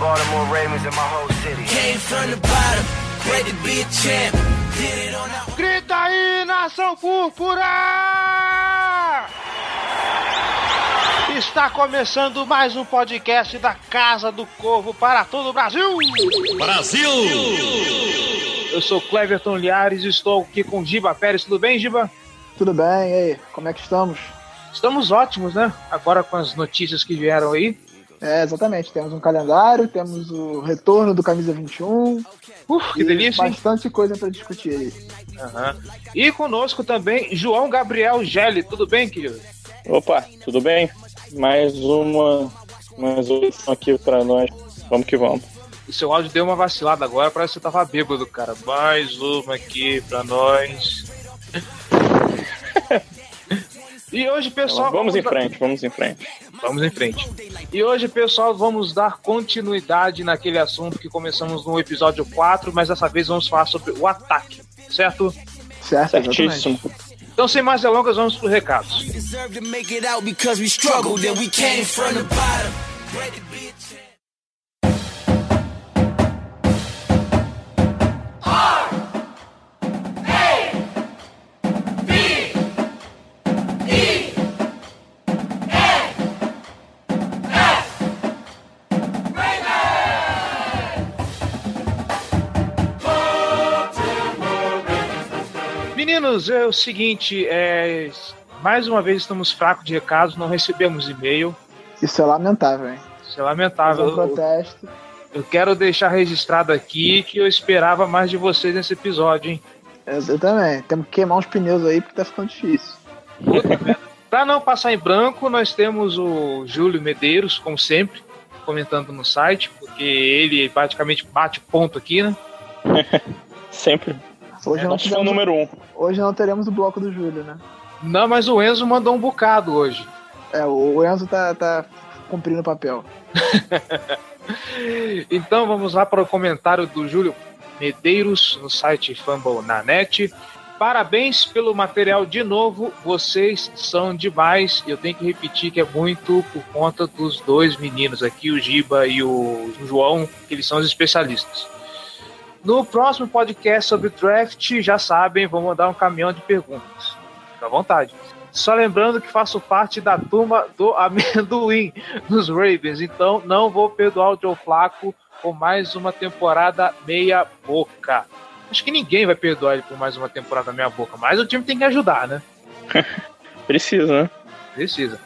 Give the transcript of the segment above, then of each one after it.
Baltimore Ravens and my whole city. Came from the bottom, great to be a champ. Did it on our Grita aí, nação púrpura! Está começando mais um podcast da Casa do Corvo para todo o Brasil! Brasil! Eu sou Cleverton Liares e estou aqui com Giba Pérez. Tudo bem, Giba? Tudo bem, e aí? Como é que estamos? Estamos ótimos, né? Agora com as notícias que vieram aí. É, exatamente. Temos um calendário, temos o retorno do Camisa 21. Uf, que delícia, hein? Bastante coisa para discutir aí. Aham. E conosco também João Gabriel Gelli. Tudo bem, querido? Opa, tudo bem? Mais uma, mais uma aqui pra nós. Vamos que vamos. O seu áudio deu uma vacilada agora, parece que você tava bêbado, cara. Mais uma aqui pra nós. e hoje, pessoal. vamos em dar- frente, vamos em frente. Vamos em frente. E hoje, pessoal, vamos dar continuidade naquele assunto que começamos no episódio 4, mas dessa vez vamos falar sobre o ataque, certo? Certo, Certíssimo. exatamente. Então, sem mais delongas, vamos para os recados. We Meninos, é o seguinte, é... mais uma vez estamos fracos de recados, não recebemos e-mail. Isso é lamentável, hein? Isso é lamentável. um Eu, protesto. eu quero deixar registrado aqui que eu esperava mais de vocês nesse episódio, hein? Eu, eu também. Temos que queimar uns pneus aí porque tá ficando difícil. Para não passar em branco, nós temos o Júlio Medeiros, como sempre, comentando no site, porque ele praticamente bate ponto aqui, né? Sempre. Hoje, não, Nosso fã tivemos, número um. hoje não teremos o bloco do Júlio, né? Não, mas o Enzo mandou um bocado hoje. É, o o Enzo tá, tá cumprindo o papel. Então vamos lá para o comentário do Júlio Medeiros no site Fumble na net. Parabéns pelo material de novo, vocês são demais. Eu tenho que repetir que é muito por conta dos dois meninos aqui, o Giba e o João, que eles são os especialistas. No próximo podcast sobre draft, já sabem, vou mandar um caminhão de perguntas. Fica à vontade. Só lembrando que faço parte da turma do amendoim nos Ravens, então não vou perdoar o Joe Flaco por mais uma temporada meia boca. Acho que ninguém vai perdoar ele por mais uma temporada meia boca, mas o time tem que ajudar, né? Precisa, né? Precisa.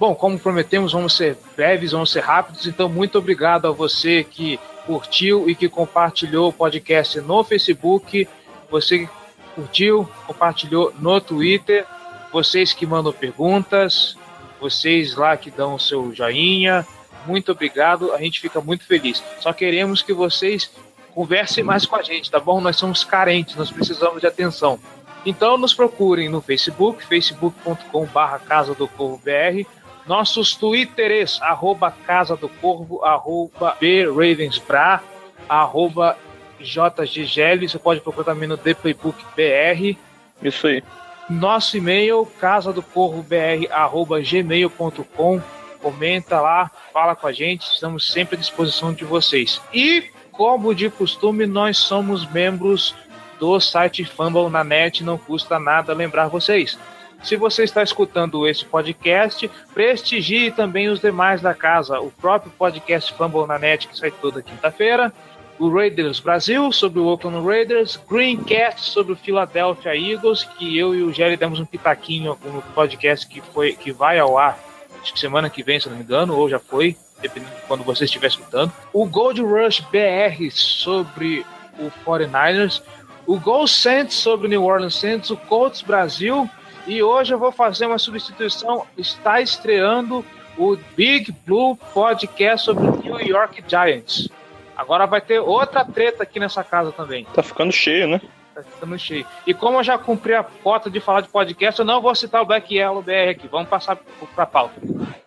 Bom, como prometemos, vamos ser breves, vamos ser rápidos, então muito obrigado a você que curtiu e que compartilhou o podcast no Facebook, você que curtiu, compartilhou no Twitter, vocês que mandam perguntas, vocês lá que dão o seu joinha, muito obrigado, a gente fica muito feliz. Só queremos que vocês conversem mais com a gente, tá bom? Nós somos carentes, nós precisamos de atenção. Então nos procurem no Facebook, facebook.com.br Casa do Corvo BR, nossos twitters, arroba Casa do Corvo, arroba BRavensBra, arroba JGGL, você pode procurar também no The Playbook BR, Isso aí. nosso e-mail, casadocurvobr@gmail.com. Comenta lá, fala com a gente, estamos sempre à disposição de vocês. E, como de costume, nós somos membros do site Fumble na net, não custa nada lembrar vocês. Se você está escutando esse podcast, prestigie também os demais da casa. O próprio podcast Fumble na net, que sai toda quinta-feira. O Raiders Brasil, sobre o Oakland Raiders. Greencast, sobre o Philadelphia Eagles, que eu e o Jerry demos um pitaquinho no podcast que, foi, que vai ao ar, acho que semana que vem, se não me engano, ou já foi, dependendo de quando você estiver escutando. O Gold Rush BR, sobre o 49ers. O Gol Saints sobre o New Orleans Saints, o Colts Brasil. E hoje eu vou fazer uma substituição. Está estreando o Big Blue Podcast sobre o New York Giants. Agora vai ter outra treta aqui nessa casa também. Tá ficando cheio, né? Tá ficando cheio. E como eu já cumpri a cota de falar de podcast, eu não vou citar o Black Yellow BR aqui. Vamos passar pra pauta.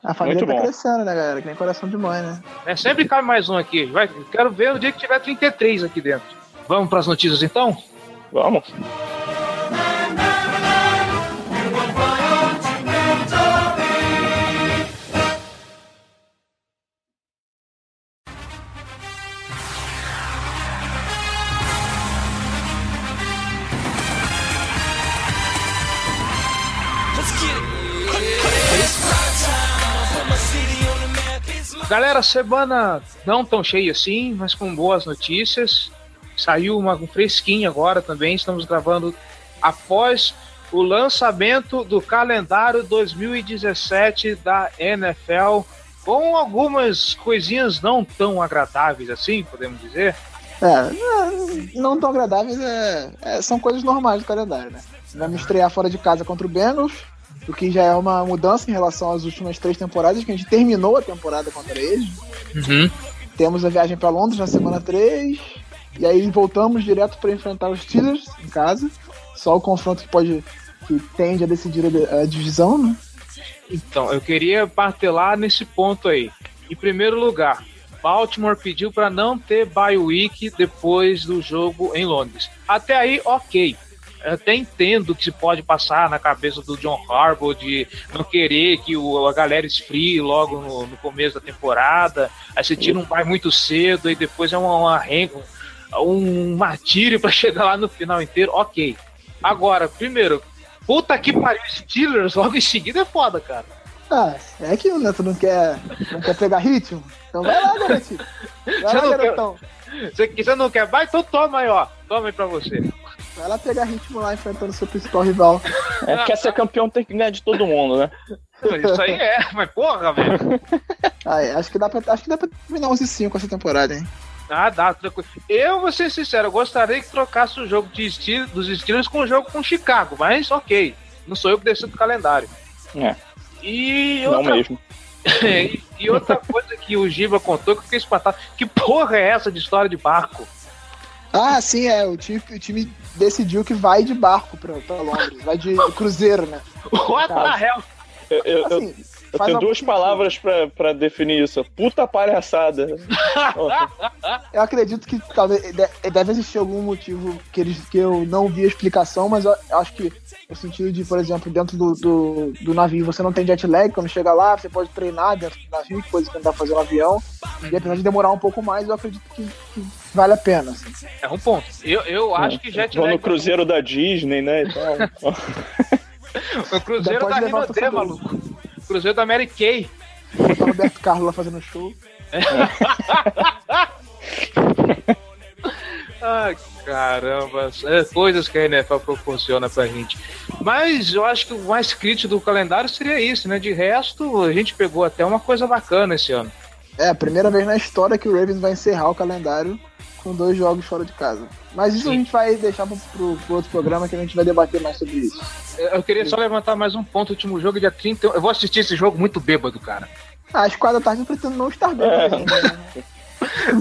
A família Muito tá bom. crescendo, né, galera? Que nem coração de mãe, né? É, sempre cabe mais um aqui. Vai, quero ver o dia que tiver 33 aqui dentro. Vamos pras notícias então? Vamos. Galera, semana não tão cheia assim, mas com boas notícias. Saiu uma um fresquinho agora também. Estamos gravando após o lançamento do calendário 2017 da NFL, com algumas coisinhas não tão agradáveis assim, podemos dizer. É, não- não tão agradáveis, é, é- são coisas normais do calendário, né? Vamos estrear fora de casa contra o Bengals, o que já é uma mudança em relação às últimas três temporadas, que a gente terminou a temporada contra eles. Temos a viagem para Londres na semana 3, e aí voltamos direto para enfrentar os Steelers em casa. Só o confronto que pode que tende a decidir a, di- a divisão, né? Então, eu queria martelar nesse ponto aí. Em primeiro lugar, Baltimore pediu para não ter bye week depois do jogo em Londres. Até aí, ok. Eu até entendo que se pode passar na cabeça do John Harbaugh de não querer que o, a galera esfrie logo no, no começo da temporada. Aí você tira um bye muito cedo e depois é uma, um martírio para chegar lá no final inteiro. Ok. Agora, primeiro, puta que pariu, Steelers logo em seguida é foda, cara. Ah, é aquilo, né? Tu não quer, não quer pegar ritmo? Então vai lá, garotinho. Vai Você lá, não quer- garotão. Você, você não quer vai? Então toma aí, ó. Toma aí pra você. Vai lá pegar ritmo lá enfrentando seu principal rival. É, quer ser campeão tem que ganhar de todo mundo, né? Isso aí é, mas porra, velho. Ah, é, acho que dá pra, acho que dá pra terminar 11-5 essa temporada, hein? Ah, dá, tranquilo. Eu vou ser sincero, eu gostaria que trocasse o jogo de Steelers, dos Steelers com o jogo com Chicago, mas ok. Não sou eu que decido o calendário. É, E não outra, mesmo. e, e outra coisa que o Giba contou que eu fiquei espantado. Que porra é essa de história de barco? Ah, sim, é. O time, o time decidiu que vai de barco pra, pra Londres. Vai de cruzeiro, né? What the hell? Eu, eu- eu- Assim, eu tenho duas palavras pra, pra definir isso. Puta palhaçada. Eu acredito que talvez de- deve existir algum motivo que, eles, que eu não vi a explicação, mas eu acho que no sentido de, por exemplo, dentro do, do, do navio você não tem jet lag, quando chega lá você pode treinar dentro do navio, que coisa que não dá pra fazer no avião. E apesar de demorar um pouco mais, eu acredito que, que vale a pena. assim. É um ponto. Eu, eu acho que jet Vou lag. no cruzeiro da Disney, né? E tal. O Cruzeiro da o Rinodê, maluco. Cruzeiro da Mary Kay. Botar o Roberto Carlos lá fazendo show. Ai, caramba. É, coisas que a NFL proporciona pra gente. Mas eu acho que o mais crítico do calendário seria isso, né? De resto, a gente pegou até uma coisa bacana esse ano. É a primeira vez na história que o Ravens vai encerrar o calendário com dois jogos fora de casa. Mas isso Sim. a gente vai deixar pro, pro, pro outro programa que a gente vai debater mais sobre isso. Eu queria só levantar mais um ponto. O último jogo, dia 30. Eu vou assistir esse jogo muito bêbado, cara. Ah, às quatro da tarde eu pretendo não estar bem ainda, né?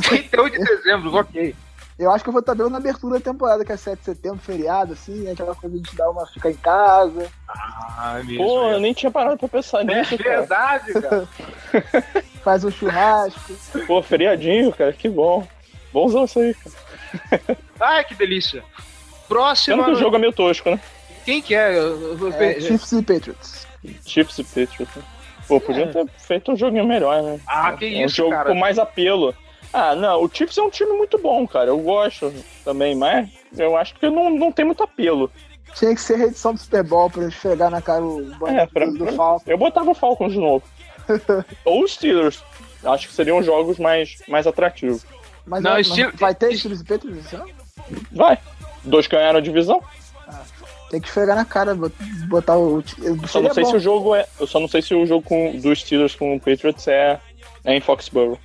31 de dezembro, ok. Eu acho que eu vou estar bem na abertura da temporada, que é 7 de setembro, feriado, assim, aquela coisa de a gente dar uma ficar em casa. Ah, mesmo. Pô, eu é. nem tinha parado pra pensar É nisso, cara. verdade, cara. Faz um churrasco. Pô, feriadinho, cara, que bom. Bonzão isso aí, cara. Ai, que delícia. Sendo Próxima. que o jogo é meio tosco, né? Quem que é? É, Chiefs e Patriots. Chiefs e Patriots. né? Pô, podia ter feito um joguinho melhor, né? Ah, que É um isso, jogo cara. com mais apelo. Ah, não, o Chiefs é um time muito bom, cara. Eu gosto também, mas eu acho que não, não tem muito apelo. Tinha que ser reedição do Super Bowl pra esfregar na cara o É, pra- do, do Falcon. Eu botava o Falcons de novo. Ou os Steelers. Acho que seriam jogos mais, mais atrativos. Mas, Não, vai, estilo- vai ter Steelers e Patriots esse ano? Vai. Dois ganharam a divisão. Tem que esfregar na cara, bot- botar o. Só seria não sei bom. se o jogo é. Eu só não sei se o jogo com, dos Steelers com o Patriots é, é em Foxborough.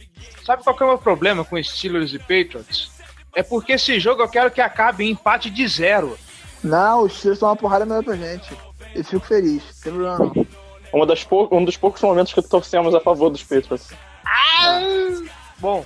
Sabe qual que é o meu problema com Steelers e Patriots? É porque esse jogo eu quero que acabe em empate de zero. Não, os Steelers estão uma porrada melhor pra gente. Eu fico feliz. Não tem problema não. Uma das pou- um dos poucos momentos que torcemos a favor dos Patriots. Bom,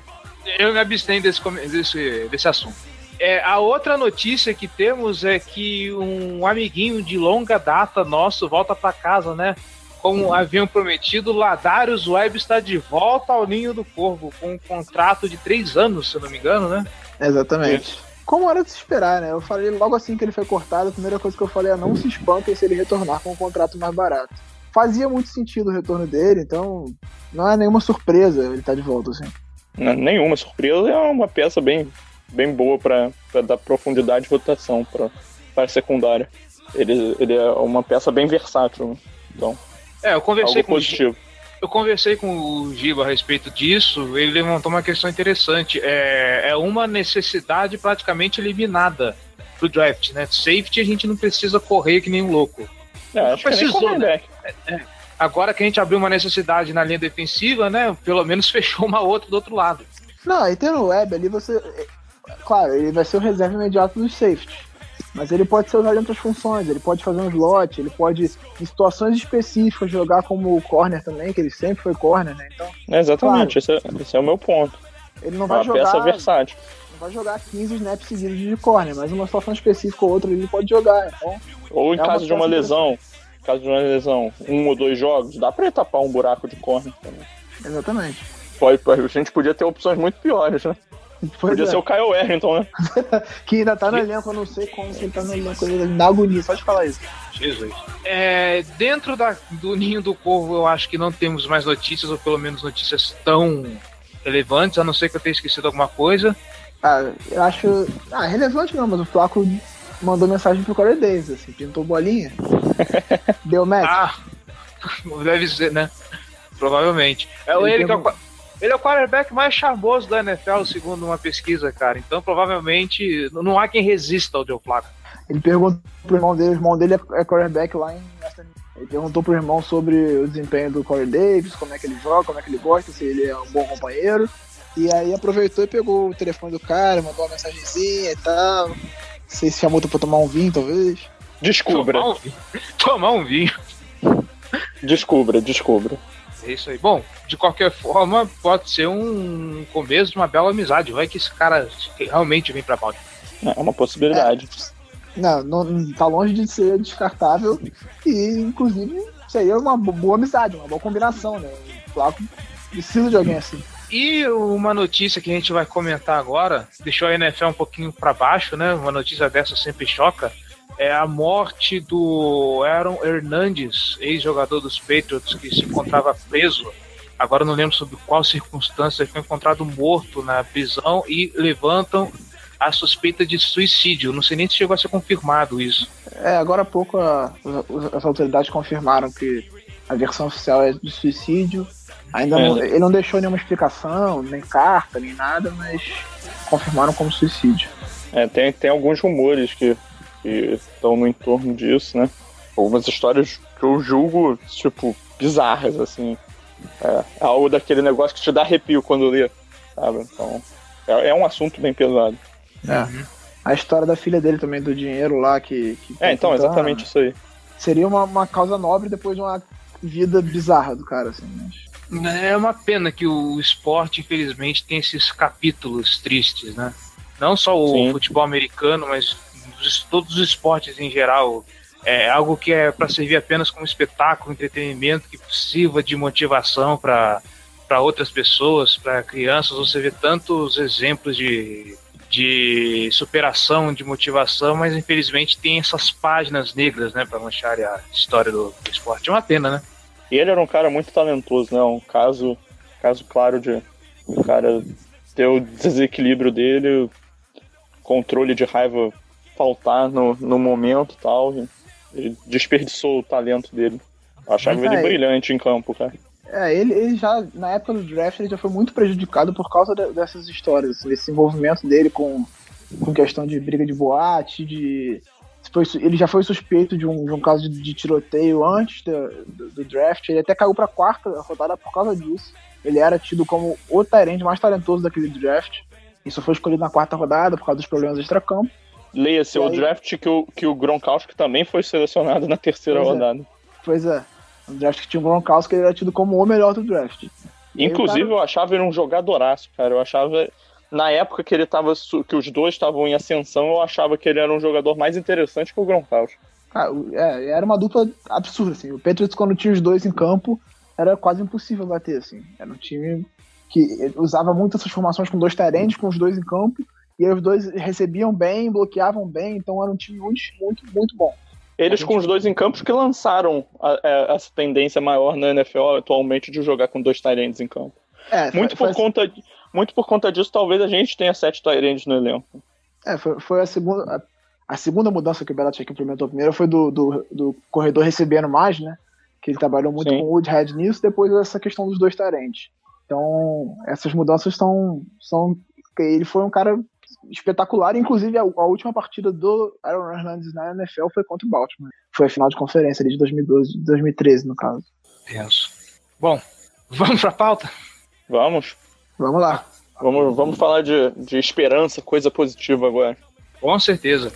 Eu me abstenho desse, desse, desse assunto. É, a outra notícia que temos é que um amiguinho de longa data nosso volta pra casa, né? Como haviam prometido, Ladarius Web está de volta ao Ninho do Corvo, com um contrato de três anos, se eu não me engano, né? Exatamente. Como era de se esperar, né? Eu falei logo assim que ele foi cortado, a primeira coisa que eu falei é não se espantem se ele retornar com um contrato mais barato. Fazia muito sentido o retorno dele, então não é nenhuma surpresa ele tá de volta, assim. N- Nenhuma surpresa, é uma peça bem, bem boa pra, pra dar profundidade de rotação para a secundária. Ele, ele é uma peça bem versátil, né? então, É, eu conversei algo com positivo. Eu conversei com o Giba a respeito disso, ele levantou uma questão interessante. É, é uma necessidade praticamente eliminada pro draft, né? Safety a gente não precisa correr que nem um louco. É, acho que nem precisou, né? Cornerback. Agora que a gente abriu uma necessidade na linha defensiva, né? Pelo menos fechou uma outra do outro lado. Não, e tendo o Web ali, você. é, Claro, ele vai ser o reserva imediato dos safety. Mas ele pode ser usado em outras funções, ele pode fazer um slot, ele pode, em situações específicas, jogar como corner também, que ele sempre foi corner, né? Então, É, exatamente, esse, é, esse é o meu ponto. ele não É vai uma jogar. peça versátil. não vai jogar 15 snaps seguidos de corner, mas uma situação específica ou outra ele pode jogar. Então, Ou em É uma caso de uma lesão, caso de uma lesão, um ou dois jogos, dá pra ele tapar um buraco de corner também. exatamente. Pode, pode- a gente podia ter opções muito piores, né? Pois Podia é, ser o Kyle Warrington, né? que ainda tá no elenco, eu não sei como que ele tá no elenco, ele dá agonia, só de falar isso. Jesus. É, dentro da- do Ninho do Corvo, eu acho que não temos mais notícias, ou pelo menos notícias tão relevantes, a não ser que eu tenha esquecido alguma coisa. Ah, eu acho. Ah, relevante não, mas o Flaco mandou mensagem pro Corey Davis, assim, pintou bolinha. Deu match. Ah, deve ser, né? Provavelmente. É Ele ele, que é o, ele é o quarterback mais charmoso da NFL, segundo uma pesquisa, cara. Então, provavelmente, não há quem resista ao Joe Flacco. Ele perguntou pro irmão dele, o irmão dele é é quarterback lá em. Ele perguntou pro irmão sobre o desempenho do Corey Davis, como é que ele joga, como é que ele gosta, se ele é um bom companheiro. E aí aproveitou e pegou o telefone do cara, mandou uma mensagenzinha e tal. Não sei se chamou pra tomar um vinho, talvez. Descubra, Tomar um vinho. Tomar um vinho. descubra, descubra. É isso aí. Bom, de qualquer forma, pode ser um começo de uma bela amizade. Vai que esse cara realmente vem pra Baltimore. É uma possibilidade. Não, não, tá longe de ser descartável. E, inclusive, isso aí é uma bo- boa amizade, uma boa combinação, né? O Flaco precisa de alguém assim. E uma notícia que a gente vai comentar agora, deixou a NFL um pouquinho para baixo, né? Uma notícia dessa sempre choca. É a morte do Aaron Hernandes, ex-jogador dos Patriots, que se encontrava preso. Agora não lembro sobre qual circunstância ele foi encontrado morto na prisão e levantam a suspeita de suicídio. Não sei nem se chegou a ser confirmado isso. É, agora há pouco a- as autoridades confirmaram que a versão oficial é de suicídio. Ainda É. não, ele não deixou nenhuma explicação, nem carta, nem nada, mas confirmaram como suicídio. É, tem, tem alguns rumores que, que estão no entorno disso, né? Algumas histórias que eu julgo, tipo, bizarras, assim. É, é algo daquele negócio que te dá arrepio quando lê, sabe? Então, é, é um assunto bem pesado. A história da filha dele também, do dinheiro lá, que. que É, então, então, exatamente isso aí. Seria uma, uma causa nobre depois de uma vida bizarra do cara, assim. Mas... É uma pena que o esporte, infelizmente, tem esses capítulos tristes, né? Não só o Sim. futebol americano, mas os- todos os esportes em geral. É algo que é para servir apenas como espetáculo, entretenimento, que sirva de motivação para outras pessoas, para crianças. Você vê tantos exemplos de, de superação, de motivação, mas infelizmente tem essas páginas negras, né, para manchar a história do, do esporte. É uma pena, né? E ele era um cara muito talentoso, né? Um caso, caso claro de o cara ter o desequilíbrio dele, o controle de raiva faltar no, no momento e tal. Ele desperdiçou o talento dele. Eu achava Mas ele brilhante em campo, cara. É, ele, ele já, na época do draft, ele já foi muito prejudicado por causa de- dessas histórias, desse envolvimento dele com, com questão de briga de boate, de. Foi ele já foi suspeito de um, de um caso de, de tiroteio antes da- do, do draft, ele até caiu pra quarta rodada por causa disso. Ele era tido como o Tyrande mais talentoso daquele draft. Isso foi escolhido na quarta rodada por causa dos problemas extracampo. Leia-se o aí- draft que o, que o Gronkowski também foi selecionado na terceira Pois é. rodada. Pois é, no draft que tinha o Gronkowski, ele era tido como o melhor do draft. Inclusive, cara- eu achava ele um jogadoraço, cara. Eu achava. Na época que ele tava. que os dois estavam em ascensão, eu achava que ele era um jogador mais interessante que o Gronkowski. O- é, era uma dupla absurda, assim. O Patriots, quando tinha os dois em campo, era quase impossível bater, assim. Era um time que usava muito essas formações com dois terrenos, com os dois em campo, e aí os dois recebiam bem, bloqueavam bem, então era um time muito, muito, muito bom. Eles A com gente- os dois em campos que lançaram a- a- essa tendência maior na NFL atualmente de jogar com dois Tyrants em campo. É, Muito foi, por, foi, conta, muito por conta disso, talvez a gente tenha sete Tyrants no elenco. é, foi, foi a segunda. A, a segunda mudança que o Belichick implementou. A primeira foi do, do, do corredor recebendo mais, né? Que ele trabalhou muito Sim. com o Woodhead nisso, depois essa questão dos dois tarentes. Então, essas mudanças são. são ele foi um cara espetacular, inclusive a, a última partida do Aaron Hernandez na NFL foi contra o Baltimore. Foi a final de conferência ali de 2012, 2013, no caso. Tenso. Bom, vamos pra pauta? Vamos? Vamos lá. Vamos, vamos falar de, de esperança, coisa positiva agora. Com certeza.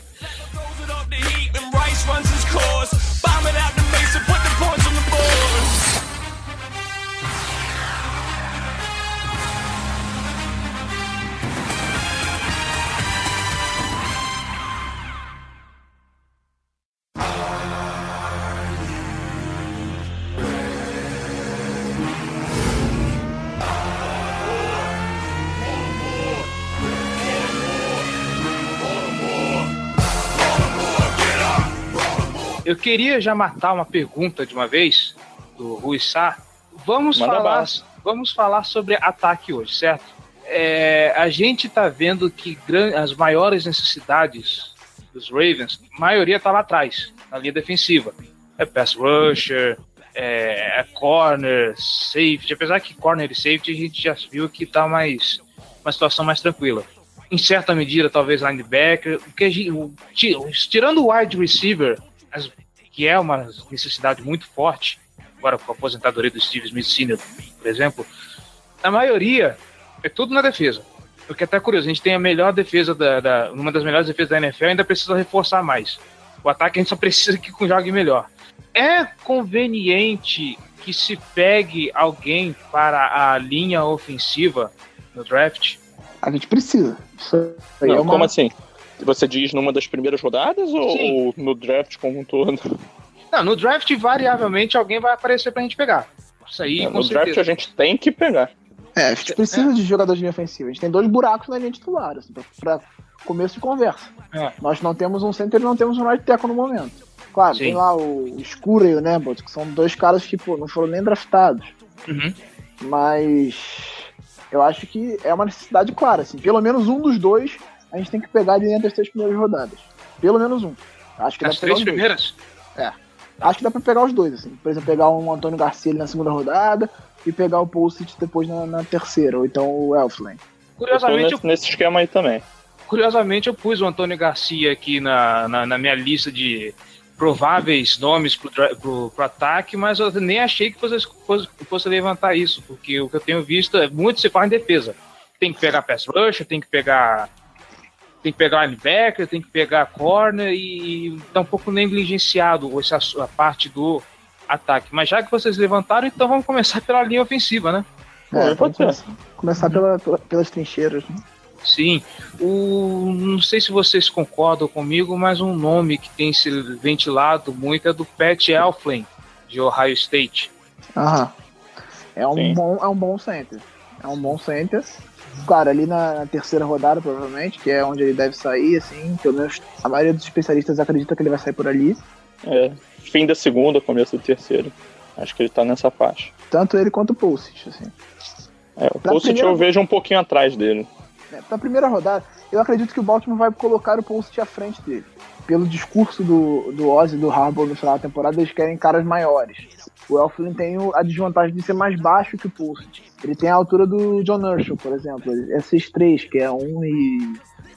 Eu queria já matar uma pergunta de uma vez do Rui Sá. Vamos Manda falar, vamos falar sobre ataque hoje, certo? É, a gente tá vendo que as maiores necessidades dos Ravens, a maioria tá lá atrás, na linha defensiva. É pass rusher, é, é corner, safety. Apesar que corner e safety a gente já viu que tá mais uma situação mais tranquila. Em certa medida, talvez linebacker. O que a gente- tirando o wide receiver, as- que é uma necessidade muito forte, agora com a aposentadoria do Steve Smith Sr., por exemplo, a maioria é tudo na defesa. O que é até curioso, a gente tem a melhor defesa, da, da- uma das melhores defesas da NFL, ainda precisa reforçar mais. O ataque a gente só precisa que jogue melhor. É conveniente que se pegue alguém para a linha ofensiva no draft? A gente precisa. Isso aí Não, é uma- Como assim? Você diz numa das primeiras rodadas ou, ou no draft como um todo? Não, no draft, variavelmente, alguém vai aparecer pra gente pegar. Isso aí, com no draft certeza. a gente tem que pegar. É, a gente precisa de jogadores de linha ofensiva. A gente tem dois buracos na linha titular, assim, pra, pra começo de conversa. É. Nós não temos um center e não temos um right tackle no momento. Claro, Sim. tem lá o Escura e o Nebot, que são dois caras que pô, não foram nem draftados. Uhum. Mas eu acho que é uma necessidade clara. Assim, pelo menos um dos dois a gente tem que pegar ali entre as três primeiras rodadas. Pelo menos um. Acho que dá As três os dois. primeiras? Acho que dá pra pegar os dois, assim. Por exemplo, pegar um Antônio Garcia ali na segunda rodada e pegar o Pulisic depois na, na terceira, ou então o tô Curiosamente, eu nesse, nesse esquema aí também. Curiosamente, eu pus o Antônio Garcia aqui na, na, na minha lista de prováveis nomes pro, pro ataque, mas eu nem achei que fosse, fosse, fosse levantar isso, porque o que eu tenho visto é muito se fala em defesa. Tem que pegar pass rusher, tem que pegar tem que pegar linebacker, tem que pegar corner e tá um pouco negligenciado essa a parte do ataque. Mas já que vocês levantaram, então vamos começar pela linha ofensiva, né? É, pode vamos ser. começar, começar pela- pela- pelas trincheiras. Né? Sim, o, não sei se vocês concordam comigo, mas um nome que tem se ventilado muito é do Pat Elflin, de Ohio State. Aham. É um, Sim. bom, é um bom center. É um bom center. Claro, ali na, terceira rodada, provavelmente, que é onde ele deve sair, assim, pelo menos a maioria dos especialistas acredita que ele vai sair por ali. É, fim da segunda, começo do terceiro. Acho que ele tá nessa faixa. Tanto ele quanto o Pulisic, assim. É, o Pra primeira- eu vejo um pouquinho atrás dele. É, pra primeira rodada, eu acredito que o Baltimore vai colocar o Pulisic à frente dele. Pelo discurso do, do Ozzy e do Harbaugh no final da temporada, eles querem caras maiores. O Elflin tem a desvantagem de ser mais baixo que o Pulisic. Ele tem a altura do John Urshel, por exemplo. Ele é 6'3", que é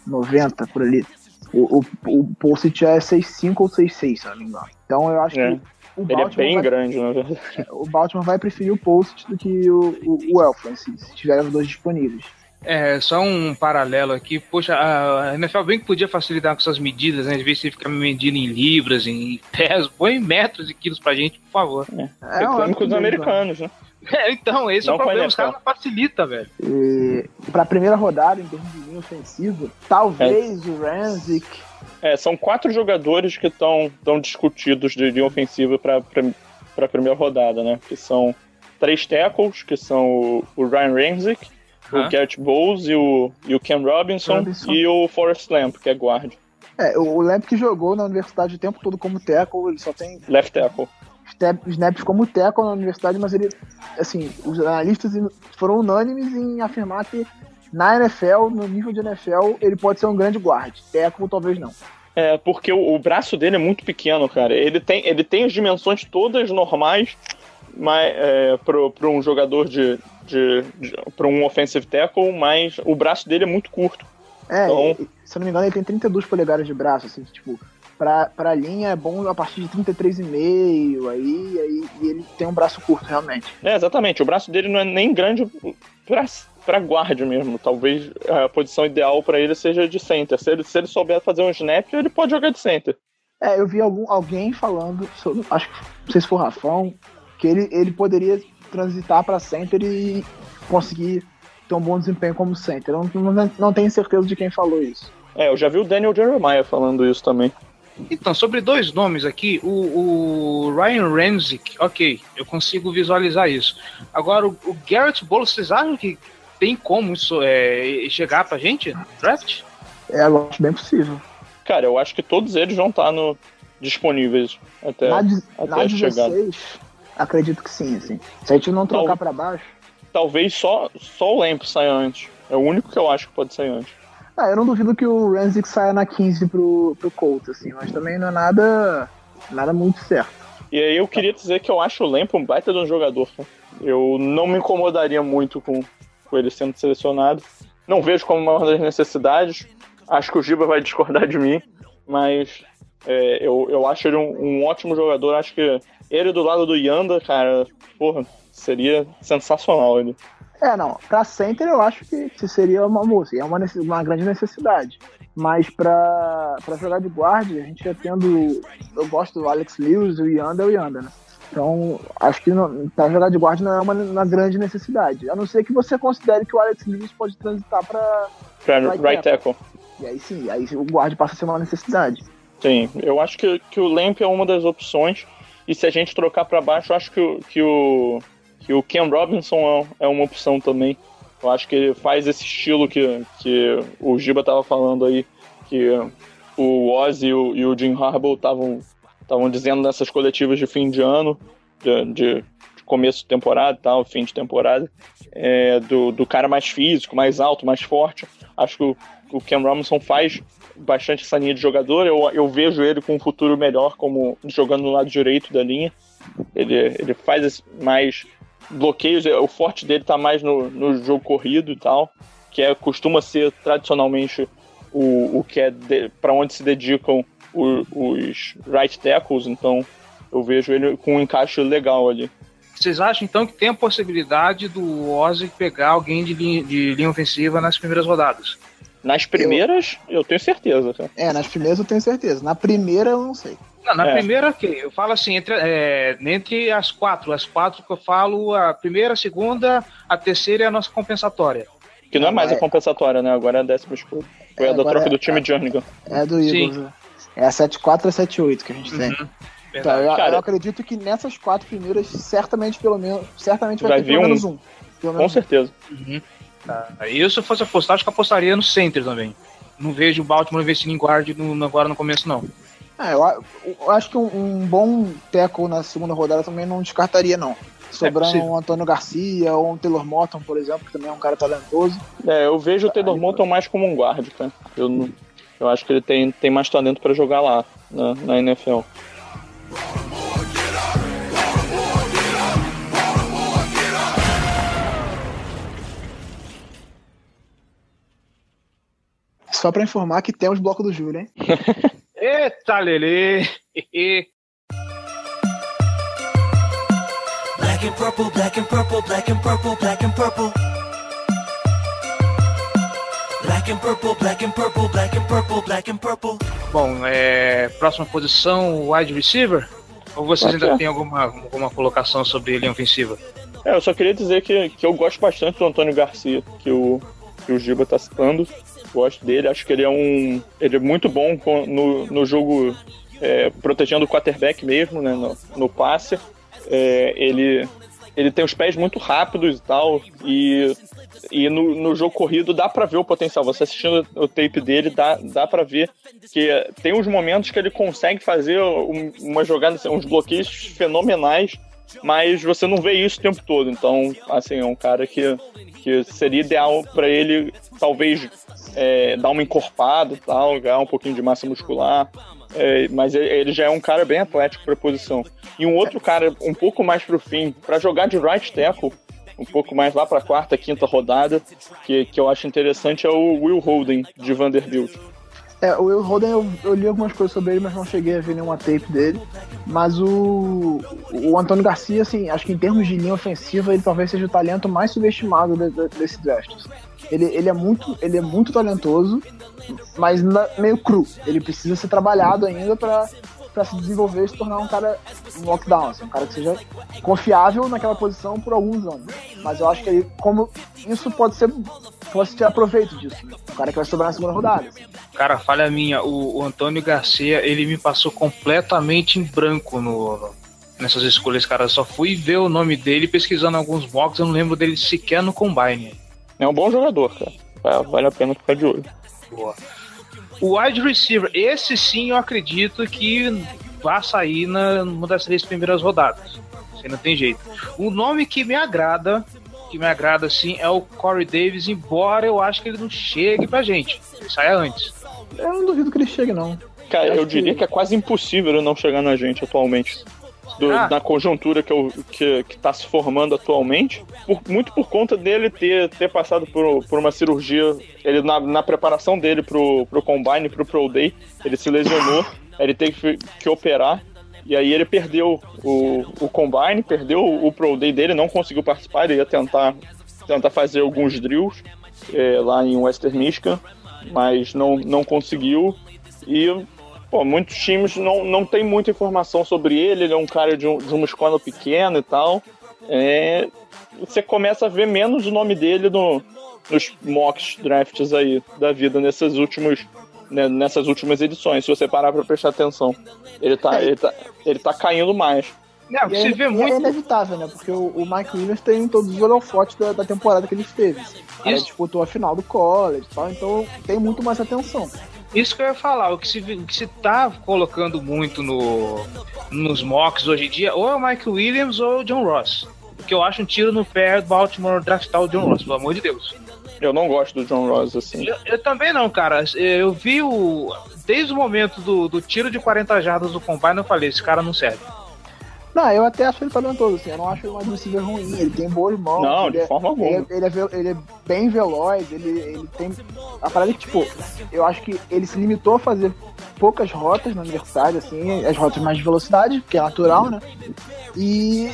1,90 por ali. O, o, o Pulisic é 6'5 ou 6'6, se não me engano. Então eu acho É. que o Ele é Baltimore, bem vai, grande, na verdade. o Baltimore vai preferir o Pulisic do que o, o, o Elflin, se, se tiver os dois disponíveis. É, só um paralelo aqui, poxa, a NFL bem que podia facilitar com essas medidas, né? Às vezes você fica medindo em libras, em pés, põe em metros e quilos pra gente, por favor. É, Reclame eu com os acho que- americanos, né? É, então, esse é Não o problema. Os caras não facilitam, velho. E pra primeira rodada, em termos de linha ofensiva, talvez o Ranzik. É, são quatro jogadores que estão tão discutidos de linha ofensiva para a primeira rodada, né? Que são três tackles, que são o, o Ryan Ramsick, o Garrett Bowles e o, e o Cam Robinson, Robinson. e o Forrest Lamp, que é guard, É, o Lamp que jogou na universidade o tempo todo como tackle, ele só tem left tackle. Snaps como tackle na universidade, mas ele, assim, os analistas foram unânimes em afirmar que na NFL, no nível de NFL, ele pode ser um grande guard. Tackle talvez não. É, porque o, o braço dele é muito pequeno, cara. Ele tem, ele tem as dimensões todas normais mas, é, para um jogador de, de, de para um offensive tackle, mas o braço dele é muito curto. É, Então- se eu não me engano, ele tem 32 polegadas de braço, assim, tipo, pra, pra linha é bom a partir de 33,5, aí, aí e ele tem um braço curto, realmente. É, exatamente. O braço dele não é nem grande pra, pra guard mesmo. Talvez a posição ideal pra ele seja de center. Se ele, se ele souber fazer um snap, ele pode jogar de center. É, eu vi algum, alguém falando, sobre, acho que não sei se foi o Rafão, que ele, ele poderia transitar pra center e conseguir ter um bom desempenho como center. Eu não, não, não tenho certeza de quem falou isso. É, eu já vi o Daniel Jeremiah falando isso também. Então, sobre dois nomes aqui, o, o Ryan Ramsick, ok, eu consigo visualizar isso. Agora, o, o Garrett Bowles, vocês acham que tem como isso é, chegar pra gente no draft? É, eu acho bem possível. Cara, eu acho que todos eles vão estar no, disponíveis até, na, de- até na a chegada. 16, acredito que sim, assim. Se a gente não trocar Tal- pra baixo, Talvez só, só o Lamp saia antes. É o único que eu acho que pode sair antes. Ah, eu não duvido que o Renzik saia na 15 pro, pro Colts, assim, mas também não é nada, nada muito certo. E aí eu queria dizer que eu acho o Lamp um baita de um jogador. cara. Eu não me incomodaria muito com, com ele sendo selecionado. Não vejo como uma das necessidades. Acho que o Giba vai discordar de mim, mas é, eu, eu acho ele um, um ótimo jogador. Acho que ele do lado do Yanda, cara, porra, seria sensacional ele. É, não, pra center eu acho que, seria uma moça, é uma, uma grande necessidade. Mas pra, pra jogar de guarda, a gente já tendo. Eu gosto do Alex Lewis, o Yanda é o Yanda, né? Então, acho que não, pra jogar de guarda não é uma, uma grande necessidade. A não ser que você considere que o Alex Lewis pode transitar pra. Pra Right right tackle. E aí sim, aí o guarda passa a ser uma necessidade. Sim, eu acho que, que o Lamp é uma das opções. E se a gente trocar pra baixo, eu acho que, o- que o que o Ken Robinson é, é uma opção também. Eu acho que ele faz esse estilo que, que o Giba tava falando aí, que o Ozzy e o, e o Jim Harbaugh estavam dizendo nessas coletivas de fim de ano, de, de- começo de temporada e tal, fim de temporada, é, do, do cara mais físico, mais alto, mais forte. Acho que o, o Ken Robinson faz bastante essa linha de jogador. Eu, eu vejo ele com um futuro melhor como jogando no lado direito da linha. Ele, ele faz mais bloqueios, o forte dele tá mais no, no jogo corrido e tal, que é, costuma ser tradicionalmente o, o que é para onde se dedicam o- os right tackles, então eu vejo ele com um encaixe legal ali. Vocês acham então que tem a possibilidade do Ozzy pegar alguém de linha, de linha ofensiva nas primeiras rodadas? Nas primeiras, eu, tenho certeza. Cara. É, nas primeiras eu tenho certeza. Na primeira eu não sei. Não, na É. primeira, ok. Eu falo assim, entre, é, entre as quatro. As quatro que eu falo, a primeira, a segunda, a terceira é a nossa compensatória. Que não é mais É. a compensatória, né? Agora é a décima escolha. Foi É, a da troca é- do time Jernigan. É do Sim. Eagles. né? É a 7-4 e a 7-8 que a gente tem. Uhum. Então, Verdade. eu, Cara- eu acredito que nessas quatro primeiras, certamente, pelo menos, certamente vai, Vai ter pelo vir um. menos um. Pelo Com menos um. certeza. Tá. Eu, se eu fosse apostar, acho que apostaria no center também. Não vejo o Baltimore investindo em guard no, agora no começo, não. É, eu, acho que um, bom tackle na segunda rodada também não descartaria, não. Sobrando possível. um Antônio Garcia ou um Taylor Morton, por exemplo, que também é um cara talentoso. É, eu vejo o Taylor Moton mais como um guard, cara. Eu, não- eu acho que ele tem, tem mais talento pra jogar lá, na, na NFL. Só pra informar que temos bloco do Júlio, hein? Eita, Lele! Black and purple, black and purple, black and purple, black and purple. Black and purple, black and purple, black and purple, black and purple. Bom, é, próxima posição, wide receiver? Ou vocês ainda têm alguma, alguma colocação sobre linha ofensiva? É, eu só queria dizer que, que eu gosto bastante do Antônio Garcia, que o, que o Giba tá citando. Gosto dele, acho que ele é um. Ele é muito bom no, no jogo é, protegendo o quarterback mesmo, né? No, no passe. É, ele, ele tem os pés muito rápidos e tal. E, e no, no jogo corrido dá pra ver o potencial. Você assistindo o tape dele, dá, dá pra ver que tem uns momentos que ele consegue fazer um- uma jogada, assim, uns bloqueios fenomenais mas você não vê isso o tempo todo. Então, assim, é um cara que, que seria ideal para ele, talvez, é, dar uma encorpada tal, ganhar um pouquinho de massa muscular. É, mas ele- já é um cara bem atlético para posição. E um outro cara um pouco mais pro fim, para jogar de right tackle, um pouco mais lá para quarta, quinta rodada, que, que eu acho interessante é o Will Holden de Vanderbilt. É, o Will Holden, eu, eu li algumas coisas sobre ele, mas não cheguei a ver nenhuma tape dele. Mas o, o Antônio Garcia, assim, acho que em termos de linha ofensiva, ele talvez seja o talento mais subestimado de- de- desse draft. Ele, ele, é muito, ele é muito talentoso, mas meio cru. Ele precisa ser trabalhado ainda pra, pra se desenvolver e se tornar um cara um lockdown, assim, um cara que seja confiável naquela posição por alguns anos. Mas eu acho que ele, como isso pode ser, pode tirar proveito disso. né? Um cara que vai sobrar na segunda rodada. assim. Cara, falha minha, o, o Antônio Garcia, ele me passou completamente em branco no, nessas escolhas, cara. Eu só fui ver o nome dele pesquisando alguns mocks, eu não lembro dele sequer no Combine. É um bom jogador, cara. Va- Vale a pena ficar de olho. Boa. O wide receiver, esse sim eu acredito que vai sair na, numa das três primeiras rodadas. Você não tem jeito. O nome que me agrada, que me agrada sim, é o Corey Davis, embora eu acho que ele não chegue pra gente. Ele saia antes. Eu não duvido que ele chegue, não. Cara, Acho eu diria que- que é quase impossível ele não chegar na gente atualmente. Do- Ah. Na conjuntura que, eu, que, que tá se formando atualmente. Por- muito por conta dele ter, ter passado por, por uma cirurgia. Ele, na, na preparação dele pro, pro Combine, pro Pro Day, ele se lesionou. ele teve que, que operar. E aí ele perdeu o, o Combine, perdeu o Pro Day dele, não conseguiu participar. Ele ia tentar, tentar fazer alguns drills é, lá em Western Michigan, mas não, não conseguiu. E pô, muitos times não, não tem muita informação sobre ele, ele é um cara de, um- de uma escola pequena e tal. É, você começa a ver menos o nome dele no, nos mocks drafts aí da vida nesses últimos, né, nessas últimas edições, se você parar pra prestar atenção. Ele tá, ele tá, ele tá caindo mais. Não, E você é, vê e é muito. inevitável, né? Porque o, o Mike Williams tem todos os holofotes da, da temporada que ele teve. Isso. disputou a final do college e tal, então tem muito mais atenção. Isso que eu ia falar, o que se, o que se tá colocando muito no, nos mocks hoje em dia, ou é o Mike Williams ou o John Ross. Que eu acho um tiro no pé do Baltimore draftar o John Ross, pelo amor de Deus. Eu não gosto do John Ross assim. Eu, eu também não, cara. Eu vi o. Desde o momento do, do tiro de 40 jardas do combine, eu falei, esse cara não serve. Não, eu até acho ele talentoso, assim. Eu não acho ele um receiver ruim. Ele tem boas mãos. Não, ele de é- forma Ele alguma. é, ele, é, ele é bem veloz, ele, ele tem. A parada é que, tipo, eu acho que ele se limitou a fazer poucas rotas na universidade, assim, as rotas mais de velocidade, que é natural, né? E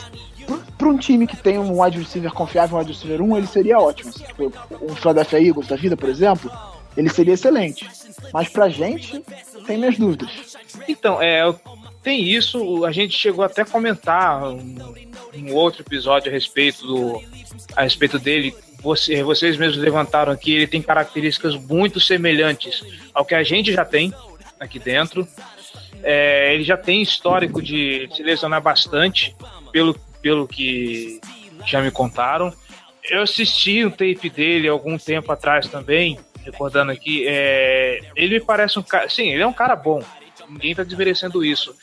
para um time que tem um wide receiver confiável, um wide receiver 1, ele seria ótimo. assim, tipo, um Philadelphia Eagles da vida, por exemplo, ele seria excelente. Mas pra gente, tem minhas dúvidas. Então, é, tem isso. A gente chegou até a comentar um, um outro episódio a respeito do a respeito dele. Você, vocês mesmos levantaram aqui, ele tem características muito semelhantes ao que a gente já tem aqui dentro. É, ele já tem histórico de se lesionar bastante, pelo, pelo que já me contaram. Eu assisti um tape dele algum tempo atrás também, recordando aqui. É, ele me parece um cara. Sim, ele é um cara bom. Ninguém tá desmerecendo isso.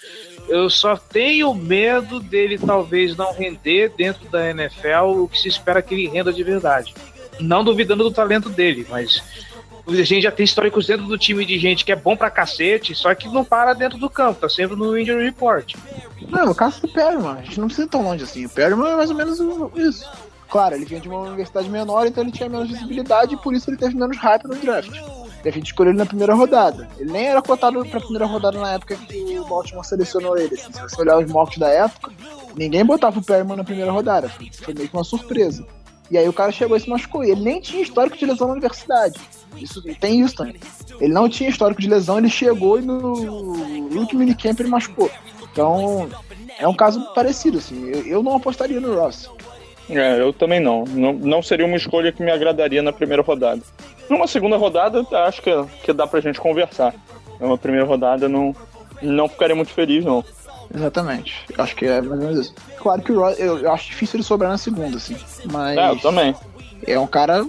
Eu só tenho medo dele talvez não render dentro da NFL o que se espera que ele renda de verdade. Não duvidando do talento dele, mas a gente já tem históricos dentro do time de gente que é bom pra cacete, só que não para dentro do campo, tá sempre no injury report. Não, no caso do Perryman, a gente não precisa ir tão longe assim. O Perryman é mais ou menos isso. Claro, ele vinha de uma universidade menor, então ele tinha menos visibilidade e por isso ele teve menos hype no draft. A gente escolheu ele na primeira rodada. Ele nem era cotado pra primeira rodada na época que o Baltimore selecionou ele. assim. se você olhar os mocks da época, ninguém botava o Perryman na primeira rodada. Foi, foi meio que uma surpresa. E aí o cara chegou e se machucou. E ele nem tinha histórico de lesão na universidade. Isso, tem isso também. Ele não tinha histórico de lesão, ele chegou e no último minicamp ele machucou. Então, é um caso parecido, assim. Eu, eu não apostaria no Ross. É, eu também não. não. Não seria uma escolha que me agradaria na primeira rodada. Numa segunda rodada, acho que, que dá pra gente conversar. Numa primeira rodada, não, não ficaria muito feliz, não. Exatamente. Acho que é mais ou menos isso. Claro que o eu, eu acho difícil ele sobrar na segunda, assim. Mas. É, eu também. É um cara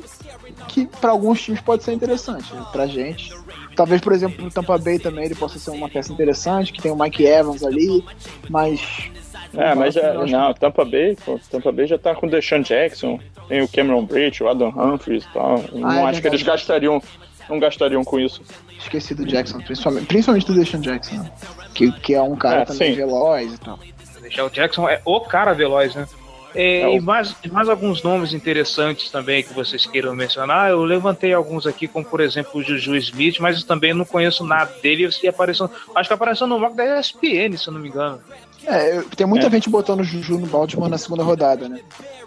que para alguns times pode ser interessante. Pra gente. Talvez, por exemplo, no Tampa Bay também ele possa ser uma peça interessante, que tem o Mike Evans ali, mas. É, mas é, eu acho não, Tampa Bay, pô, Tampa Bay já tá com o Deshaun Jackson, tem o Cameron Bridge, o Adam Humphries e tal. Não é acho que eles verdade. gastariam, não gastariam com isso. Esqueci do Jackson, principalmente, principalmente do Deshaun Jackson, né? que, que é um cara É, também sim. veloz e tal. O Jackson é o cara veloz, né? É, É o- E mais, mais alguns nomes interessantes também que vocês queiram mencionar. Eu levantei alguns aqui, como por exemplo o Juju Smith, mas eu também não conheço nada dele. E apareceu, acho que apareceu no mock da ESPN, se eu não me engano. É, tem muita É. gente botando o Juju no Baltimore na segunda rodada, né?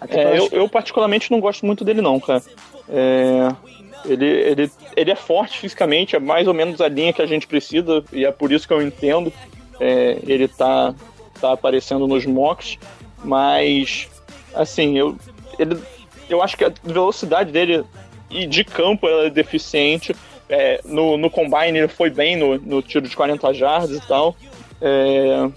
É, eu, eu particularmente não gosto muito dele não, cara. É, ele, ele, ele é forte fisicamente, é mais ou menos a linha que a gente precisa, e é por isso que eu entendo é, ele tá, tá aparecendo nos mocks, mas assim, eu, ele, eu acho que a velocidade dele e de campo ela é deficiente. É, no, no combine ele foi bem no, no tiro de 40 jardas e tal. É,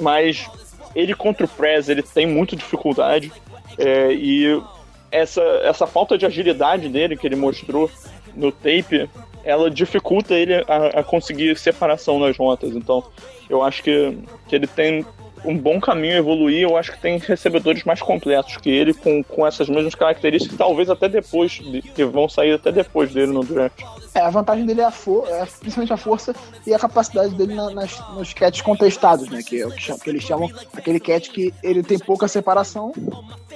mas ele contra o press ele tem muita dificuldade. É, e essa, essa falta de agilidade dele que ele mostrou no tape, ela dificulta ele a, a conseguir separação nas rotas. Então, eu acho que, que ele tem um bom caminho evoluir. Eu acho que tem recebedores mais completos que ele, com, com essas mesmas características, talvez até depois, de- que vão sair até depois dele no draft. É, a vantagem dele é, a for é principalmente a força e a capacidade dele na- nas, nos catches contestados, né? Que é o que, que eles chamam aquele catch que ele tem pouca separação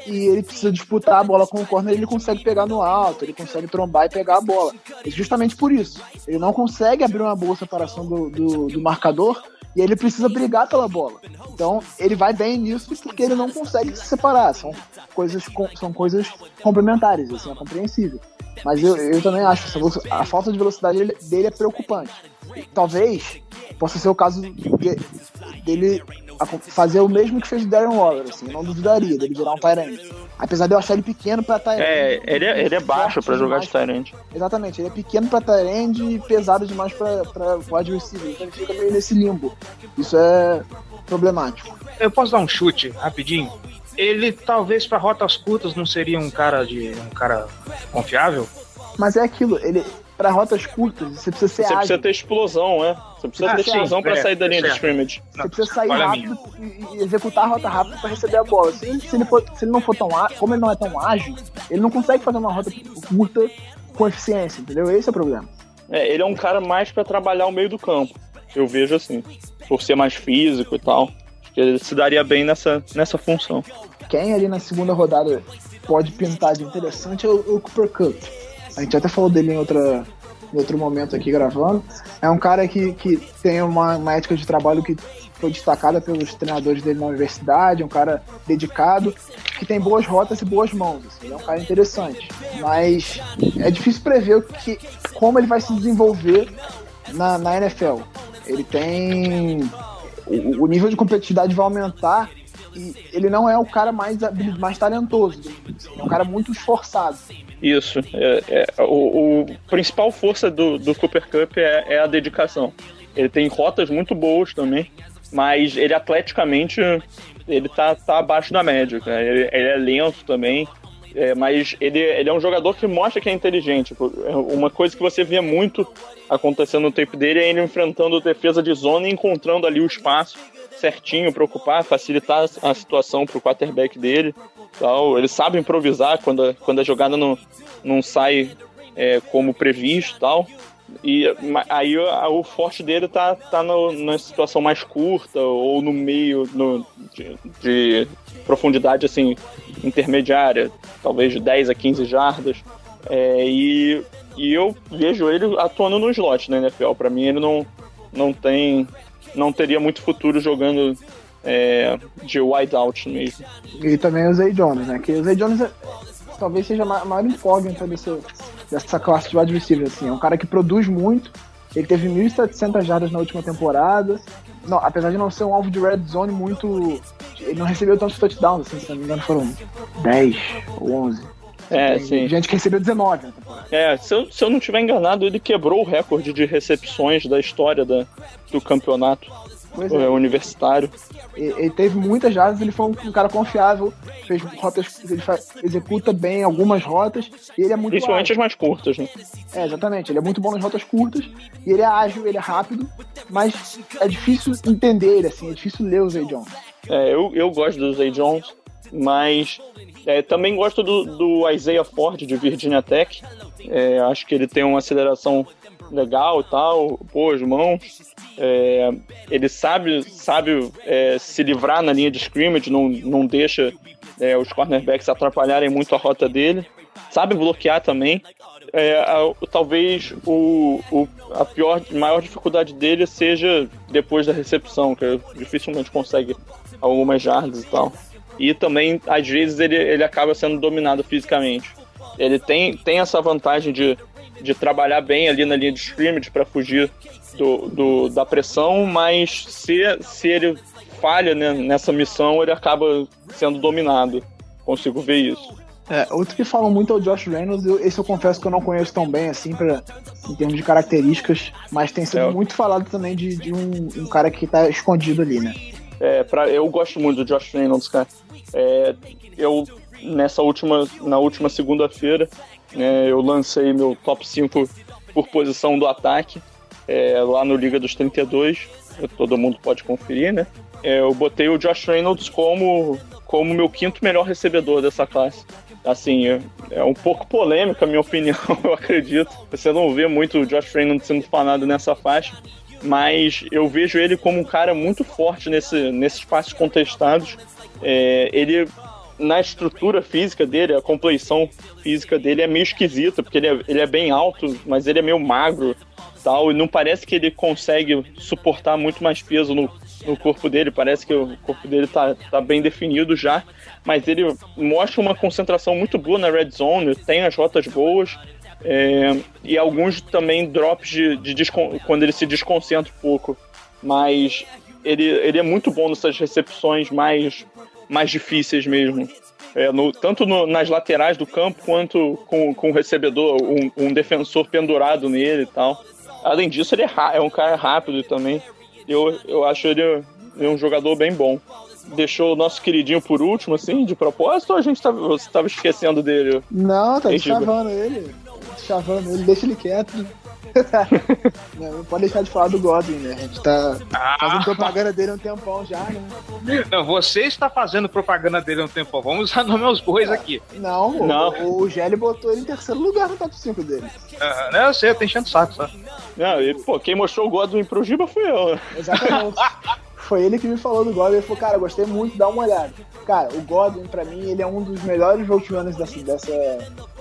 e ele precisa disputar a bola com o corner, ele consegue pegar no alto, ele consegue trombar e pegar a bola. E justamente por isso. Ele não consegue abrir uma boa separação do, do, do marcador e ele precisa brigar pela bola. Então ele vai bem nisso porque ele não consegue se separar. São coisas, são coisas complementares, assim, é compreensível. Mas eu, eu também acho velo- a falta de velocidade dele, é preocupante. Talvez possa ser o caso de- dele fazer o mesmo que fez o Darren Waller, assim, não duvidaria dele virar um Tyrant. Apesar de eu achar ele pequeno pra Tyrant. É, ele é, ele é baixo pra jogar de Tyrant. Exatamente, ele é pequeno pra Tyrant e pesado demais pra, pra wide receiver, então ele fica meio nesse limbo. Isso é problemático. Eu posso dar um chute rapidinho? Ele talvez para rotas curtas não seria um cara de um cara confiável? Mas é aquilo, ele para rotas curtas, você precisa ser Você ágil. precisa ter explosão, né? Você precisa Ah, ter sim, explosão pra é, sair da linha de certo. scrimmage. Você precisa sair rápido e, e executar a rota rápida para receber a bola. Se, se, ele for- se ele não for tão ágil, como ele não é tão ágil, ele não consegue fazer uma rota curta com eficiência, entendeu? Esse é o problema. É, ele é um cara mais pra trabalhar o meio do campo. Eu vejo assim. Por ser mais físico e tal. Ele se daria bem nessa, nessa função. Quem ali na segunda rodada pode pintar de interessante é o, o Cooper Cup. A gente até falou dele em, outra, em outro momento aqui gravando. É um cara que, que tem uma, uma ética de trabalho que foi destacada pelos treinadores dele na universidade, um cara dedicado, que tem boas rotas e boas mãos. assim, é um cara interessante. Mas é difícil prever o que, como ele vai se desenvolver na, na NFL. Ele tem. O, o nível de competitividade vai aumentar e ele não é o cara mais, mais talentoso. É um cara muito esforçado. Isso. É, é, o, o principal força do, do Cooper Cup é, é a dedicação. Ele tem rotas muito boas também, mas ele atleticamente ele tá, tá abaixo da média. Ele, ele é lento também, é, mas ele, ele é um jogador que mostra que é inteligente. Pô, é Uma coisa que você vê muito acontecendo no tempo dele é ele enfrentando defesa de zona e encontrando ali o espaço certinho para ocupar, facilitar a situação para o quarterback dele. Tal. Ele sabe improvisar quando a, quando a jogada não, não sai é, como previsto tal. E aí o forte dele tá, tá no, na situação mais curta ou no meio no, de, de profundidade assim intermediária, talvez de 10 a 15 jardas. É, e, e eu vejo ele atuando no slot na NFL. Para mim ele não, não tem não teria muito futuro jogando é, de wideout mesmo. E também o Zay Jones, né? Que o Zay Jones é- talvez seja a ma- maior incógnita desse, dessa classe de wide receiver. Assim. É um cara que produz muito. Ele teve 1.700 jardas na última temporada. Não, apesar de não ser um alvo de red zone muito. Ele não recebeu tantos touchdowns, assim, se não me engano, foram 10 ou 11. É, Tem sim. gente que recebeu 19 na temporada. É, se eu, se eu não estiver enganado, ele quebrou o recorde de recepções da história da, do campeonato Pois é, é, universitário. ele, teve muitas jardas, ele foi um, um cara confiável, fez rotas, ele fa- executa bem algumas rotas, e ele é muito Principalmente as mais curtas, né? É, exatamente, ele é muito bom nas rotas curtas, e ele é ágil, ele é rápido, mas é difícil entender ele, assim, é difícil ler o Zay Jones. É, eu, eu gosto do Zay Jones, mas é, também gosto do, do Isaiah Ford de Virginia Tech. É, acho que ele tem uma aceleração legal e tal, boas mãos. É, ele sabe, sabe é, se livrar na linha de scrimmage, não, não deixa é, os cornerbacks atrapalharem muito a rota dele. Sabe bloquear também. É, a- talvez o, o- a pior, maior dificuldade dele seja depois da recepção, que dificilmente consegue algumas jardas e tal. E também, às vezes, ele, ele acaba sendo dominado fisicamente. Ele tem, tem essa vantagem de, de trabalhar bem ali na linha de scrimmage para fugir do, do- da pressão, mas se, se ele falha né, nessa missão, ele acaba sendo dominado. Consigo ver isso. É, outro que falam muito é o Josh Reynolds, eu- esse eu confesso que eu não conheço tão bem, assim, pra, em termos de características, mas tem sido É. muito falado também de, de um, um cara que tá escondido ali, né? É, pra, eu gosto muito do Josh Reynolds, cara. É, eu, nessa última, na última segunda-feira, né, eu lancei meu top 5 por posição do ataque, é, lá no Liga dos 32. Todo mundo pode conferir, né? É, eu botei o Josh Reynolds como, como meu quinto melhor recebedor dessa classe. Assim, é, é um pouco polêmica a minha opinião, eu acredito. Você não vê muito o Josh Reynolds sendo fanado nessa faixa, mas eu vejo ele como um cara muito forte nesse, nesses passos contestados. É, ele, na estrutura física dele, a compleição física dele é meio esquisita, porque ele é, ele é bem alto, mas ele é meio magro tal, e não parece que ele consegue suportar muito mais peso no, no corpo dele, parece que o corpo dele tá, tá bem definido já, mas ele mostra uma concentração muito boa na red zone, tem as rotas boas, é, e alguns também drops de, de quando ele se desconcentra um pouco. Mas ele, ele é muito bom nessas recepções mais, mais difíceis mesmo. É, no- tanto no- nas laterais do campo quanto com, com o recebedor, um, um defensor pendurado nele e tal. Além disso, ele é, é um cara rápido também. Eu, eu acho ele, um jogador bem bom. Deixou o nosso queridinho por último, assim, de propósito, ou a gente tava, você estava esquecendo dele? Não, tá Giba. chavando ele. Chavando ele, deixa ele quieto. não, não pode deixar de falar do Godwin, né? A gente tá fazendo propaganda dele há um tempão já, né? Não, você está fazendo propaganda dele há um tempo. Vamos usar nome aos bois aqui. Não, o- Não. O, o Gelli botou ele em terceiro lugar no top 5 dele. Ah, não, eu sei, eu tô enchendo o saco, só. Não, e, pô, quem mostrou o Godwin pro Giba fui eu. Exatamente. Foi ele que me falou do Godwin. Ele falou, cara, gostei muito, dá uma olhada. Cara, o Godwin, pra mim, ele é um dos melhores runners dessa, dessa,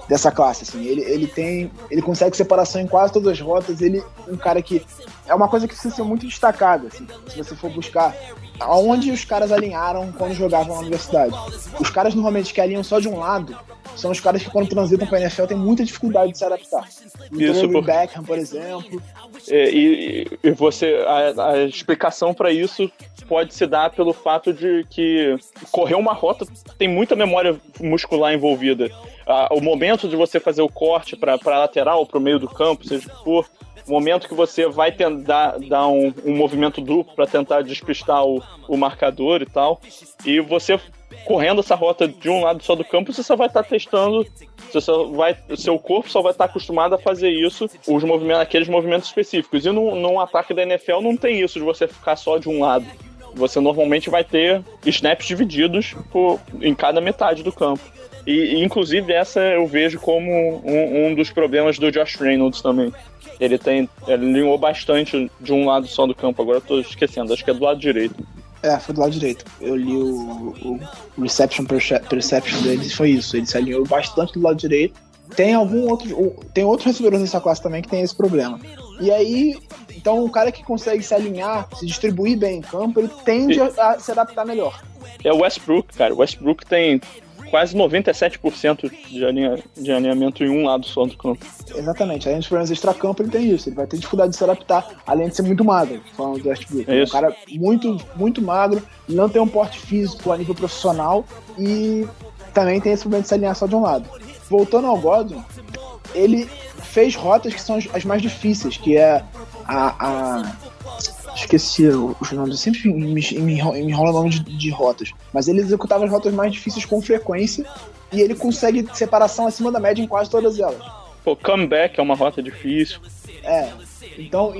dessa classe, assim. Ele, ele tem... Ele consegue separação em quase todas as rotas. Ele é um cara que... É uma coisa que precisa ser muito destacada, assim. Se você for buscar aonde os caras alinharam quando jogavam na universidade. Os caras, normalmente, que alinham só de um lado... São os caras que, quando transitam pra NFL, têm muita dificuldade de se adaptar. O Isso, por- Beckham, por exemplo. É, e, e você a, a explicação para isso pode se dar pelo fato de que correr uma rota tem muita memória muscular envolvida. Ah, o momento de você fazer o corte para lateral, para o meio do campo, seja o que for, o momento que você vai tentar dar um, um movimento duplo para tentar despistar o, o marcador e tal, e você correndo essa rota de um lado só do campo, você só vai estar testando, você só vai, seu corpo só vai estar acostumado a fazer isso, os movimentos, aqueles movimentos específicos. E num, num ataque da NFL não tem isso de você ficar só de um lado. Você normalmente vai ter snaps divididos por, em cada metade do campo. E, e, inclusive essa eu vejo como um, um dos problemas do Josh Reynolds também. Ele tem, ele alinhou bastante de um lado só do campo. Agora eu tô esquecendo, acho que é do lado direito. É, foi do lado direito. Eu li o, o reception perce- perception deles foi isso. Ele se alinhou bastante do lado direito. Tem algum outro. Tem outros recebedores dessa classe também que tem esse problema. E aí, então o cara que consegue se alinhar, se distribuir bem em campo, ele tende a, a se adaptar melhor. É o Westbrook, cara. O Westbrook tem, quase 97% de, alinha, de alinhamento em um lado só do campo. Exatamente. Além dos problemas extra-campo, ele tem isso. Ele vai ter dificuldade de se adaptar, além de ser muito magro, falando do Westbrook. É um cara muito, muito magro, não tem um porte físico a nível profissional e também tem esse problema de se alinhar só de um lado. Voltando ao Godwin, ele fez rotas que são as mais difíceis, que é a, a esqueci os nomes, sempre me, me, me enrola nome de, de, rotas, mas ele executava as rotas mais difíceis com frequência e ele consegue separação acima da média em quase todas elas. Pô, comeback é uma rota difícil. É. Então,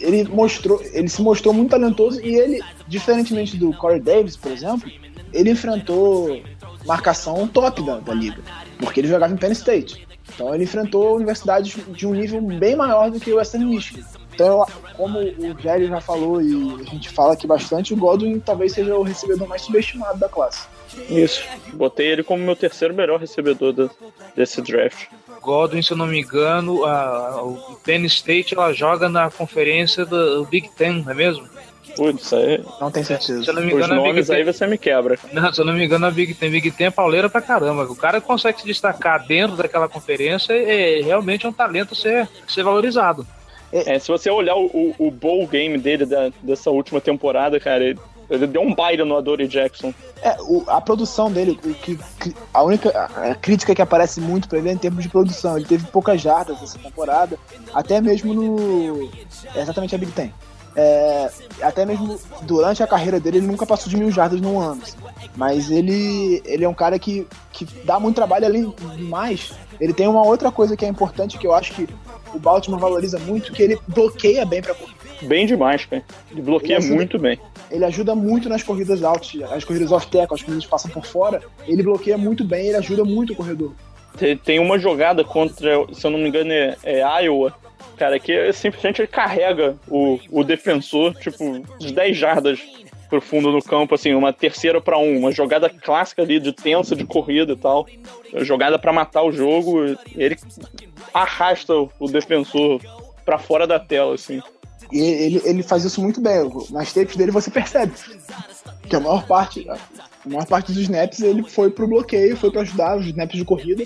ele mostrou, ele se mostrou muito talentoso e ele, diferentemente do Corey Davis, por exemplo, ele enfrentou marcação top da, da liga, porque ele jogava em Penn State. Então ele enfrentou universidades de um nível bem maior do que o Western Michigan. Então, como o Jerry já falou e a gente fala aqui bastante, o Godwin talvez seja o recebedor mais subestimado da classe. Isso. Botei ele como meu terceiro melhor recebedor do, desse draft. Godwin, se eu não me engano, a, o Penn State ela joga na conferência do Big Ten, não é mesmo? Putz, aí. Não tem certeza. Se eu não me engano, Os nomes aí você me quebra. Não, se eu não me engano, a Big Ten, Big Ten é pauleira pra caramba. O cara consegue se destacar dentro daquela conferência é, é realmente é um talento a ser, ser valorizado. É, se você olhar o, o, bowl game dele da, dessa última temporada, cara, ele, ele deu um baile no Adore Jackson. É, o, a produção dele, que, que, a única a crítica que aparece muito pra ele é em termos de produção. Ele teve poucas jardas essa temporada, até mesmo no. É exatamente a Big Ten. É, até mesmo durante a carreira dele, ele nunca passou de mil jardas num ano. Mas ele, ele é um cara que, que dá muito trabalho além de mais. Ele tem uma outra coisa que é importante que eu acho que o Baltimore valoriza muito, que ele bloqueia bem pra corrida. Bem demais, cara. Ele bloqueia ele ajuda, muito bem. Ele ajuda muito nas corridas altas, as corridas off-tackle, as corridas que passam por fora. Ele bloqueia muito bem, ele ajuda muito o corredor. Tem uma jogada contra, se eu não me engano, é, é Iowa, cara, que simplesmente ele carrega o, o defensor, tipo, de 10 jardas pro fundo do campo, assim, uma terceira para um, uma jogada clássica ali de tensa de corrida e tal, jogada para matar o jogo, ele arrasta o defensor para fora da tela, assim. E ele, ele faz isso muito bem. Nas tapes dele você percebe que a maior parte, a maior parte dos snaps ele foi pro bloqueio, foi para ajudar os snaps de corrida.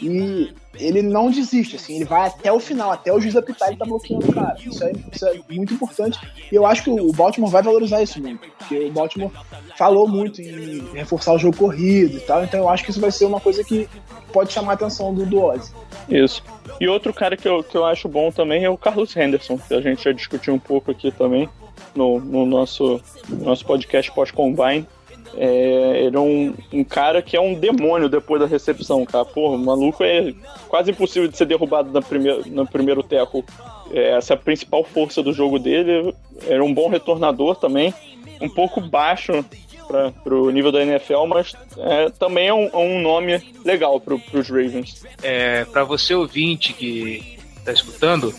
E ele não desiste, assim, ele vai até o final, até o juiz apitar, ele tá bloqueando o cara. Isso é, isso é muito importante. E eu acho que o Baltimore vai valorizar isso muito. Porque o Baltimore falou muito em reforçar o jogo corrido e tal. Então eu acho que isso vai ser uma coisa que pode chamar a atenção do, do Ozzy. Isso. E outro cara que eu, que eu acho bom também é o Carlos Henderson, que a gente já discutiu um pouco aqui também no, no nosso, nosso podcast pós-combine. É, ele é um, um, cara que é um demônio depois da recepção, cara. Porra, o maluco é quase impossível de ser derrubado na primeira, no primeiro teco. É, essa é a principal força do jogo dele. Era um bom retornador também. Um pouco baixo para o nível da NFL, mas é, também é um, é um, nome legal para os Ravens. É, para você ouvinte que está escutando,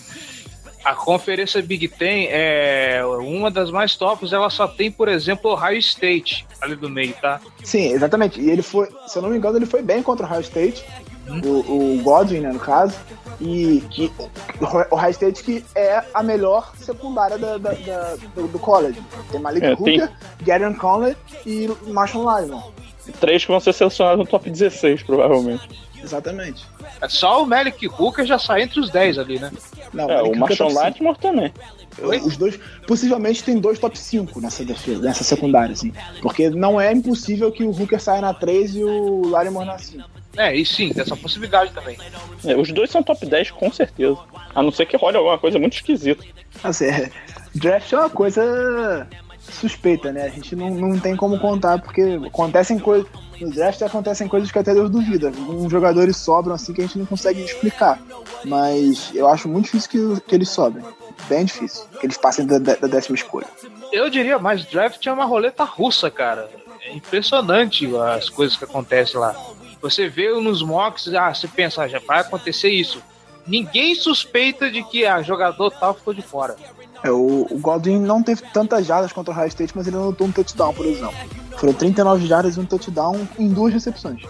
a conferência Big Ten é uma das mais tops, ela só tem, por exemplo, Ohio State ali do meio, tá? Sim, exatamente. E ele foi, se eu não me engano, ele foi bem contra o Ohio State, hum. o, o Godwin, né, no caso e que o High State que é a melhor secundária da, da, da do, do, college. Tem Malik é, Hooker, tem... Gary Conley e Marshall Lyman. Três que vão ser selecionados no top 16, provavelmente. Exatamente. É só o Malik Hooker já sai entre os 10 ali, né? Não, é, o Marshall Lyman também. Oi? Os dois, possivelmente tem dois top 5 nessa defesa, nessa secundária, assim. Porque não é impossível que o Hooker saia na 3 e o Larimore na 5. É, e sim, tem essa possibilidade também. É, os dois são top 10 com certeza. A não ser que role alguma coisa muito esquisita. Assim, é, draft é uma coisa suspeita, né? A gente não, não tem como contar, porque acontecem coisas. No draft acontecem coisas que até Deus duvida. Alguns jogadores sobram assim que a gente não consegue explicar. Mas eu acho muito difícil que, que eles sobrem. Bem difícil. Que eles passem da, da décima escolha. Eu diria mais, draft é uma roleta russa, cara. É impressionante as coisas que acontecem lá. Você vê nos mocks, ah, você pensa, ah, já vai acontecer isso. Ninguém suspeita de que a ah, jogador tal ficou de fora. É, o, o Godwin não teve tantas jardas contra o High State, mas ele anotou um touchdown, por exemplo. Foram 39 jardas e um touchdown em duas recepções.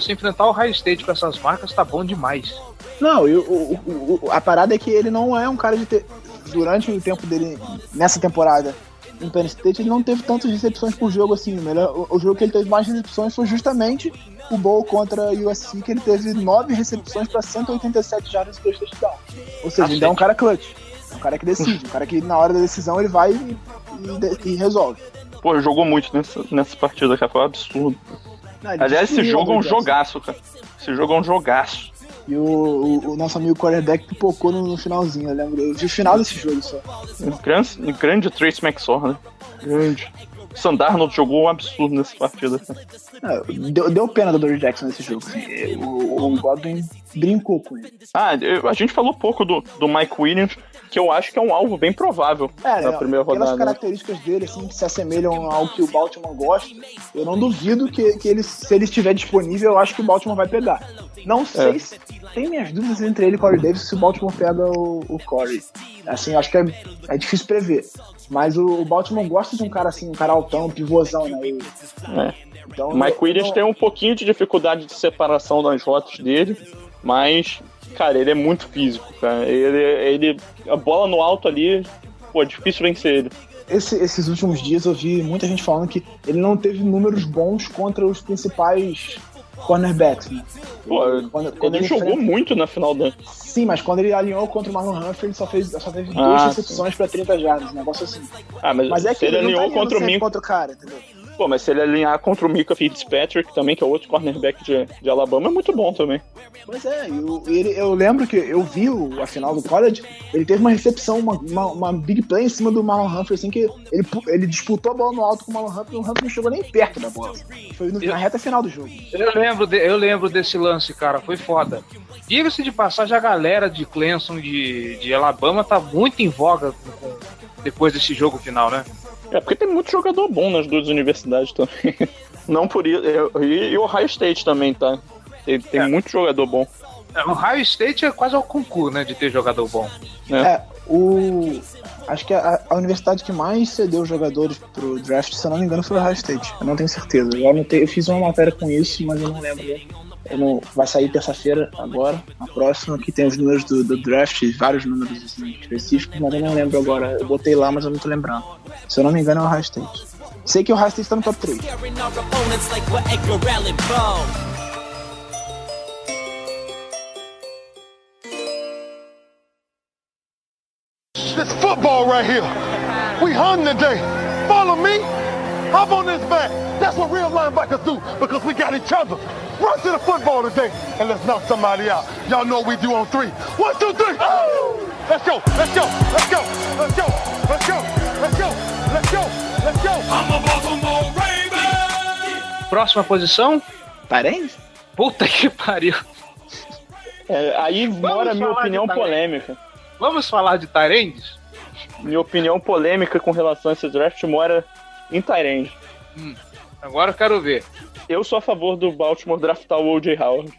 se enfrentar o High State com essas marcas tá bom demais. Não, eu, o, o, a parada é que ele não é um cara de ter. Durante o tempo dele, nessa temporada, em Penn State, ele não teve tantas recepções por jogo assim. O, melhor, o, o jogo que ele teve mais recepções foi justamente o bowl contra a USC, que ele teve nove recepções para 187 jardas e dois touchdowns. Ou seja, ele é um cara clutch. É um cara que decide, um cara que na hora da decisão ele vai e, e- e resolve. Pô, jogou muito nessa, nessa partida, cara. Foi um absurdo. Não, Aliás, esse jogo é um jogaço, cara. Esse jogo é um jogaço. E o, o- o nosso amigo quarterback pipocou no, no finalzinho, eu lembro. Eu vi o final desse jogo só. Um grande, um grande Trace McSorley. Grande. O Sandarnold jogou um absurdo nessa partida. Ah, deu, deu pena do Dory Jackson nesse jogo. assim. O, o Godwin brincou com ele. Ah, eu- a gente falou pouco do, do Mike Williams, que eu acho que é um alvo bem provável É, na né, primeira pelas rodada. né? características dele, assim, que se assemelham ao que o Baltimore gosta, eu não duvido que, que ele, se ele estiver disponível, eu acho que o Baltimore vai pegar. Não sei É. se. Tem minhas dúvidas entre ele e o Corey Davis se o Baltimore pega o, o Corey. Assim, acho que é, é difícil prever. Mas o, Baltimore gosta de um cara assim, um cara altão, pivôzão, né? E- É. Então, O Mike eu- Williams tem um pouquinho de dificuldade de separação das rotas dele, mas, cara, ele é muito físico, cara. Ele, ele a bola no alto ali, pô, é difícil vencer ele. esse- esses últimos dias eu vi muita gente falando que ele não teve números bons contra os principais cornerbacks, né? Pô, Quando- quando ele, ele jogou enfrenta- muito na final da. Sim, mas quando ele alinhou contra o Marlon Humphrey, ele só, fez, só teve Ah, duas recepções pra 30 jardas, um negócio assim. Ah, mas, Mas é que ele ele tá alinhou alinhando contra Mika. contra o cara, entendeu? Pô, mas se ele alinhar contra o Mika Fitzpatrick também, que é outro cornerback de, de Alabama, é muito bom também. Pois é, eu, ele, eu lembro que eu vi o, a final do college, ele teve uma recepção, uma, uma, uma big play em cima do Marlon Humphrey, assim, que ele, ele disputou a bola no alto com o Marlon Humphrey e o Humphrey não chegou nem perto da bola. Foi no- na reta final do jogo. Eu lembro, de- eu lembro desse lance, cara, foi foda. Diga-se de passagem, a galera de Clemson, de, de Alabama, tá muito em voga depois desse jogo final, né? É, porque tem muito jogador bom nas duas universidades também. Não por isso. é, E, e o Ohio State também, tá? Tem, tem É. muito jogador bom. O Ohio State é quase ao concurso, né, de ter jogador bom. É, o. Acho que a, a universidade que mais cedeu jogadores pro draft, se eu não me engano, foi o Ohio State. Eu não tenho certeza. Eu, anotei- eu fiz uma matéria com isso, mas eu não lembro. Não, vai sair terça-feira agora, a próxima, que tem os números do, do draft, vários números assim, específicos, mas eu não lembro agora. Eu botei lá, mas eu não tô lembrando. Se eu não me engano, é o Ohio State. Sei que o Ohio State tá no top 3. Scaring our opponents like we're Edgar Allan Poe. This football right here. We hunting today. Follow me. Hop on this back. That's what real linebackers do because we got each other. Run to the football today and let's knock somebody out. Y'all know what we do on three. One, two, three. Oh! Let's go. Let's go. Let's go. Let's go. Let's go. Let's go. Let's go. Let's go. I'm a Baltimore Raven. Próxima posição? Tyrande? Puta que pariu. É, aí mora a minha opinião polêmica. Vamos falar de Tyrands? Minha opinião polêmica com relação a esse draft mora em Tyrande. Agora eu quero ver. Eu sou a favor do Baltimore draftar o O.J. Howard.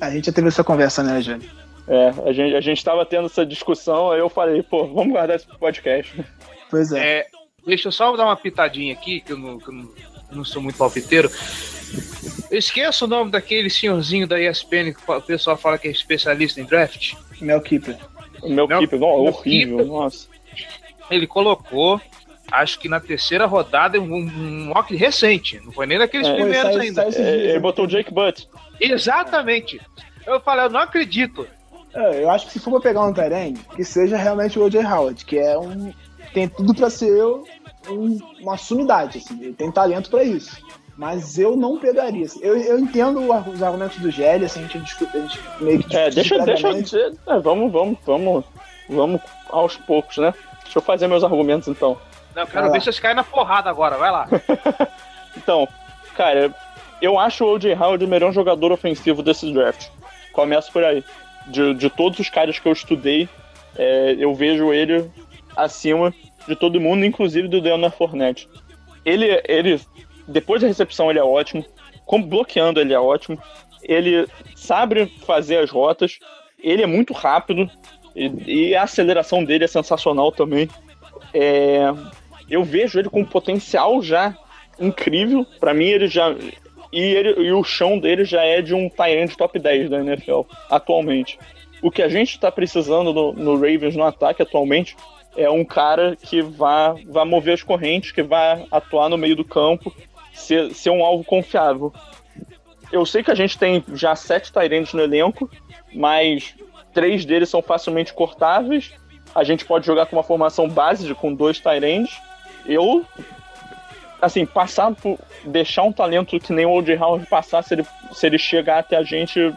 A gente já teve essa conversa, né, Jânio? É, a gente, a gente tava tendo essa discussão, aí eu falei, pô, vamos guardar esse podcast. Pois é. É, deixa eu só dar uma pitadinha aqui, que eu não, que eu não, eu não sou muito palpiteiro. Eu esqueço o nome daquele senhorzinho da ESPN que o pessoal fala que é especialista em draft. Mel Keeper. O meu Não, keeper, não, horrível, keeper. nossa. Ele colocou, acho que na terceira rodada, um, um mock recente. Não foi nem daqueles É, primeiros saiu- ainda. esses É, ele botou o Jake Butt. Exatamente. Eu falei, eu não acredito. É, eu acho que se for pra pegar um Tyrande, que seja realmente o O.J. Howard, que é um. tem tudo pra ser um- uma sumidade, assim, ele tem talento pra isso. Mas eu não pegaria. assim. Eu, eu entendo os argumentos do Gelli, assim, a gente discute a gente meio que É, deixa, deixa eu dizer. é, vamos, vamos, vamos. Vamos aos poucos, né? Deixa eu fazer meus argumentos então. Eu quero Vai ver lá. vocês caem na porrada agora, vai lá. Então, cara, eu acho o O.J. Howard o melhor jogador ofensivo desse draft. Começo por aí. De, de todos os caras que eu estudei, é, eu vejo ele acima de todo mundo, inclusive do Leonard Fournette. Ele, ele, depois da recepção, ele é ótimo. Como bloqueando, ele é ótimo. Ele sabe fazer as rotas. Ele é muito rápido. E, e a aceleração dele é sensacional também. É, eu vejo ele com um potencial já incrível. Pra mim, ele já. E, ele, e o chão dele já é de um Tyrant top 10 da NFL atualmente. O que a gente tá precisando no, no Ravens no ataque atualmente é um cara que vá, vá mover as correntes, que vá atuar no meio do campo, ser, ser um alvo confiável. eu sei que a gente tem já sete Tyrants no elenco, mas três deles são facilmente cortáveis. A gente pode jogar com uma formação base com dois Tyrants. Eu, assim, passar por. deixar um talento que nem o Old Howard passar, se ele, se ele chegar até a gente,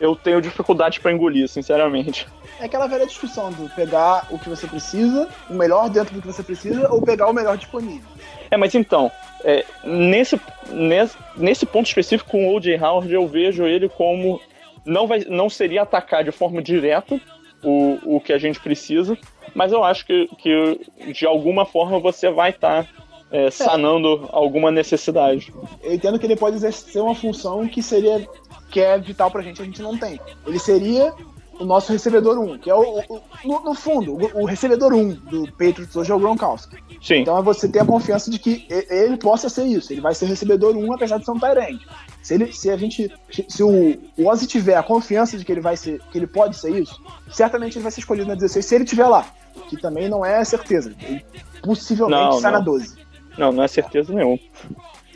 eu tenho dificuldade para engolir, sinceramente. É aquela velha discussão do pegar o que você precisa, o melhor dentro do que você precisa, ou pegar o melhor disponível. É, mas então, é, nesse, nesse, nesse ponto específico com o O.J. Howard, eu vejo ele como não, vai, não seria atacar de forma direta o, o que a gente precisa, mas eu acho que, que de alguma forma você vai estar tá, é, sanando alguma necessidade. Eu entendo que ele pode exercer uma função que seria que é vital pra gente, a gente não tem. Ele seria o nosso recebedor 1, que é o, o no, no, fundo, o, o, recebedor 1 do Patriots hoje é o Gronkowski. Sim. Então é você ter a confiança de que ele possa ser isso. Ele vai ser recebedor 1, apesar de ser um Tyrande. Se, ele, se a gente. Se o, o Ozzy tiver a confiança de que ele vai ser. que ele pode ser isso, certamente ele vai ser escolhido na 16 se ele tiver lá. Que também não é certeza. Ele possivelmente não, sai não. na 12. Não, não é certeza nenhuma.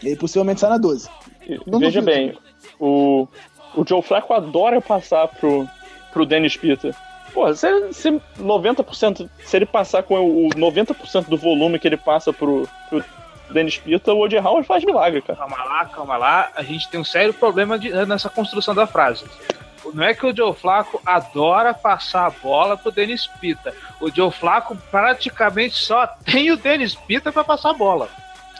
Ele possivelmente sai na 12. Não Veja bem, o, o Joe Flacco adora passar pro, pro Dennis Peter. Pô, se, se 90%, se ele passar com o 90% do volume que ele passa pro, pro Dennis Peter, o Woody Howard faz milagre, cara. Calma lá, calma lá. A gente tem um sério problema de, nessa construção da frase. Não é que o Joe Flaco adora passar a bola pro Dennis Pita. O Joe Flaco praticamente só tem o Dennis Pita para passar a bola.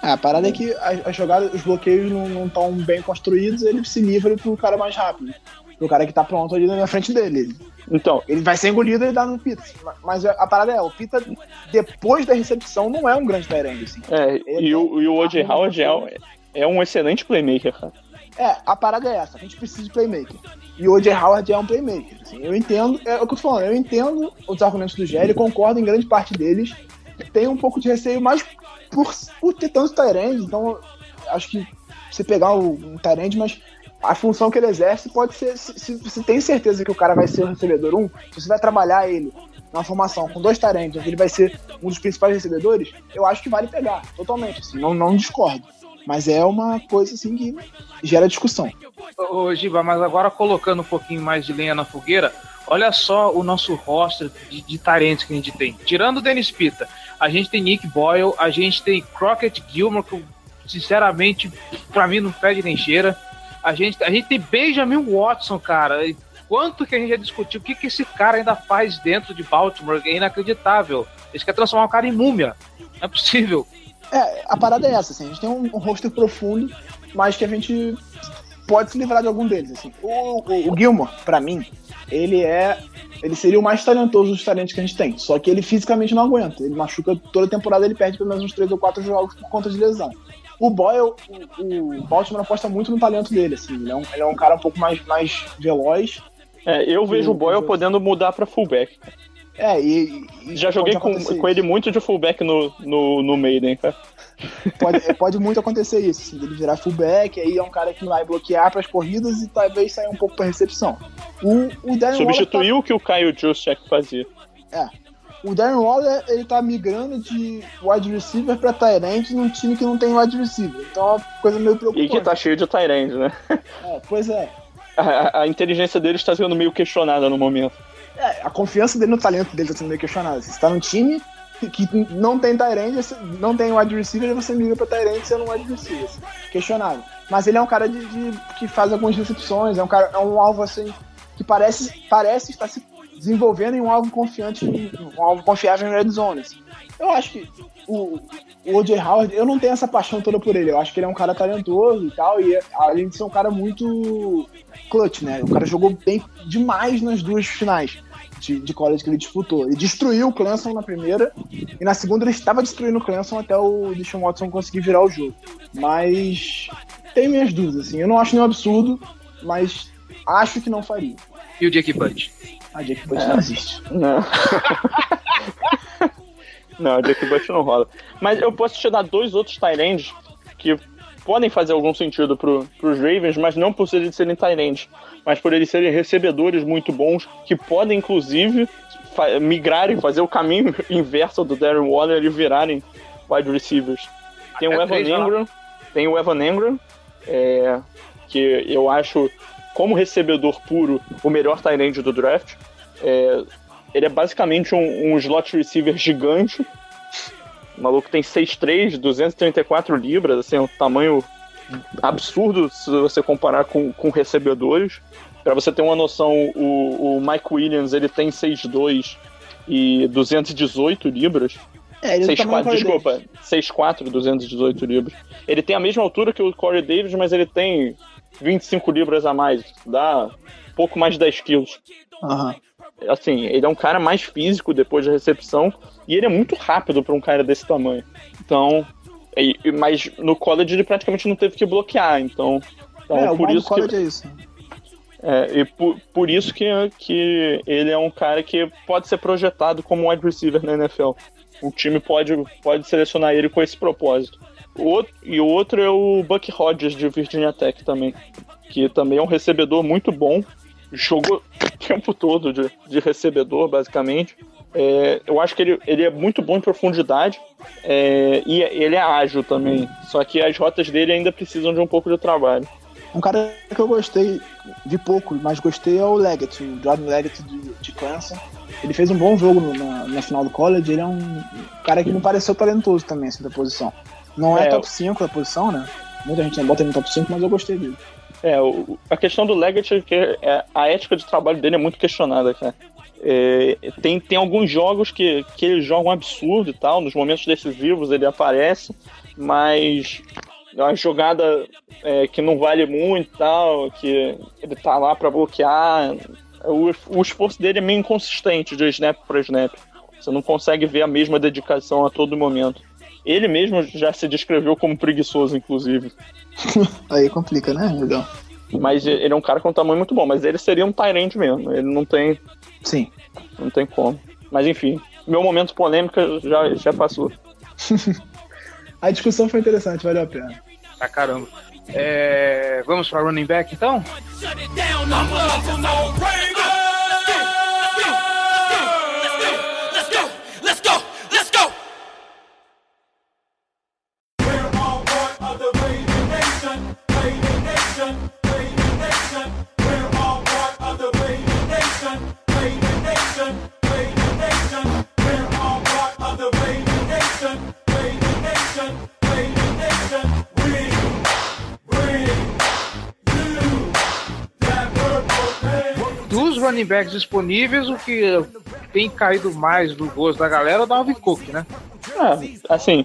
Ah, a parada é que a, a jogada, os bloqueios não estão bem construídos, ele se livra pro cara mais rápido. Pro cara que tá pronto ali na frente dele. Então. Ele vai ser engolido e dá no Pita. Mas a parada é, o Pita, depois da recepção, não é um grande Tyrande, assim. É, ele e, o, e o O.J. Howard é, é um excelente playmaker, cara. É, a parada é essa, a gente precisa de playmaker. E o O.J. Howard é um playmaker. Assim, eu entendo, é o que eu tô falando, eu entendo os argumentos do Jerry, concordo em grande parte deles. Tenho um pouco de receio, mas por, por ter tanto Tyrande, então acho que você pegar um Tyrande, mas a função que ele exerce pode ser. Se, você tem certeza que o cara vai ser o recebedor 1, se você vai trabalhar ele na formação com dois talentos, ele vai ser um dos principais recebedores, eu acho que vale pegar, totalmente. Assim, não, não discordo. Mas é uma coisa assim que gera discussão. Ô, Giba, mas agora colocando um pouquinho mais de lenha na fogueira, olha só o nosso roster de, de talentos que a gente tem. Tirando o Dennis Pita, a gente tem Nick Boyle, a gente tem Crockett Gilmore, que sinceramente, para mim não fede nem cheira. A gente, a gente tem Benjamin Watson, cara. Quanto que a gente já discutiu? O que, que esse cara ainda faz dentro de Baltimore? É inacreditável. Ele quer transformar o cara em múmia. Não é possível. É, a parada é essa, assim. A gente tem um, um profundo, mas que a gente pode se livrar de algum deles, assim. O, o, o Gilmore, pra mim, ele é. Ele seria o mais talentoso dos talentos que a gente tem. Só que ele fisicamente não aguenta. Ele machuca toda temporada, ele perde pelo menos uns 3 ou 4 jogos por conta de lesão. O Boyle, o, o Baltimore aposta muito no talento dele, assim. Ele é um, ele é um cara um pouco mais, mais veloz. É, eu vejo o Boyle podendo mudar pra fullback. É, e. e Já joguei com, com ele muito de fullback no, no, no Maiden, cara. Pode, pode muito acontecer isso, assim, ele virar fullback, aí é um cara que vai bloquear para as corridas e talvez sair um pouco para recepção. O, o Darren Substituiu tá... o que o Caio Juszczyk fazia. É. O Darren Waller, ele tá migrando de wide receiver pra Tyrant num time que não tem wide receiver. Então é uma coisa meio preocupante. E que tá cheio de Tyrant, né? É, pois é. A, a, inteligência dele está sendo meio questionada no momento. É, a confiança dele no talento dele está sendo meio questionada. Você está num time que não tem Tyrant, não tem wide receiver, você migra pra Tyrant sendo um wide receiver. Assim, questionável. Mas ele é um cara de, de, que faz algumas recepções, é um cara, é um alvo assim que parece, parece estar se desenvolvendo em um alvo confiante, um alvo confiável em red zone. Assim. Eu acho que o, o O.J. Howard, eu não tenho essa paixão toda por ele. Eu acho que ele é um cara talentoso e tal, e além de ser um cara muito clutch, né? O cara jogou bem demais nas duas finais de, de college que ele disputou. Ele destruiu o Clemson na primeira, e na segunda ele estava destruindo o Clemson até o Deshaun Watson conseguir virar o jogo. Mas tem minhas dúvidas, assim. Eu não acho nenhum absurdo, mas acho que não faria. E o Jake Butt? A Jake é. não existe. Não. não, Jake Butt não rola. Mas eu posso te dar dois outros Tyrands que podem fazer algum sentido pro, pros Ravens, mas não por eles serem Tyrands, mas por eles serem recebedores muito bons, que podem, inclusive, migrarem, fazer o caminho inverso do Darren Waller e virarem wide receivers. Tem o Evan Ingram, tem o Evan Ingram, é, que eu acho, como recebedor puro, o melhor tight end do draft. É, ele é basicamente um, um slot receiver gigante. O maluco tem 6'3", 234 libras, assim, é um tamanho absurdo se você comparar com, com recebedores. Para você ter uma noção, o, o Mike Williams ele tem 6'2 e 218 libras. É, ele é do 6'4, tamanho do Corey desculpa, 6'4, 218 libras. Ele tem a mesma altura que o Corey Davis, mas ele tem 25 libras a mais. Dá pouco mais de 10 quilos. Aham. Assim, ele é um cara mais físico depois da recepção e ele é muito rápido para um cara desse tamanho. Então, e- mas no college ele praticamente não teve que bloquear, então, então é, por isso que college é isso. é, e por, por isso que, que ele é um cara que pode ser projetado como wide receiver na NFL. O time pode, pode selecionar ele com esse propósito. O outro, e o outro é o Buck Hodges de Virginia Tech também, que também é um recebedor muito bom. Jogou o tempo todo de, de recebedor, basicamente. É, eu acho que ele, ele é muito bom em profundidade é, e ele é ágil também. Só que as rotas dele ainda precisam de um pouco de trabalho. Um cara que eu gostei de pouco, mas gostei é o Leggett, o Jordan Leggett de, de Clemson. Ele fez um bom jogo na, na final do college, ele é um cara que me pareceu talentoso também, assim, da posição. Não é, É, top 5 da posição, né? Muita gente não bota ele no top 5, mas eu gostei dele. É, o- a questão do Leggett é que é, a ética de trabalho dele é muito questionada, cara. É, tem, tem alguns jogos que, que ele joga um absurdo e tal, nos momentos decisivos ele aparece, mas é uma jogada é, que não vale muito e tal, que ele tá lá pra bloquear, o, o esforço dele é meio inconsistente de snap para snap. Você não consegue ver a mesma dedicação a todo momento. Ele mesmo já se descreveu como preguiçoso, inclusive. Aí complica, né, Legal? Mas ele é um cara com um tamanho muito bom, mas ele seria um Tyrant mesmo. Ele não tem, Sim. não tem como. Mas enfim, meu momento polêmica já, já passou. A discussão foi interessante, valeu a pena. Pra caramba. É, vamos pra running back então? Dos running backs disponíveis, o que tem caído mais do gosto da galera é o Dalvin Cook, né? É, assim,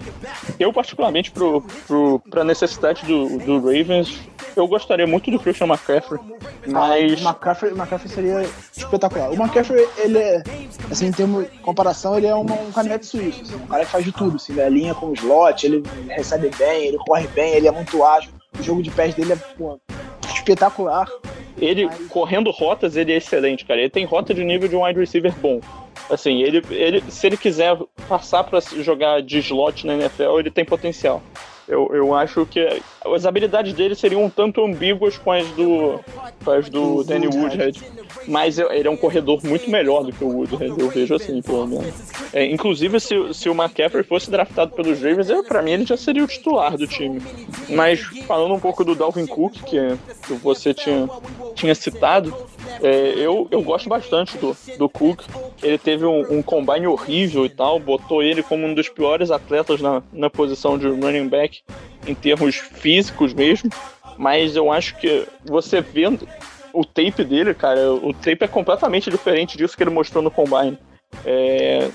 eu particularmente pro, pro, pra necessidade do, do Ravens, eu gostaria muito do Christian McCaffrey, mas O McCaffrey, McCaffrey seria espetacular. O McCaffrey, ele é, assim, em termos de comparação, ele é uma- um canivete suíço. assim, um cara que faz de tudo, assim, ele alinha com o slot, ele recebe bem, ele corre bem, ele é muito ágil. O jogo de pés dele é pô, espetacular. ele correndo rotas, ele é excelente, cara. Ele tem rota de nível de um wide receiver bom. Assim, ele, ele se ele quiser passar pra jogar de slot na NFL, ele tem potencial. Eu, eu acho que as habilidades dele seriam um tanto ambíguas com as do, com as do Danny Woodhead. Mas ele é um corredor muito melhor do que o Woodhead, eu vejo assim, pelo menos. É, inclusive, se, se o McCaffrey fosse draftado pelos Ravens, pra mim ele já seria o titular do time. Mas falando um pouco do Dalvin Cook, que, que você tinha, tinha citado, é, eu, eu gosto bastante do, do Cook. Ele teve um, um combine horrível e tal, botou ele como um dos piores atletas na, na posição de running back, em termos físicos mesmo. Mas eu acho que você vendo o tape dele, cara, o tape é completamente diferente disso que ele mostrou no combine. É,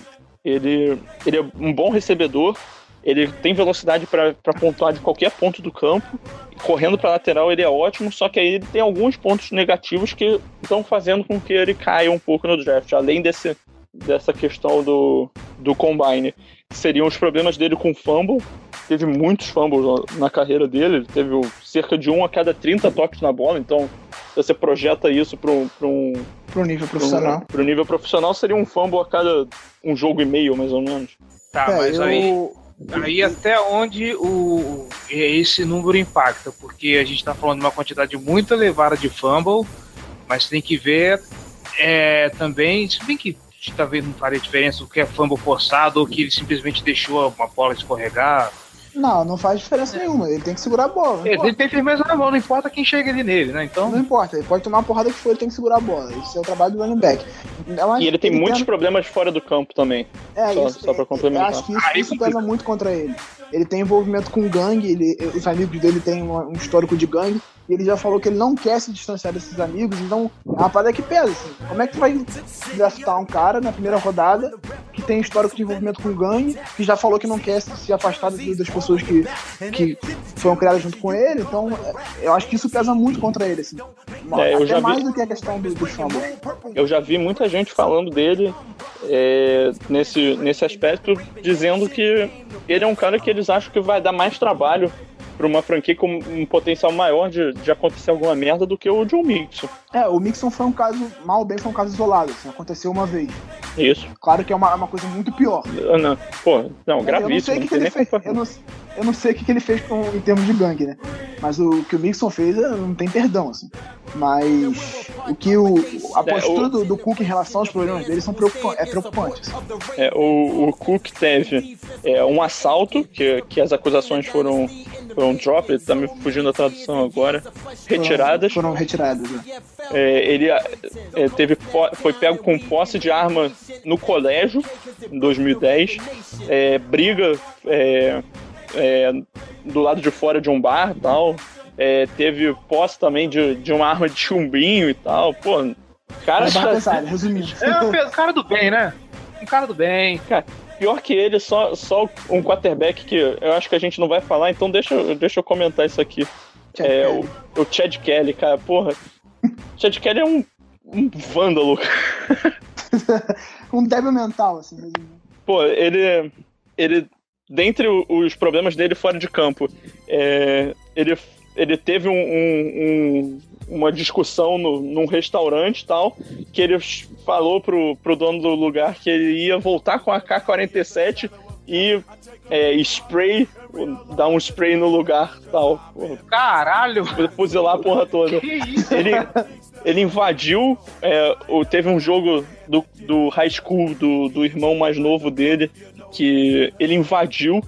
ele, ele é um bom recebedor, ele tem velocidade para pontuar de qualquer ponto do campo. Correndo para lateral ele é ótimo, só que aí ele tem alguns pontos negativos que estão fazendo com que ele caia um pouco no draft, além desse, dessa questão do, do combine. Seriam os problemas dele com fumble. Teve muitos fumbles na- carreira dele, ele teve cerca de um a cada 30 toques na bola, então se você projeta isso para um, pra um, Pro nível profissional. Pro nível profissional seria um fumble a cada um jogo e meio, mais ou menos. Tá, É, mas eu- aí, aí até onde o, esse número impacta? Porque a gente tá falando de uma quantidade muito elevada de fumble, mas tem que ver é, também, se bem que talvez não faria diferença o que é fumble forçado ou que ele simplesmente deixou uma bola escorregar. Não, não faz diferença nenhuma. Ele tem que segurar a bola. Não Ele importa. tem firmeza na mão, não importa quem chega ali nele, né? Então. Não importa, ele pode tomar a porrada que for, ele tem que segurar a bola. Isso é o trabalho do running back. Eu E ele tem que muitos tenta- problemas fora do campo também. É, Só- isso, só pra eu complementar. acho que isso, Aí isso pesa muito contra ele. Ele tem envolvimento com gangue, ele, os amigos dele têm um, um histórico de gangue, e ele já falou que ele não quer se distanciar desses amigos, então é uma parada que pesa, assim. Como é que tu vai draftar um cara na primeira rodada que tem histórico de envolvimento com gangue, que já falou que não quer se afastar das pessoas que, que foram criadas junto com ele, então é, eu acho que isso pesa muito contra ele, assim. É, eu Até já vi- mais do que a questão do, do fumble. Eu já vi muita gente falando dele é, nesse, nesse aspecto, dizendo que ele é um cara que eles acham que vai dar mais trabalho para uma franquia com um potencial maior de, de acontecer alguma merda do que o John Mixon. É, o Mixon foi um caso, mal ou bem, foi um caso isolado, assim, aconteceu uma vez. Isso. Claro que é uma, é uma coisa muito pior. Ah, Não, pô, não, eu não gravíssimo. sei o que, que ele fez. Eu não, eu não sei o que, que ele fez com, em termos de gangue, né? Mas o que o Mixon fez é, não tem perdão, assim. Mas o que o, a É, postura o- do, do Cook em relação aos problemas dele são preocupan é preocupante. assim. É, o, o Cook teve é, um assalto, que, que as acusações foram, foram drop, tá me fugindo da tradução agora, retiradas. Foram, foram retiradas. né? É, ele é, teve, po- foi pego com posse de arma no colégio em 2010, é, briga é, do lado de fora de um bar e tal, é, teve posse também de, de uma arma de chumbinho e tal, pô, cara, É pesada, resumindo. É um cara do bem, né? Um cara do bem. cara, pior que ele, só, só um quarterback que eu acho que a gente não vai falar, então deixa, eu- deixa eu comentar isso aqui. Chad É, Kelly. o, o Chad Kelly, cara, porra, Chad Kelly é um, um vândalo, um débil mental, assim, resumindo. Pô, ele. Ele. Dentre os problemas dele fora de campo, é, ele, ele teve um- um- um- uma discussão no, num restaurante tal, que ele falou pro, pro dono do lugar que ele ia voltar com a K-47 e é, spray, dar um spray no lugar tal. Caralho! fuzilar a porra toda. Ele, ele invadiu. é, teve um jogo do, do high school do, do irmão mais novo dele, que ele invadiu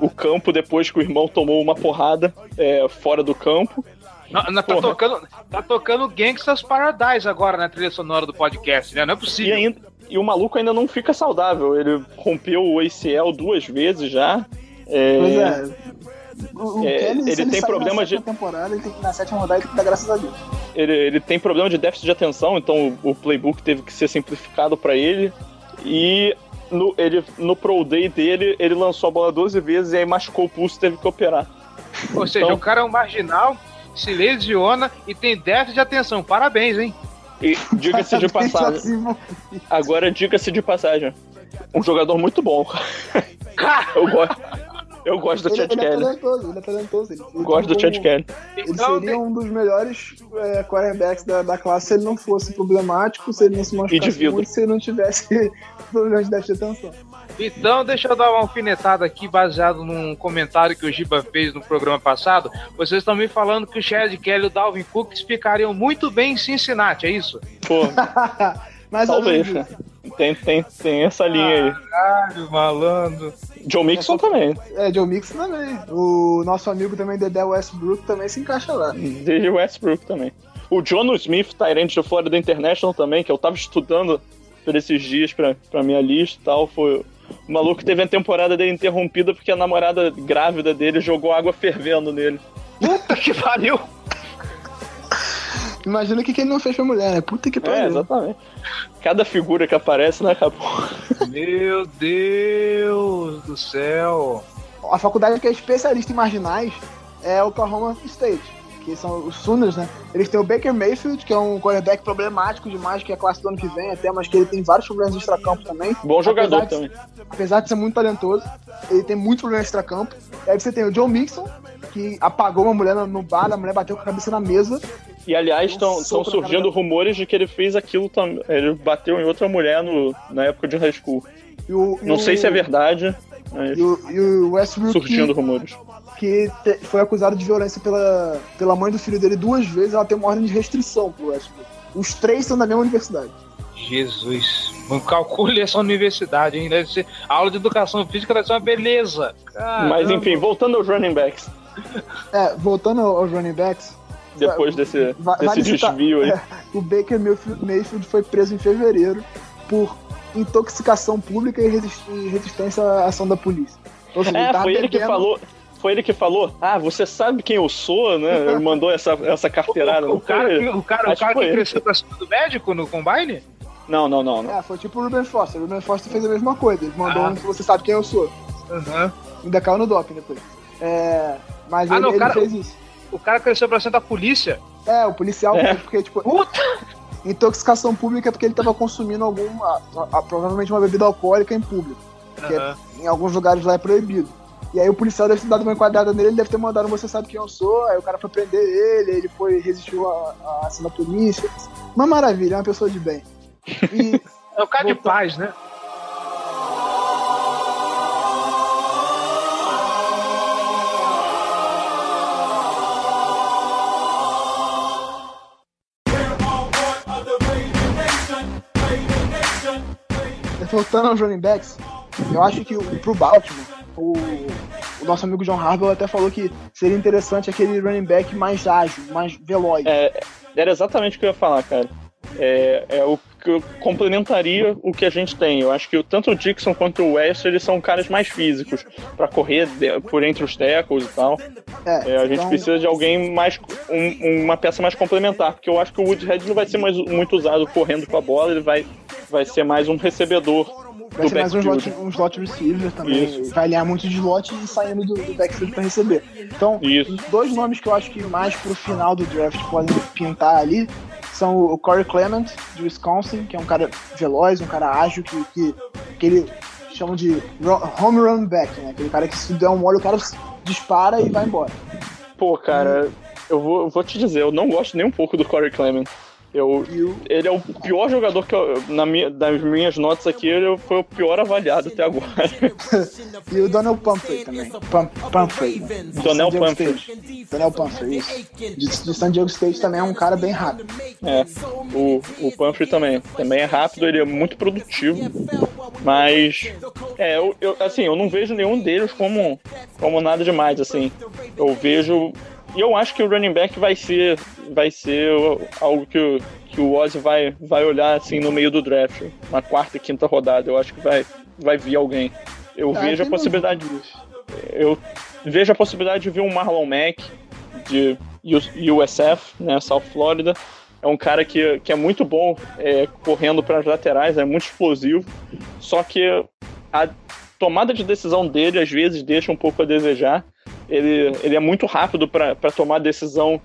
o campo depois que o irmão tomou uma porrada é, fora do campo. Não, não, tá, Porra. tocando, tá tocando Gangsta's Paradise agora na trilha sonora do podcast, né? Não é E, possível. ainda, e o maluco ainda não fica saudável. Ele rompeu o ACL duas vezes já. É, Pois é. O, o É, Kelly, se ele tem problema de- temporada, ele tem que na sétima rodada ele tem que dar graças a Deus. ele, ele tem problema de déficit de atenção, então o, o playbook teve que ser simplificado pra ele. E no, ele, no Pro Day dele, ele lançou a bola 12 vezes e aí machucou o pulso e teve que operar. Ou seja, Então- o cara é um marginal, se lesiona e tem déficit de atenção. Parabéns, hein? E diga-se de passagem, agora diga-se de passagem, um jogador muito bom. Eu gosto, eu gosto do Ele, Chad ele é Kelly. talentoso, ele é talentoso. Ele, ele Gosto do Chad Kelly. Ele seria um dos melhores é, quarterbacks da, da classe se ele não fosse problemático, se ele não se machucasse muito, se ele não tivesse problemas de déficit de atenção. Então, deixa eu dar uma alfinetada aqui, baseado num comentário que o Giba fez no programa passado. Vocês estão me falando que o Chad Kelly e o Dalvin Cook ficariam muito bem em Cincinnati, é isso? Pô, Mas eu talvez, não né? Tem, tem, tem essa linha aí. Caralho, malandro. John Mixon também. É, Joe Mixon também. O nosso amigo também, Dedé Westbrook, também se encaixa lá. De Westbrook também. O Jono Smith, Tyrant do Florida International também, que eu tava estudando por esses dias pra, pra minha lista e tal, foi o maluco que teve a temporada dele interrompida porque a namorada grávida dele jogou água fervendo nele. Puta que pariu! Imagina o que, que ele não fez pra mulher, né? Puta que É, pariu. exatamente. Cada figura que aparece, né, acabou. Meu Deus do céu! A faculdade que é especialista em marginais é o Oklahoma State, que são os Sooners, né? Eles têm o Baker Mayfield, que é um quarterback problemático demais, que é a classe do ano que vem até, mas que ele tem vários problemas de extracampo também. Bom jogador Apesar de- também. apesar de ser muito talentoso, ele tem muito problema extra-campo. E aí você tem o John Mixon, que apagou uma mulher no- bar, a mulher bateu com a cabeça na mesa. E aliás, estão surgindo rumores de que ele fez aquilo também. Ele bateu em outra mulher no, na época de high school. O, Não o- sei se é verdade, mas E o, e o Westbrook, surgindo rumores. Que te- foi acusado de violência pela, pela mãe do filho dele duas vezes, ela tem uma ordem de restrição pro Westbrook. Os três são da mesma universidade. Jesus. Não calcule essa universidade, hein? Deve ser. A aula de educação física deve ser uma beleza. Caramba. Mas enfim, voltando aos running backs, É, voltando aos running backs. depois desse, va- desse desvio aí. é, o Baker Mayfield, foi preso em fevereiro por intoxicação pública e resist- resistência à ação da polícia. Seja, É, tava foi ele que falou. Foi ele que falou, ah, você sabe quem eu sou, né? Ele mandou essa, essa carteirada. O, o foi cara, o cara, o cara que cresceu pra cima do médico no combine? Não, não, não. não. É, foi tipo o Ruben Foster. O Ruben Foster fez a mesma coisa. Ele mandou Ah. um você sabe quem eu sou. Aham. Ainda caiu no doping depois. É, mas Ah, ele, não, ele cara- fez isso. O cara cresceu pra cima da polícia. É, o policial É. porque, tipo, Puta! intoxicação pública é porque ele tava consumindo alguma. a- a- provavelmente uma bebida alcoólica em público. Que é- Aham. em alguns lugares lá é proibido. E aí o policial deve ter dado uma enquadrada nele, ele deve ter mandado você sabe quem eu sou, aí o cara foi prender ele, ele foi, resistiu à à ação da polícia. Uma maravilha, é uma pessoa de bem. E É o cara de paz, né? voltando aos running backs, eu acho que pro Baltimore, o, o nosso amigo John Harbaugh até falou que seria interessante aquele running back mais ágil, mais veloz. É, era exatamente o que eu ia falar, cara. É, é o que complementaria o que a gente tem. Eu acho que tanto o Dixon quanto o West eles são caras mais físicos para correr por entre os tackles e tal. É, É, a gente então- precisa de alguém mais um- uma peça mais complementar, porque eu acho que o Woodhead não vai ser mais muito usado correndo com a bola, ele vai vai ser mais um recebedor Vai ser mais um slot, um slot receiver também. Isso. Vai alinhar muito de slot e saindo do, do backfield pra receber. Então, Isso. dois nomes que eu acho que mais pro final do draft podem pintar ali são o Corey Clement, de Wisconsin, que é um cara veloz, um cara ágil, que, que, que ele chama de home run back, né? Aquele cara que se der um olho, o cara dispara e vai embora. Pô, cara, eu vou, eu vou te dizer, eu não gosto nem um pouco do Corey Clement. Eu, ele é o pior jogador que eu, na minha, das minhas notas aqui, ele foi o pior avaliado até agora. e o Donnell Pumphrey também. Pum, Pumphrey. Né? Pumphrey. State. Donnell Pumphrey, isso. De, de San Diego State também é um cara bem rápido. É, o, o Pumphrey também. Também é rápido, ele é muito produtivo. Mas, é, eu, eu- assim, eu não vejo nenhum deles como, como nada demais, assim. Eu vejo. E eu acho que o running back vai ser, vai ser algo que o, que o Ozzy vai, vai olhar, assim, no meio do draft. Na quarta e quinta rodada. Eu acho que vai, vai vir alguém. Eu Ah, vejo a possibilidade. dúvidas. Eu vejo a possibilidade de ver um Marlon Mack de USF, né, South Florida. É um cara que, que é muito bom é, correndo para as laterais, é muito explosivo. Só que a tomada de decisão dele às vezes deixa um pouco a desejar. Ele, ele é muito rápido para tomar decisão.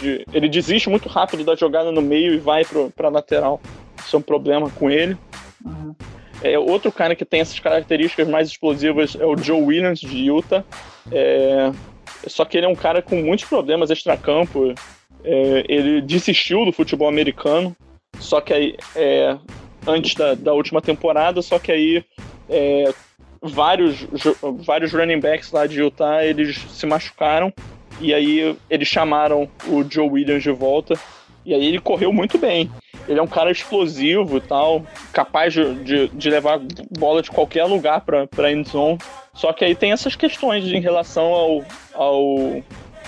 De, ele desiste muito rápido da jogada no meio e vai para a lateral. Isso é um problema com ele. É, outro cara que tem essas características mais explosivas é o Joe Williams, de Utah. É, só que ele é um cara com muitos problemas extracampo. É, ele desistiu do futebol americano, só que aí, é, antes da, da última temporada, só que aí é, vários, vários running backs lá de Utah eles se machucaram e aí eles chamaram o Joe Williams de volta e aí ele correu muito bem. Ele é um cara explosivo e tal, capaz de, de, de levar bola de qualquer lugar para para end zone. Só que aí tem essas questões em relação ao, ao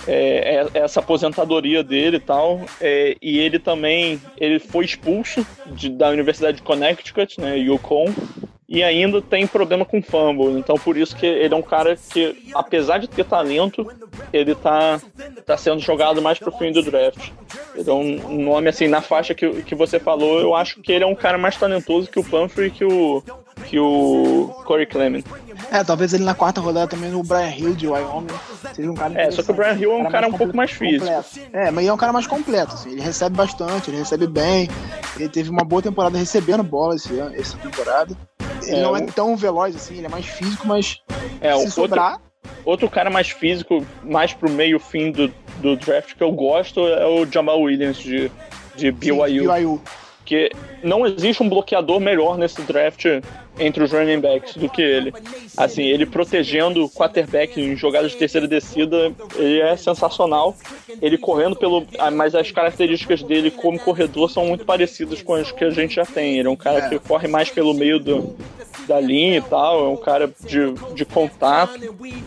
é, é- essa aposentadoria dele e tal. é, e ele também ele foi expulso de- da Universidade de Connecticut, né, Yukon, e ainda tem problema com fumble. Então por isso que ele é um cara que, apesar de ter talento, ele tá, tá sendo jogado mais pro fim do draft. Então, um nome assim, na faixa que, que você falou, eu acho que ele é um cara mais talentoso que o Pumphrey e que o, que o Corey Clement. É, talvez ele na quarta rodada também o Brian Hill de Wyoming seja um cara É, só que o Brian Hill é um cara um pouco mais físico. completo. É, mas ele é um cara mais completo, assim, ele recebe bastante, ele recebe bem, ele teve uma boa temporada recebendo bola esse essa temporada. Ele É, não é tão veloz assim, ele é mais físico, mas É, se outro, sobrar, outro cara mais físico, mais pro meio fim do, do draft que eu gosto é o Jamal Williams de, de sim, BYU. BYU. que não existe um bloqueador melhor nesse draft entre os running backs do que ele. Assim, ele protegendo o quarterback em jogadas de terceira descida, ele é sensacional. Ele correndo pelo. ah, Mas as características dele como corredor são muito parecidas com as que a gente já tem. Ele é um cara que corre mais pelo meio do, da linha e tal, é um cara de, de contato,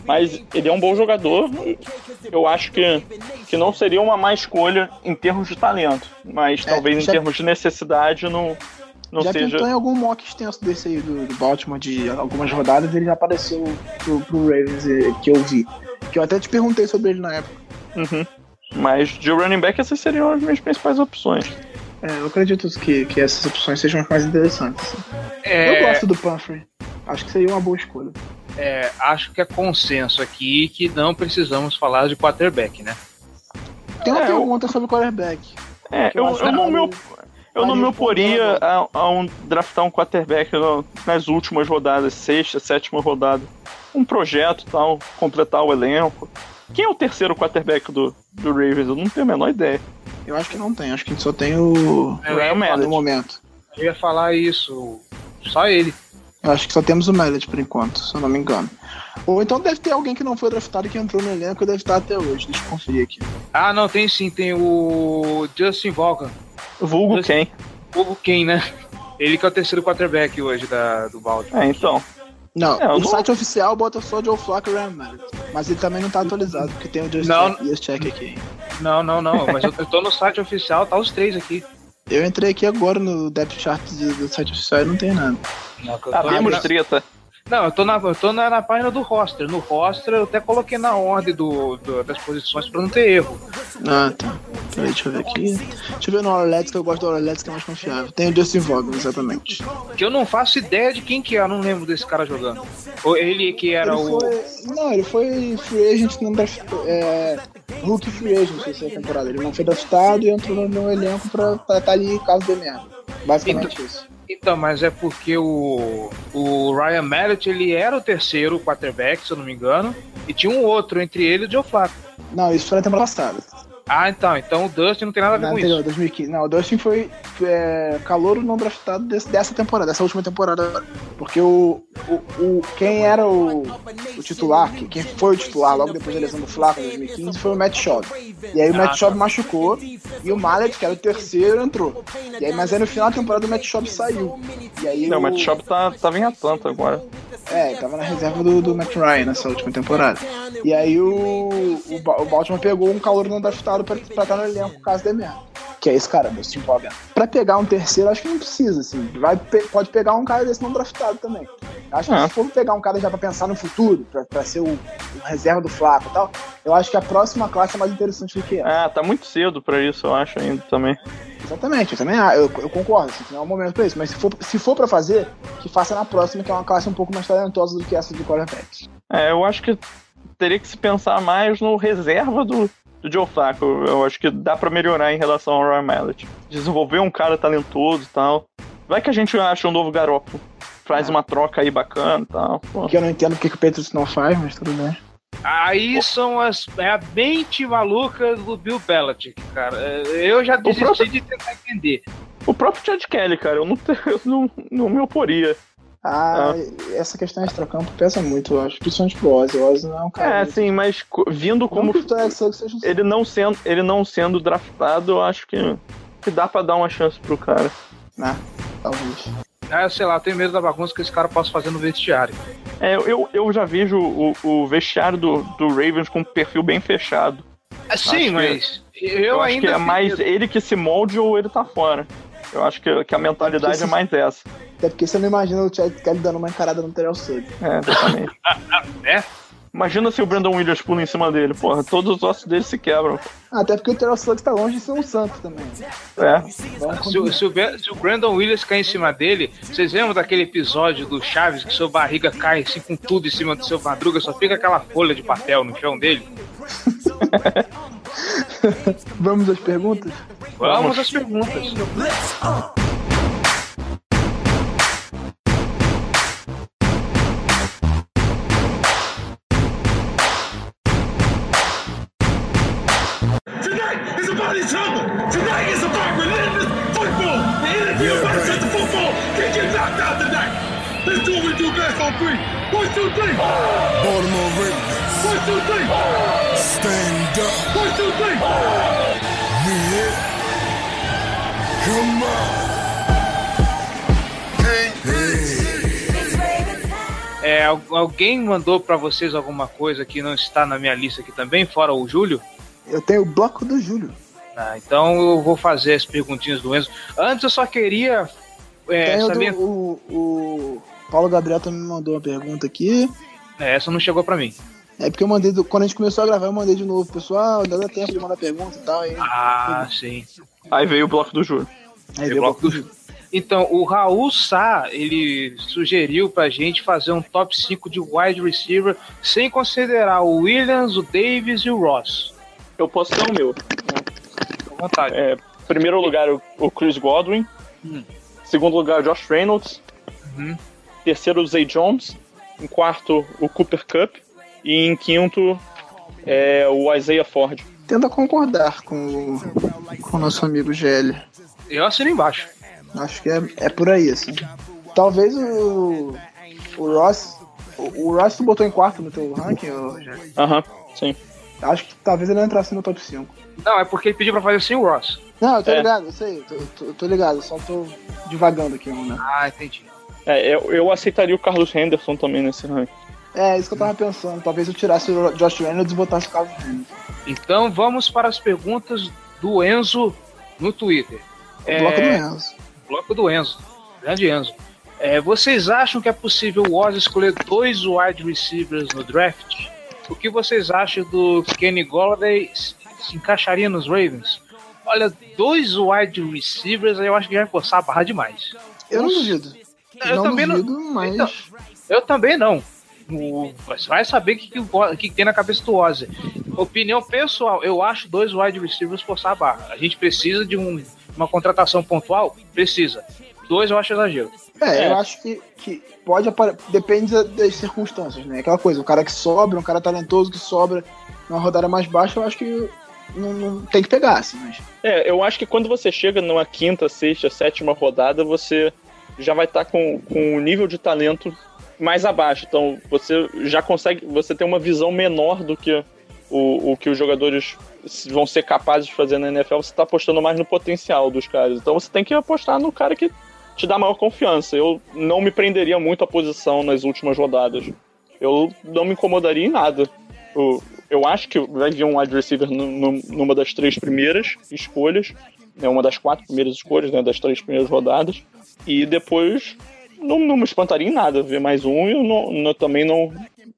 mas ele é um bom jogador. Eu acho que, que não seria uma má escolha em termos de talento, mas talvez em termos de necessidade não, não já seja. tentou em algum mock extenso desse aí do, do Baltimore de algumas rodadas, ele já apareceu pro, pro Ravens eh, que eu vi. Que eu até te perguntei sobre ele na época. Uhum. Mas de running back essas seriam as minhas principais opções. É, eu acredito que, que essas opções sejam as mais interessantes. É, Eu gosto do Pumphrey. Acho que seria uma boa escolha. é, acho que é consenso aqui que não precisamos falar de quarterback, né? Tem uma É, eu- pergunta sobre o quarterback. É, eu eu, eu não vale- me, op- eu não me oporia a, a um, draftar um quarterback nas últimas rodadas, sexta, sétima rodada. Um projeto tal, completar o elenco. Quem é o terceiro quarterback do, do Ravens? Eu não tenho a menor ideia. Eu acho que não tem, acho que a gente só tem o. Eu Ryan ia, Mallett. No momento. eu ia falar isso. Só ele. Eu acho que só temos o Mallet por enquanto, se eu não me engano. Ou então deve ter alguém que não foi draftado que entrou no elenco e deve estar até hoje. Deixa eu conferir aqui. Ah, não, tem sim, tem o Justin Vaughan. Vulgo quem? O quem, né? Ele que é o terceiro quarterback hoje da, do Baltimore. É, então. Não, É, o não- site oficial bota só Joe Flacco e Ryan. Mas ele também não tá atualizado, porque tem o Just Não. Check, Just Check aqui. Não, não, não, mas eu, eu tô no site oficial, tá os três aqui. Eu entrei aqui agora no depth chart do, do site oficial e não tem nada. Não, Abrimos na, treta. Não, eu tô, na, eu tô na, na página do roster. No roster eu até coloquei na ordem do, do- das posições pra não ter erro. Ah, tá. Peraí, deixa eu ver aqui. Deixa eu ver no Orlets, que eu gosto do Orlets, que é mais confiável. Tem o Justin Vaughan, exatamente. Que eu não faço ideia de quem que é, eu não lembro desse cara jogando. Ou ele que era Ele o. foi... Não, ele foi free agent no draft... É... Rookie free agent essa temporada. Ele não foi draftado e entrou no meu elenco pra estar ali caso dê merda. Basicamente isso. Então, mas é porque o, o Ryan Mallett ele era o terceiro quarterback, se eu não me engano, e tinha um outro entre ele e o Joe Flacco. Não, isso foi na temporada passada. Ah, então, então o Dustin não tem nada a ver com anterior, isso. 2015. Não, o Dustin foi é, calouro não draftado desse- dessa temporada, dessa última temporada. agora. Porque o, o, o- quem era o, o titular, que- quem foi o titular logo depois da lesão do Flaco em 2015 foi o Matt Schaub. E aí o Matt Schaub machucou e o Mallet, que era o terceiro, entrou. E aí, mas aí no final da temporada o Matt Schaub saiu. E aí Não, o, Matt Schaub tá, tava em Atlanta agora. é, tava na reserva do, do Matt Ryan nessa última temporada. E aí o, o, o Baltimore pegou um calor não draftado pra, pra estar no elenco caso dê merda. Que é esse cara, Dustin Vaughan. Pra pegar um terceiro, acho que não precisa, assim. Vai, pode pegar um cara desse não draftado também. Acho que Ah. se for pegar um cara já pra pensar no futuro, pra, pra ser o, o reserva do Flaco e tal, eu acho que a próxima classe é mais interessante do que essa. Ah, tá muito cedo pra isso, eu acho ainda também. Exatamente, eu também ah, eu, eu concordo, assim, não é o momento pra isso. Mas se for, se for pra fazer, que faça na próxima, que é uma classe um pouco mais talentosa do que essa de quarterbacks. É, eu acho que teria que se pensar mais no reserva do, do Joe Flacco. Eu acho que dá pra melhorar em relação ao Ryan Mallett. Desenvolver um cara talentoso e tal. Vai que a gente acha um novo garoto. Faz uma troca aí bacana e tal. Pô. Que eu não entendo porque que o Patriots não faz, mas tudo bem. Aí são as. É a mente maluca do Bill Belichick, cara. É, Eu já desisti próprio- de tentar entender. O próprio Chad Kelly, cara, eu não, te- eu não, não me oporia. Ah, essa questão extra-campo pesa muito, eu acho. Principalmente pro Ozzy. O Ozzy não é um cara. É, sim, mas vindo como como que o Alex Suggs seja um ele não sendo, ele não sendo draftado, eu acho que, que dá pra dar uma chance pro cara. né? Talvez. Ah, sei lá, eu tenho medo da bagunça que esse cara possa fazer no vestiário. É, eu, eu já vejo o, o vestiário do, do Ravens com um perfil bem fechado. Ah, Sim, que- mas eu, Eu, acho ainda que é mais medo. ele que se molde ou ele tá fora. Eu acho que, que a mentalidade é mais essa. Até porque você não imagina o Chad Kelly dando uma encarada no Terrell Suggs. É, exatamente. né? Imagina se o Brandon Williams pula em cima dele, porra, todos os ossos dele se quebram. Ah, até porque o Terrell Suggs tá longe de ser um santo também. É. Vamos Se, o- se o, se o Brandon Williams cair em cima dele, vocês lembram daquele episódio do Chaves que sua barriga cai assim com tudo em cima do seu madruga, só fica aquela folha de papel no chão dele? Vamos às perguntas? Vamos às perguntas. Is. Tonight is about relentless football. And if you touch the football, get get knocked out tonight. Let's Baltimore Ravens. One, two, three. Stand up. One, two, three. Yeah. Come on. É, al- alguém mandou pra vocês alguma coisa que não está na minha lista aqui também, fora o Júlio? Eu tenho o bloco do Júlio. Ah, então eu vou fazer as perguntinhas do Enzo. Antes eu só queria é, saber. do, o, o Paulo Gabriel também me mandou uma pergunta aqui. É, essa não chegou pra mim. É porque eu mandei, do- quando a gente começou a gravar, eu mandei de novo. Pessoal, ainda dá tempo de mandar pergunta e tal. Aí, Ah, sim. Aí veio o bloco do Júlio. aí veio o bloco do Júlio. Então, o Raul Sá, ele sugeriu pra gente fazer um top 5 de wide receiver sem considerar o Williams, o Davis e o Ross. Eu posso dar o meu. À vontade. É, primeiro lugar, o, o Chris Godwin. Hum. Segundo lugar, o Josh Reynolds. Uhum. Terceiro, o Zay Jones. Em quarto, o Cooper Cup. E em quinto, é, o Isaiah Ford. Tenta concordar com o, com o nosso amigo GL. Eu assino embaixo. Acho que é, é por aí, assim. Talvez o, o Ross. O, o Ross tu botou em quarto no teu ranking, ô, Rogério? Aham, sim. Acho que talvez ele entrasse no top 5. Não, é porque ele pediu pra fazer sem o Ross. Não, eu tô É. ligado, eu sei, eu tô, eu tô- tô ligado, eu só tô divagando aqui, né? Ah, entendi. É, eu, eu aceitaria o Carlos Henderson também nesse ranking. É, isso que eu tava pensando. Talvez eu tirasse o Josh Reynolds e botasse o Carlos Reynolds. Então vamos para as perguntas do Enzo no Twitter. O bloco do Enzo. bloco do Enzo. Grande Enzo. É, vocês acham que é possível o Oz escolher dois wide receivers no draft? O que vocês acham do Kenny Golladay se encaixaria nos Ravens? Olha, dois wide receivers aí eu acho que vai forçar a barra demais. Eu não duvido. Eu não também não- duvido, mas. Então, Eu também não. Mas vai saber o que, que, que tem na cabeça do Ozzy. Opinião pessoal, eu acho dois wide receivers forçar a barra. A gente precisa de um- uma contratação pontual? Precisa. Dois eu acho exagero. É, É. eu acho que, que pode aparecer. Depende da- das circunstâncias, né? Aquela coisa, o cara que sobra, um cara talentoso que sobra numa rodada mais baixa, eu acho que não, não tem que pegar, assim, mas. É, eu acho que quando você chega numa quinta, sexta, sétima rodada, você já vai estar com, com um nível de talento mais abaixo. Então você já consegue. Você tem uma visão menor do que o, o que os jogadores vão ser capazes de fazer na NFL. Você está apostando mais no potencial dos caras. Então você tem que apostar no cara que te dá maior confiança. Eu não me prenderia muito à posição nas últimas rodadas. Eu não me incomodaria em nada. Eu acho que vai vir um wide receiver nu- nu- numa das três primeiras escolhas, né, uma das quatro primeiras escolhas, né, das três primeiras rodadas, e depois não, não me espantaria em nada ver mais um e eu não, não- também não,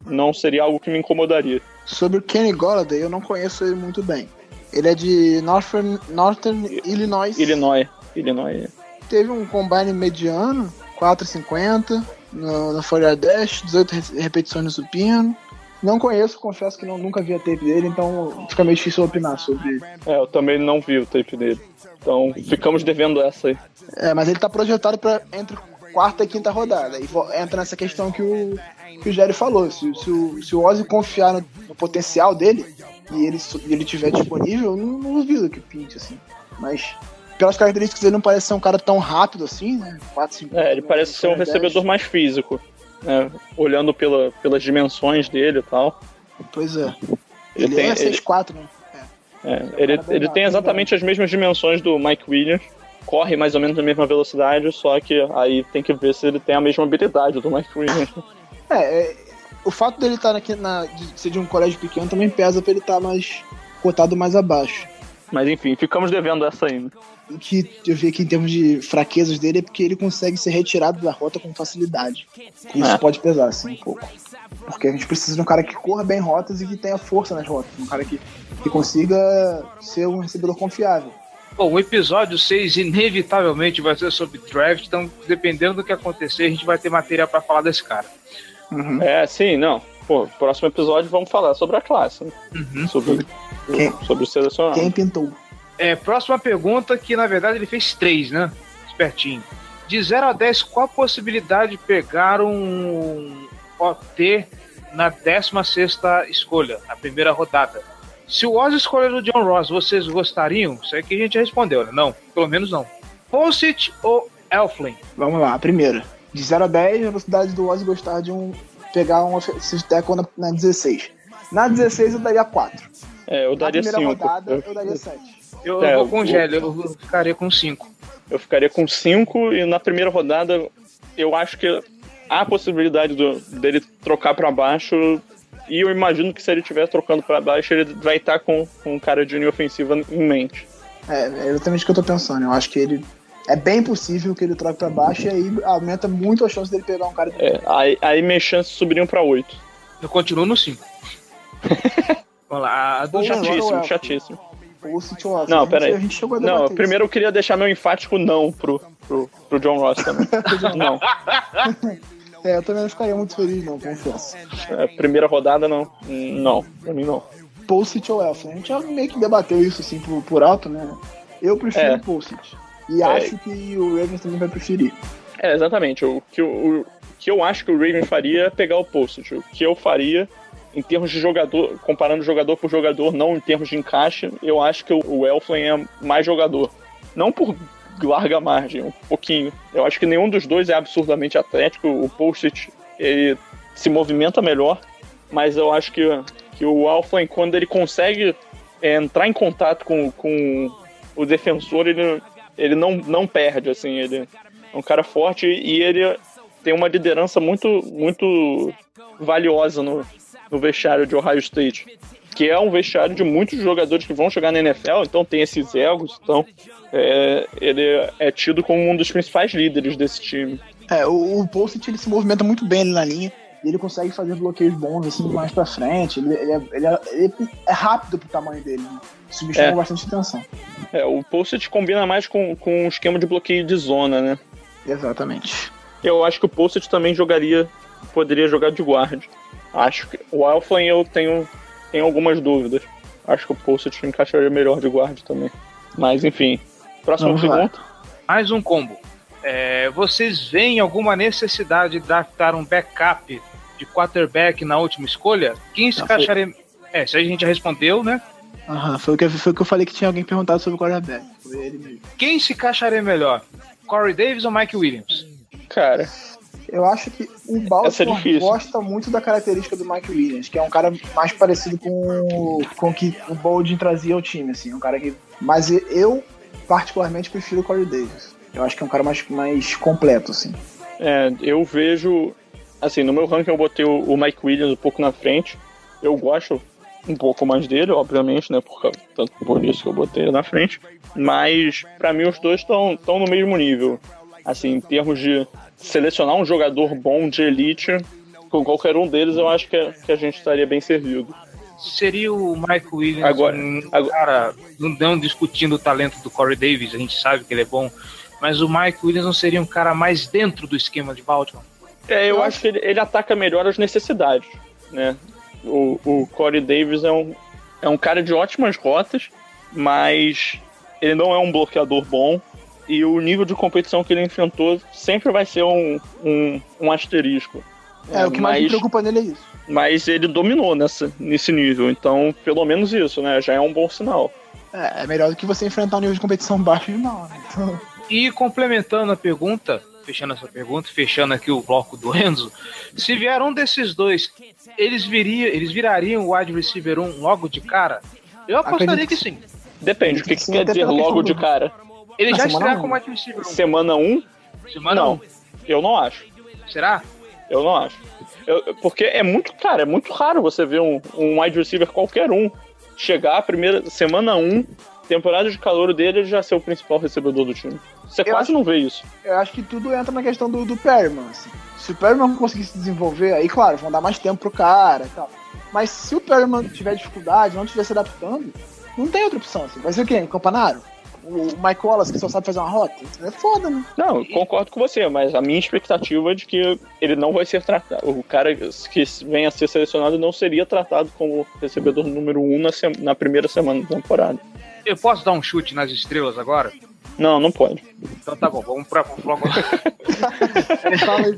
não seria algo que me incomodaria. Sobre o Kenny Golladay, eu não conheço ele muito bem. Ele é de Northern, Northern Illinois. Illinois, Illinois. Teve um combine mediano, 4,50 no, no Folha Dash, 18 re- repetições no supino. Não conheço, confesso que não, nunca vi a tape dele, então fica meio difícil opinar sobre. É, eu também não vi o tape dele. Então ficamos devendo essa aí. É, mas ele tá projetado para entre quarta e quinta rodada. E entra nessa questão que o, que o Jerry falou. Se, se, o, se o Ozzy confiar no, no potencial dele e ele, ele tiver disponível, eu não, não duvido que pinte, assim. Mas pelas características ele não parece ser um cara tão rápido assim, né? 4, 5, É, ele parece ser um recebedor mais físico. Né, olhando pela, pelas dimensões dele e tal. Pois é. Ele Ele, tem- é ele- 6'4, né? É, ele, bem ele tem rápido, exatamente as mesmas dimensões do Mike Williams, corre mais ou menos na mesma velocidade, só que aí tem que ver se ele tem a mesma habilidade do Mike Williams. É, é, o fato dele estar aqui na, de ser de um colégio pequeno também pesa pra ele estar mais cotado mais abaixo. Mas enfim, ficamos devendo essa ainda. O que eu vi aqui em termos de fraquezas dele é porque ele consegue ser retirado da rota com facilidade. Isso É. pode pesar, assim, um pouco. Porque a gente precisa de um cara que corra bem rotas e que tenha força nas rotas. Um cara que, que consiga ser um recebedor confiável. Bom, o episódio 6 inevitavelmente vai ser sobre draft, então dependendo do que acontecer, a gente vai ter material pra falar desse cara. Uhum. É, sim, não. Pô, próximo episódio vamos falar sobre a classe, né? sobre, Quem- sobre o selecionado. Quem pintou? É, próxima pergunta, que na verdade ele fez três, né? Espertinho. De 0 a 10, qual a possibilidade de pegar um OT na 16 escolha, na primeira rodada? Se o Oz escolher o John Ross, vocês gostariam? Isso aí que a gente respondeu, né? Não, pelo menos não. Possit ou Elflin? Vamos lá, a primeira. De 0 a 10, a velocidade do Ozzy gostar de um pegar um offensive tackle na, na 16. Na 16 eu daria 4. É, eu Na daria primeira 5. rodada Eu, eu daria 7. Eu, É, eu vou com o Gélio, eu ficaria com 5. eu ficaria com 5 e na primeira rodada eu acho que há a possibilidade do- dele trocar pra baixo. E eu imagino que se ele estiver trocando pra baixo, ele vai estar com, com um cara de linha ofensiva em mente. É, é exatamente o que eu tô pensando. Eu acho que ele. É bem possível que ele troque pra baixo e aí aumenta muito a chance dele pegar um cara de É, aí, aí minhas chances subiriam pra 8. Eu continuo no 5. Vamos lá, a do. Chatíssimo, Elfman. chatíssimo. ou City Watson. Não, peraí. A gente chegou a Não, primeiro eu queria deixar meu enfático não pro, pro, pro John Ross também. não. isso. É, eu também não ficaria muito feliz, não, confesso. É, primeira rodada, não. Não, pra mim não. Pulsit ou Elfman. A gente já meio que debateu isso assim por, por alto, né? Eu prefiro É. Pulsit. E É. acho que o Ravens também vai preferir. É, exatamente. O que, eu- o, que eu acho que o Raven faria é pegar o Postage. O que eu faria, em termos de jogador, comparando jogador por jogador, não em termos de encaixe, eu acho que o, o Elflin é mais jogador. Não por larga margem, um pouquinho. Eu acho que nenhum dos dois é absurdamente atlético. O Postage, ele se movimenta melhor, mas eu acho que, que o Elflin, quando ele consegue é, entrar em contato com, com o defensor, ele, ele não, não perde, assim, ele é um cara forte e ele tem uma liderança muito, muito valiosa no, no vestiário de Ohio State, que é um vestiário de muitos jogadores que vão jogar na NFL, então tem esses egos, então é, ele é tido como um dos principais líderes desse time. É, o, o ele se movimenta muito bem na linha. E ele consegue fazer bloqueios bons assim mais pra frente. Ele, ele é, ele é- ele é rápido pro tamanho dele. Né? Isso me chama É. bastante atenção. É, o Postage combina mais com, com um esquema de bloqueio de zona, né? Exatamente. Eu acho que o Postage também jogaria, poderia jogar de guarda. Acho que o Alpha eu tenho, tenho algumas dúvidas. Acho que o Postage encaixaria melhor de guarda também. Mas enfim, próxima Vamos lá. pergunta. Mais um combo. É, vocês veem alguma necessidade de draftar um backup de quarterback na última escolha? Quem se foi. encaixaria. É, isso aí a gente já respondeu, né? Aham, foi o, que, foi o que eu falei que tinha alguém perguntado sobre o quarterback. Foi ele mesmo. Quem se encaixaria melhor? Corey Davis ou Mike Williams? Cara, Eu acho que o é Baltimore difícil. gosta muito da característica do Mike Williams, que é um cara mais parecido com, o- com o que o Boldin trazia ao time, assim, um cara que. Mas eu, particularmente, prefiro o Corey Davis. Eu acho que é um cara mais, mais completo, assim. é, eu vejo. Assim, no meu ranking eu botei o, o Mike Williams um pouco na frente. Eu gosto um pouco mais dele, obviamente, né? Por, causa- tanto por isso que eu botei ele na frente. Mas, pra mim, os dois estão no mesmo nível. Assim, em termos de selecionar um jogador bom de elite, com qualquer um deles, eu acho que, a- que a gente estaria bem servido. Seria o Mike Williams Agora- um agora- cara, não, não discutindo o talento do Corey Davis, a gente sabe que ele é bom, mas o Mike Williams não seria um cara mais dentro do esquema de Baltimore? É, eu Eu acho que ele, ele ataca melhor as necessidades, né? O, o Corey Davis é um, é um cara de ótimas rotas, mas ele não é um bloqueador bom e o nível de competição que ele enfrentou sempre vai ser um, um, um asterisco. É, o que mais me preocupa nele é isso. mas ele dominou nessa, nesse nível, então pelo menos isso, né? Já é um bom sinal. É, é melhor do que você enfrentar um nível de competição baixo de mal, né? Então, E complementando a pergunta, fechando essa pergunta, fechando aqui o bloco do Enzo, se vier um desses dois, eles viria, eles virariam o wide receiver 1 logo de cara? Eu apostaria Acredito que sim. Depende, o que, que quer dizer logo de cara? Ele Na já um. como wide receiver 1. Semana 1? Semana Não, 1. eu não acho. Será? Eu não acho. Eu- porque é muito, cara, é muito raro você ver um, um wide receiver qualquer um chegar a primeira semana 1, temporada de calor dele, ele já ser o principal recebedor do time. Você Eu quase acho- não vê isso. eu acho que tudo entra na questão do, do Perryman, assim. Se o Perryman conseguir se desenvolver, aí, claro, vão dar mais tempo pro cara e tal. Mas se o Perryman tiver dificuldade, não estiver se adaptando, não tem outra opção, assim. Vai ser o quê? O Campanaro? O Mike Wallace, que só sabe fazer uma rota? É foda, né? Não, eu concordo com você, mas a minha expectativa é de que ele não vai ser tratado. O cara que venha a ser selecionado não seria tratado como recebedor número 1 um na, se- na primeira semana da temporada. Eu posso dar um chute nas estrelas agora? Não, não pode. Então tá bom, vamos para o bloco. Fala aí.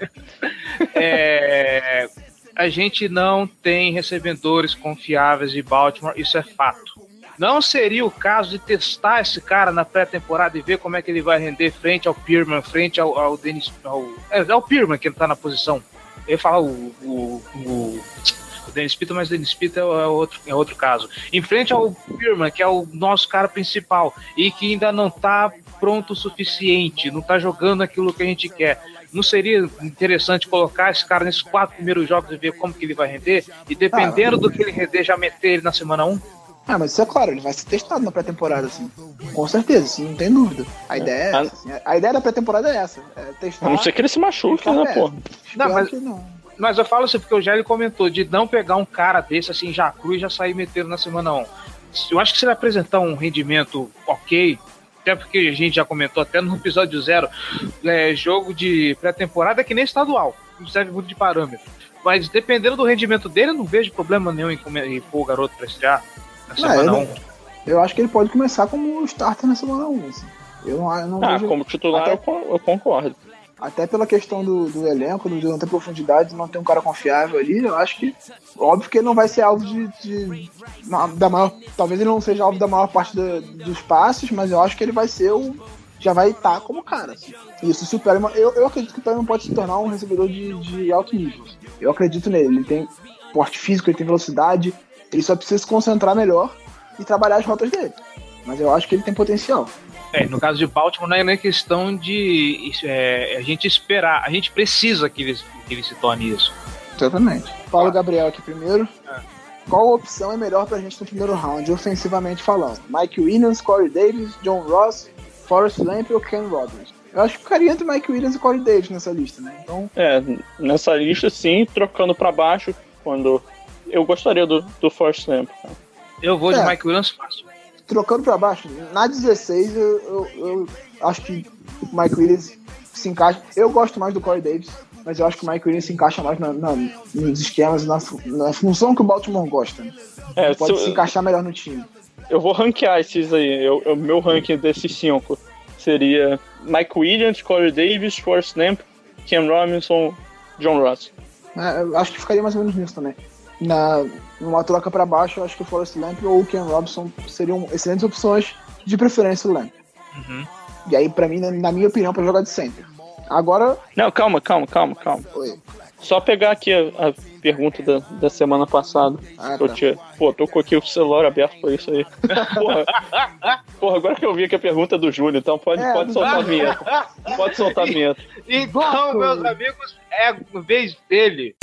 É, a gente não tem recebedores confiáveis de Baltimore, isso é fato. Não seria o caso de testar esse cara na pré-temporada e ver como é que ele vai render frente ao Pierman, frente ao, ao Dennis. Ao, é, é o Pierman que ele tá na posição. Eu ia falar o. o, o o Dennis Pita, mas o Dennis Pita é outro, é outro caso. Em frente ao Firman, que é o nosso cara principal, e que ainda não tá pronto o suficiente, não tá jogando aquilo que a gente quer. Não seria interessante colocar esse cara nesses quatro primeiros jogos e ver como que ele vai render? E dependendo do que ele render, já meter ele na semana 1? Ah, mas isso é claro, ele vai ser testado na pré-temporada, assim. Com certeza, assim, não tem dúvida. A ideia é essa. assim, a ideia da pré-temporada é essa. É testar. A não ser que ele se machuque, né, É. pô? Não, mas- que não. Mas eu falo assim porque o Gelli comentou de não pegar um cara desse assim, já cru e já sair metendo na semana 1. Eu acho que se ele apresentar um rendimento ok, até porque a gente já comentou até no episódio zero, é, jogo de pré-temporada é que nem estadual, não serve muito de parâmetro. Mas dependendo do rendimento dele, eu não vejo problema nenhum em, come- em pôr o garoto pra estrear na Não, eu, semana não- 1. eu acho que ele pode começar como starter na semana 1. Assim. Eu não, eu não Ah, vejo. como titular Até- eu concordo. Até pela questão do, do elenco, não ter profundidade, não ter um cara confiável ali, eu acho que. Óbvio que ele não vai ser alvo de. de- da maior, talvez ele não seja alvo da maior parte da- dos passes, mas eu acho que ele vai ser o. Já vai estar como cara. assim. Isso, se o Perryman. Eu, eu acredito que o Perryman pode se tornar um recebedor de, de alto nível. Eu acredito nele. Ele tem porte físico, ele tem velocidade. Ele só precisa se concentrar melhor e trabalhar as rotas dele. Mas eu acho que ele tem potencial. É, no caso de Baltimore, não é nem questão de é, a gente esperar, a gente precisa que ele, que ele se torne isso. Exatamente. Paulo Gabriel aqui primeiro. É. Qual opção é melhor pra gente no primeiro round, ofensivamente falando? Mike Williams, Corey Davis, John Ross, Forrest Lamp ou Ken Roberts? Eu acho que ficaria entre Mike Williams e Corey Davis nessa lista, né? Então, É, nessa lista sim, trocando pra baixo, quando. Eu gostaria do, do Force Lamp. cara. Eu vou de É. Mike Williams fácil. Trocando pra baixo, na 16 eu, eu, eu acho que o Mike Williams se encaixa. Eu gosto mais do Corey Davis, mas eu acho que o Mike Williams se encaixa mais na- na- nos esquemas, na, na função que o Baltimore gosta. Né? É, Pode se se encaixar melhor no time. Eu vou ranquear esses aí. O meu ranking desses cinco seria Mike Williams, Corey Davis, Forrest Lamp, Ken Robinson, John Ross. É, eu acho que ficaria mais ou menos nisso também. Na, numa troca pra baixo, eu acho que o Forrest Lamp ou o Ken Robson seriam excelentes opções, de preferência o Lamp. Uhum. E aí, pra mim, na, minha opinião, pra jogar de center. Agora, Não, calma, calma, calma, calma. oi. Só pegar aqui a, a pergunta da, da semana passada. Ah, Eu tá. tinha, pô, tô com aqui o celular aberto pra isso aí. Porra, porra agora que eu vi que a pergunta é do Júlio, então pode, É, pode do soltar a vinheta. Pode soltar a vinheta. Então, meus amigos, é a vez dele.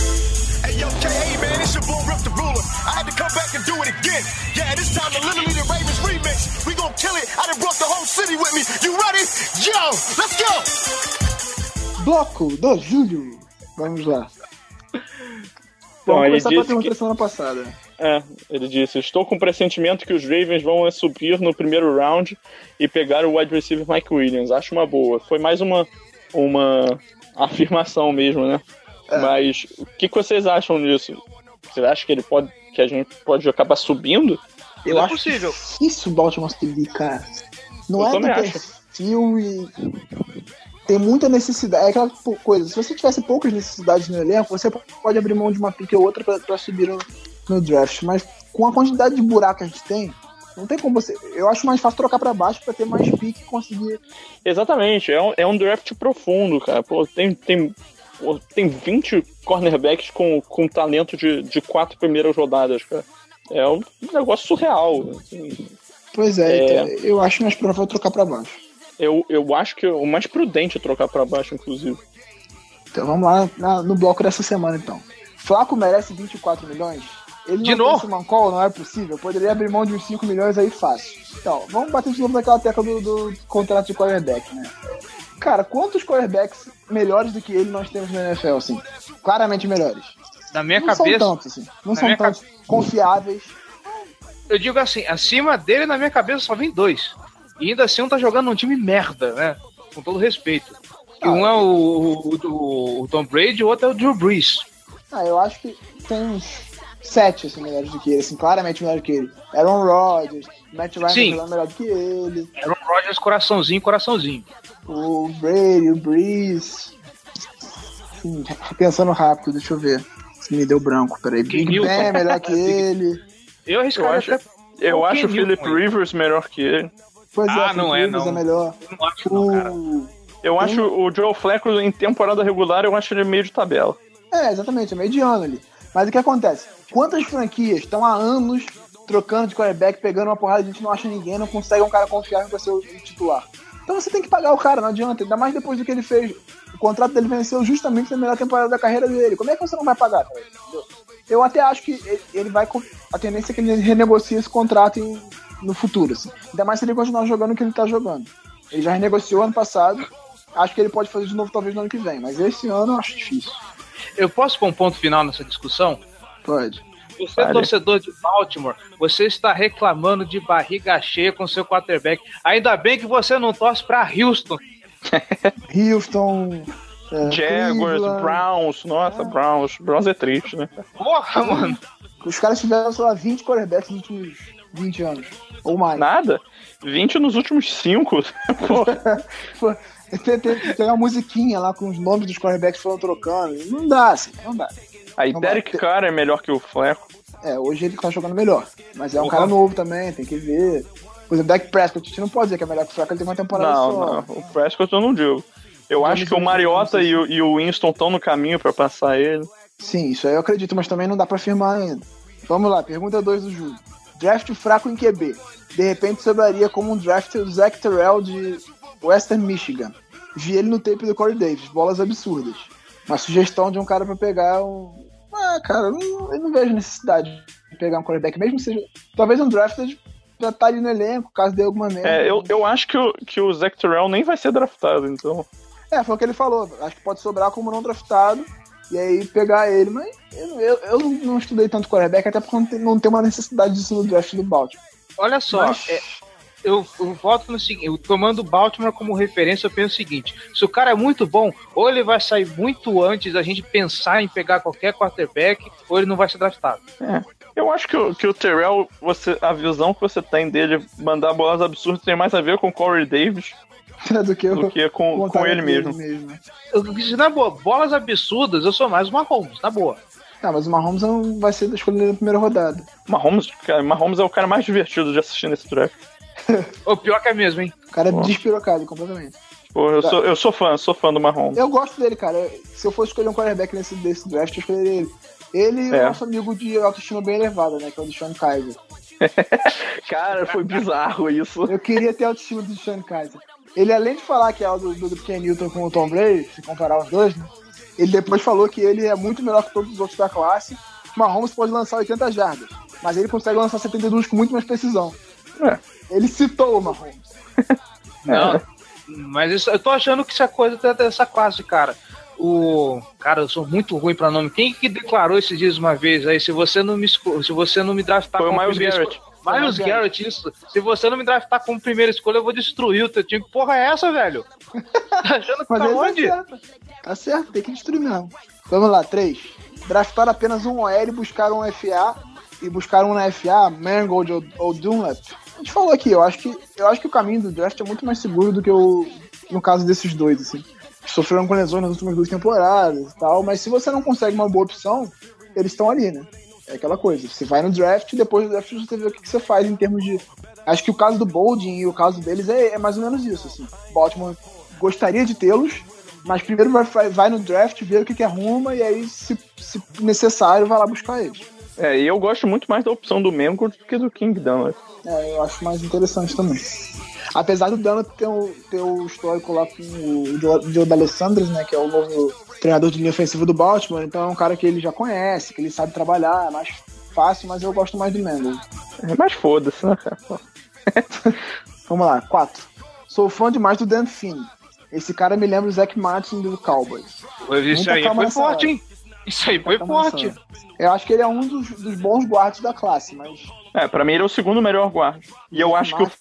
It's your boy Rip the Ruler. I had to come back and do it again. Yeah, this time the Literally the Ravens remix. We gonna kill it. I done brought the whole city with me. You ready? Yo, let's go! Bloco do Júlio. Vamos lá. Então, Vamos ele começar com a disse pergunta que- da semana passada. É, ele disse: Estou com o pressentimento que os Ravens vão subir no primeiro round e pegar o wide receiver Mike Williams. Acho uma boa. Foi mais uma, uma afirmação mesmo, né? É. Mas o que, que vocês acham disso? Você acha que ele pode. que a gente pode acabar subindo? Eu é acho possível. difícil o Baltimore subir, cara. Não Eu é do acho. perfil e tem muita necessidade. É aquela coisa, se você tivesse poucas necessidades no elenco, você pode abrir mão de uma pique ou outra pra, pra subir no, no draft. Mas com a quantidade de buraco que a gente tem, não tem como você. Eu acho mais fácil trocar pra baixo pra ter mais pique e conseguir. Exatamente, é um, é um draft profundo, cara. Pô, tem, tem, tem 20 cornerbacks com, com talento de, de quatro primeiras rodadas, cara. É um negócio surreal. assim. Pois é, É. então, eu acho mais provável trocar pra baixo. Eu, eu acho que o mais prudente é trocar pra baixo, inclusive. Então vamos lá na- no bloco dessa semana então. Flaco merece 24 milhões? Ele De não novo? tem Call, não é possível. Poderia abrir mão de uns 5 milhões aí fácil. Então, vamos bater de novo naquela tecla do, do contrato de quarterback, né? Cara, quantos quarterbacks melhores do que ele nós temos na NFL, assim? Claramente melhores. Na minha não cabeça, são tantos, assim. Não são tantos confiáveis. eu digo assim, acima dele, na minha cabeça, só vem dois. E ainda assim um tá jogando num time merda, né? Com todo respeito. Ah, um é o, o, o- o Tom Brady e o outro é o Drew Brees. Ah, eu acho que tem uns sete, assim, melhores do que ele, assim, claramente melhor do que ele. Aaron Rodgers, Matt Ryan tá Sim. melhor do que ele. Aaron Rodgers, coraçãozinho, coraçãozinho. O Brady, o Breeze. Hum, pensando rápido, deixa eu ver. Se me deu branco, peraí. Big Newton. Ben é melhor que ele. Eu acho- até. Eu o acho o Philip. Rivers melhor que ele. Pois Ah, é, não é, Rivers não. é melhor. Eu não acho, não, cara. O... Eu acho o Joe Flacco em temporada regular, eu acho ele meio de tabela. É, exatamente, é mediano ali. Mas o que acontece? Quantas franquias estão há anos trocando de quarterback, pegando uma porrada, a gente não acha ninguém, não consegue um cara confiável para ser o titular. Então você tem que pagar o cara, não adianta. Ainda mais depois do que ele fez. O contrato dele venceu justamente na melhor temporada da carreira dele. Como é que você não vai pagar? Eu até acho que ele- vai. A tendência é que ele renegocie esse contrato em- no futuro, assim. Ainda mais se ele continuar jogando o que ele tá jogando. Ele já renegociou ano passado. Acho que ele pode fazer de novo talvez no ano que vem. Mas esse ano eu acho difícil. Eu posso pôr um ponto final nessa discussão? Pode. Você é torcedor de Baltimore, você está reclamando de barriga cheia com seu quarterback. Ainda bem que você não torce pra Houston. Houston. é, Jaguars, Cleveland. Browns, nossa, Browns. Browns é triste, né? Porra, mano. Os caras tiveram, sei lá, 20 quarterbacks nos últimos 20 anos. Ou mais. Nada. 20 nos últimos 5. Pô, Pô, Tem, tem, tem uma musiquinha lá com os nomes dos quarterbacks que foram trocando. Não dá, assim, não dá. Aí Não Derek vai ter- Carr é melhor que o Fleco. É, hoje ele tá jogando melhor. Mas é um Porra. cara novo também, tem que ver. Por exemplo, Dak Prescott, a gente não pode dizer que é melhor que o Fraco, ele tem uma temporada Não, só. não. O Prescott eu não digo. Eu James acho que o Mariota não e o, e o Winston estão no caminho pra passar ele. Sim, isso aí eu acredito, mas também não dá pra afirmar ainda. Vamos lá, pergunta 2 do Júlio. Draft fraco em QB. De repente sobraria como um draft o Zach Terrell de Western Michigan. Vi ele no tape do Corey Davis, bolas absurdas. Uma sugestão de um cara pra pegar um. Ah, cara, eu não, eu não vejo necessidade de pegar um quarterback, mesmo que seja. Talvez um draft já tá ali no elenco, caso dê alguma merda. É, eu, eu acho que o, que o Zach Terrell nem vai ser draftado, então. É, foi o que ele falou. Acho que pode sobrar como não draftado. E aí pegar ele. Mas eu, eu, eu não- não estudei tanto quarterback, até porque não tem, não tem uma necessidade disso no draft do Baltimore. Olha só, Mas- é, eu, eu voto no seguinte, eu tomando o Baltimore como referência, eu penso o seguinte: se o cara é muito bom, ou ele vai sair muito antes da gente pensar em pegar qualquer quarterback, ou ele não vai ser draftado. Eu acho que o, que o Terrell, você, a visão que você tem dele mandar bolas absurdas tem mais a ver com o Corey Davis do que, do o- que com, com ele mesmo. né? Eu, na boa, bolas absurdas, eu sou mais uma Mahomes, na boa. Ah, mas o Mahomes não vai ser escolhido na primeira rodada. Mahomes, cara, Mahomes é o cara mais divertido de assistir nesse draft. O pior que é mesmo, hein? O cara é Pô. despirocado completamente. Pô, eu, Tá. sou, eu sou fã, sou fã do Mahomes. Eu gosto dele, cara. Se eu fosse escolher um quarterback nesse desse draft, eu escolheria ele. Ele e É. o nosso amigo de autoestima bem elevada, né? Que é o Deshaun Kaiser. Cara, foi bizarro isso. Eu queria ter a autoestima do Deshaun Kaiser. Ele, além de falar que é o do, do, Ken Newton com o Tom Brady, se comparar os dois, né? Ele depois falou que ele é muito melhor que todos os outros da classe. O Mahomes pode lançar 80 jardas, mas ele consegue lançar 72 com muito mais precisão. É. Ele citou o Mahomes. Não, mas isso, eu tô achando que isso é coisa da- dessa classe, cara. O cara, eu sou muito ruim pra nome. Quem que declarou esses dias uma vez aí? Se você não me se você não me draftar Foi o como Miles primeira Garrett. escolha- Miles Garrett, isso. Se você não me draftar como primeira escolha, eu vou destruir o teu time. Que porra é essa, velho? Tá achando que Mas tá ele onde? tá certo. Tá certo, tem que destruir mesmo. Vamos lá, 3. Draftar apenas um OL e buscar um FA. E buscar um na FA, Mangold ou, ou Dunlap. A gente falou aqui, eu acho, que, eu acho que o caminho do draft é muito mais seguro do que o. No caso desses dois, assim. Sofreram com lesões nas últimas duas temporadas e tal, mas se você não consegue uma boa opção, eles estão ali, né? É aquela coisa. Você vai no draft e depois do draft você vê o que, você faz em termos de. Acho que o caso do Boldin e o caso deles é, é mais ou menos isso, assim. Baltimore gostaria de tê-los, mas primeiro vai, vai, vai no draft, ver o que, que arruma e aí, se, se necessário, vai lá buscar eles. É, e eu gosto muito mais da opção do Mengo do que do King Dunlap. É, eu acho mais interessante também. Apesar do Dano ter o, ter o histórico lá com o Joe D'Alessandro, né, que é o novo treinador de linha ofensiva do Baltimore, então é um cara que ele já conhece, que ele sabe trabalhar, é mais fácil, mas eu gosto mais do Mendel. É, mas foda-se, né, cara? Vamos lá, 4. Sou fã demais do Dan Finn. Esse cara me lembra o Zac Martin do Cowboys. Isso Muita aí foi forte, hora. hein? Isso aí foi forte. nessa. Eu acho que ele é um dos, dos bons guardas da classe, mas É, pra mim ele é o segundo melhor guarda. E eu acho que o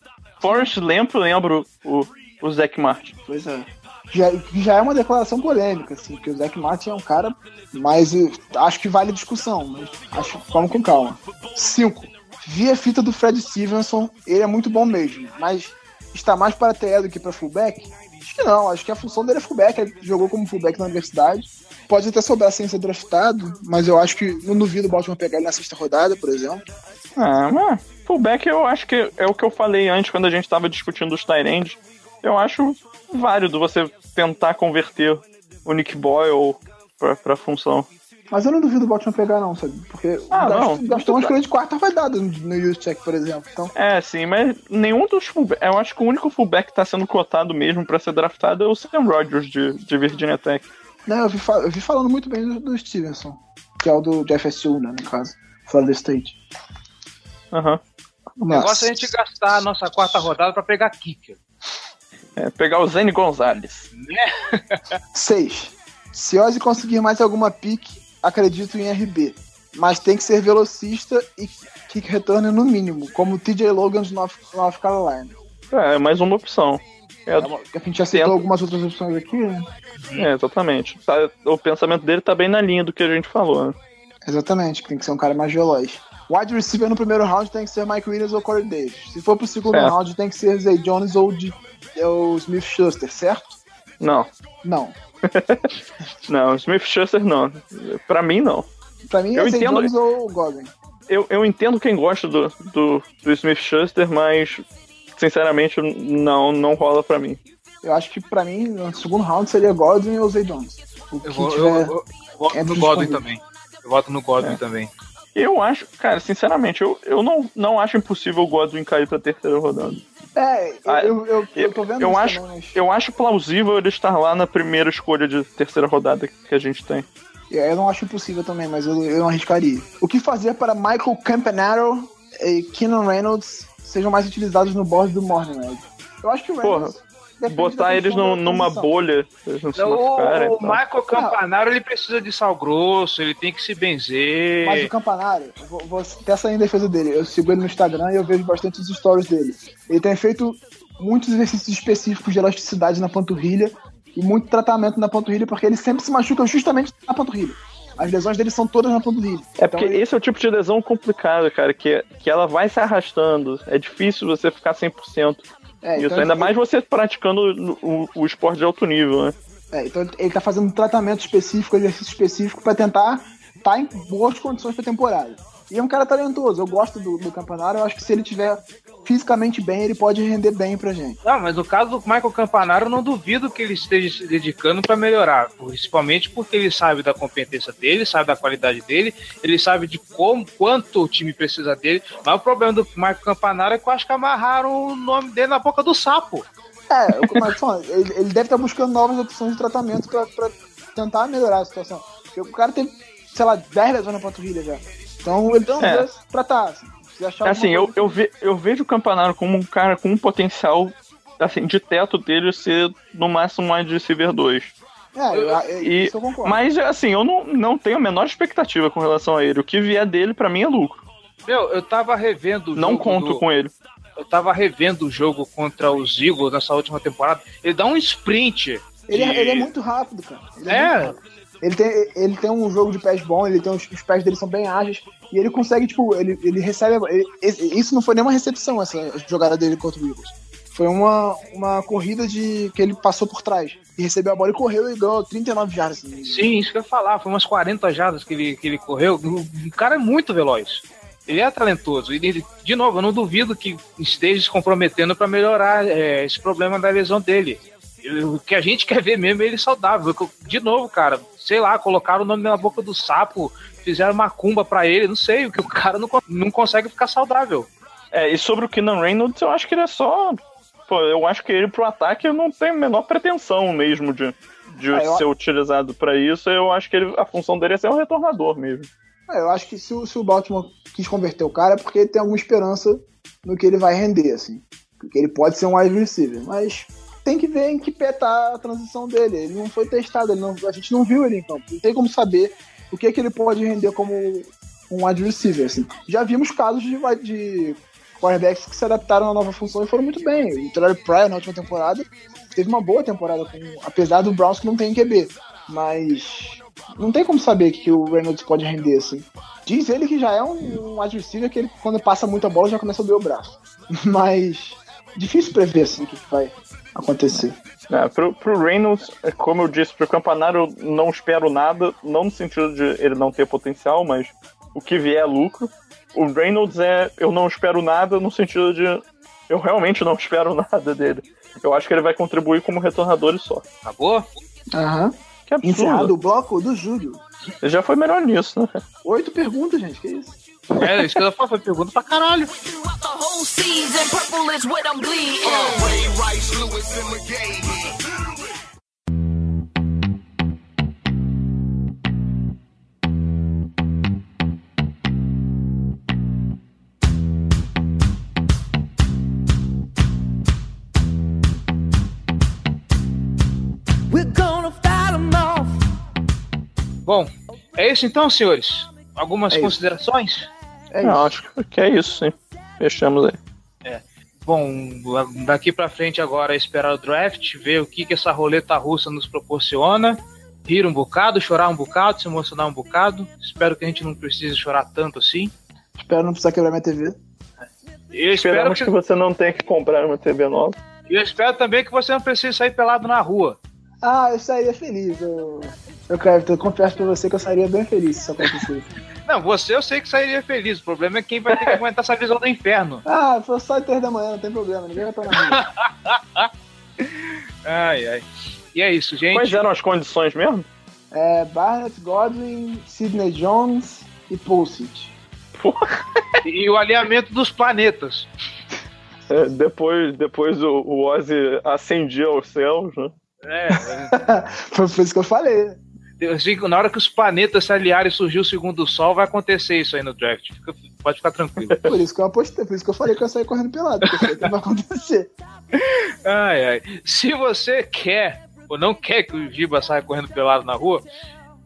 Forrest Lamp lembra o, o, Zac Martin. Pois é. Já, já é uma declaração polêmica, assim, porque o Zac Martin é um cara, mas eh, acho que vale discussão, mas acho vamos com calma. 5. Vi a fita do Fred Stevenson, ele é muito bom mesmo, mas está mais para TE do que para fullback? Acho que não, acho que a função dele é fullback, ele jogou como fullback na universidade. Pode até sobrar sem ser draftado, mas eu acho que não duvido o Baltimore pegar ele na sexta rodada, por exemplo. Ah, mas fullback eu acho que é o que eu falei antes quando a gente tava discutindo os Tyrands. Eu acho válido você tentar converter o Nick Boyle pra, pra função. Mas eu não duvido o Baltimore pegar, não, sabe? Porque Ah, gastou, não. gastou uma escolha de quarta rodada no, no Juszczyk, por exemplo. Então, É, sim, mas nenhum dos fullbacks. Eu acho que o único fullback que tá sendo cotado mesmo pra ser draftado é o Sam Rodgers de, de Virginia Tech. Né, eu, vi, eu vi falando muito bem do, do Stevenson, que é o do de FSU, né, no caso. Florida State. Aham. O negócio é a gente gastar a nossa quarta rodada pra pegar kicker. É, pegar o Zane Gonzalez. Seis. Se Ozzy conseguir mais alguma pique, acredito em RB. Mas tem que ser velocista e kick returner no mínimo, como o TJ Logan de North, North Carolina. É, é mais uma opção. É, A gente já citou algumas outras opções aqui, né? é, exatamente. Tá- o pensamento dele tá bem na linha do que a gente falou. Né? Exatamente, que tem que ser um cara mais veloz. Wide receiver no primeiro round tem que ser Mike Williams ou Corey Davis. Se for pro segundo Certo. round, tem que ser Zay Jones ou de, é o Smith Schuster, certo? Não, Não. não, Smith Schuster não. Pra mim, não. Pra mim é Eu Zay entendo- Jones ou Godwin. Eu, eu entendo quem gosta do, do, do Smith Schuster, mas sinceramente não, não rola pra mim. Eu acho que pra mim, no segundo round, seria Godwin ou Zay Jones. O que Eu, vou, eu, tiver... eu- eu voto é no Godwin também. Eu voto no Godwin É. também. Eu acho, cara, sinceramente, eu, eu não, não acho impossível o Godwin cair pra terceira rodada. É, Ah, eu, eu, eu tô vendo eu isso acho, também, mas eu acho plausível ele estar lá na primeira escolha de terceira rodada que a gente tem. eu não acho impossível também, mas eu, eu não arriscaria. O que fazer para Michael Campanaro e Keenan Reynolds sejam mais utilizados no board do Morning Red? Eu acho que o Porra, Botar eles no- numa bolha, eles não se O, machucarem. o tal. Michael Campanaro ele precisa de sal grosso, ele tem que se benzer. Mas o Campanário, eu vou, vou até sair em defesa dele. Eu sigo ele no Instagram e eu vejo bastante os stories dele. Ele tem feito muitos exercícios específicos de elasticidade na panturrilha e muito tratamento na panturrilha, porque ele sempre se machuca justamente na panturrilha. As lesões dele são todas na panturrilha. É porque Então, ele- esse é o tipo de lesão complicada, cara, que, que ela vai se arrastando. É difícil você ficar 100%. é, Isso, então ainda ele- mais você praticando o, o esporte de alto nível, né? É, então ele- tá fazendo um tratamento específico, exercício específico pra tentar estar em boas condições pra temporada. E é um cara talentoso, eu gosto do, do Campanário, eu acho que se ele tiver fisicamente bem, ele pode render bem pra gente. Não, mas no caso do Michael Campanaro, eu não duvido que ele esteja se dedicando para melhorar. Principalmente porque ele sabe da competência dele, sabe da qualidade dele, ele sabe de como, quanto o time precisa dele. Mas o problema do Michael Campanaro é que eu acho que amarraram o nome dele na boca do sapo. É, o ele, ele deve estar buscando novas opções de tratamento pra, pra tentar melhorar a situação. Porque o cara tem, sei lá, 10 lesões na panturrilha já. Então ele É. precisa se tratar. Assim, precisa achar Assim, eu, eu, ve- eu vejo o Campanaro como um cara com um potencial assim, de teto dele ser no máximo um wide receiver 2. É, eu, eu, E, isso eu concordo. mas, assim, eu não, não tenho a menor expectativa com relação a ele. O que vier dele, pra mim, é lucro. Meu, eu tava revendo o Não jogo conto do- com ele. Eu tava revendo o jogo contra os Eagles nessa última temporada. Ele dá um sprint. Ele, de- é- ele é muito rápido, cara. Ele É. muito rápido. Ele tem, ele tem um jogo de pés bom, ele tem os, os pés dele são bem ágeis, e ele consegue, tipo, ele, ele recebe. ele- isso não foi nenhuma recepção, essa jogada dele contra o Eagles. Foi uma, uma corrida de que ele passou por trás. E recebeu a bola e correu e ganhou 39 jardas. Sim, isso que eu ia falar. Foi umas 40 jardas que ele, que ele correu. O, cara é muito veloz. Ele é talentoso. Ele- de novo, eu não duvido que esteja se comprometendo para melhorar é, esse problema da lesão dele. Eu- O que a gente quer ver mesmo é ele saudável. De novo, cara, sei lá, colocaram o nome na boca do sapo, fizeram uma cumba pra ele, não sei, o que o cara não, não consegue ficar saudável. É, e sobre o Keenan Reynolds, eu acho que ele é só. Pô, eu acho que ele pro ataque não tem a menor pretensão mesmo de, de Ah, eu- ser utilizado pra isso. Eu acho que ele- a função dele é ser um retornador mesmo. É, eu acho que se, o- se o Baltimore quis converter o cara é porque ele tem alguma esperança no que ele vai render, assim. Porque ele pode ser um wide receiver, mas tem que ver em que pé tá a transição dele. Ele não foi testado, não- a gente não viu ele campo. Não tem como saber o que, é que ele pode render como um wide assim. Já vimos casos de, de quarterbacks que se adaptaram à nova função e foram muito bem. O Terry Pryor na última temporada teve uma boa temporada, com, apesar do Browns que não tem QB. Mas não tem como saber que o Reynolds pode render, assim. Diz ele que já é um, um receiver que ele, quando passa muita bola, já começa a doer o braço. Mas difícil prever, assim, o que vai acontecer. É, pro, pro Reynolds, é, como eu disse, pro Campanaro eu não espero nada, não no sentido de ele não ter potencial, mas o que vier é lucro. O Reynolds é eu não espero nada no sentido de eu realmente não espero nada dele. Eu acho que ele vai contribuir como retornador e só. Acabou? Aham. Que absurdo. Encerrado o bloco do Júlio. Ele já foi melhor nisso, né? Oito perguntas, gente, que isso? É, isso que eu foi pergunta pra caralho. Bom, é isso então, senhores? Algumas É considerações? É Não, acho que é isso, sim. Fechamos aí. Bom, daqui pra frente agora é esperar o draft, ver o que, que essa roleta russa nos proporciona, rir um bocado, chorar um bocado, se emocionar um bocado. Espero que a gente não precise chorar tanto assim. Espero não precisar quebrar minha TV. Eu espero, Esperamos que, que você não tenha que comprar uma TV nova. eu espero também que você não precise sair pelado na rua. Ah, eu sairia feliz. Eu, eu, Cleber, eu confesso pra você que eu sairia bem feliz se isso acontecesse. Não, você eu sei que sairia feliz. O problema é quem vai ter que aguentar essa visão do inferno. ah, foi só de três da manhã, não tem problema, ninguém vai estar na rua. Ai, ai. E é isso, gente. Quais eram as condições mesmo? É, Barnett Godwin, Sidney Jones e Pulisic. E o alinhamento dos planetas. É, depois, depois o, o Ozzy ascendia aos céus, né? É, Foi por isso que eu falei. eu na hora que os planetas se aliarem e surgir o segundo sol, vai acontecer isso aí no draft. Fica- pode ficar tranquilo. Por isso que eu apostei, por isso que eu falei que eu ia sair correndo pelado, porque eu sei que vai acontecer. Ai, ai. Se você quer ou não quer que o Giba saia correndo pelado na rua,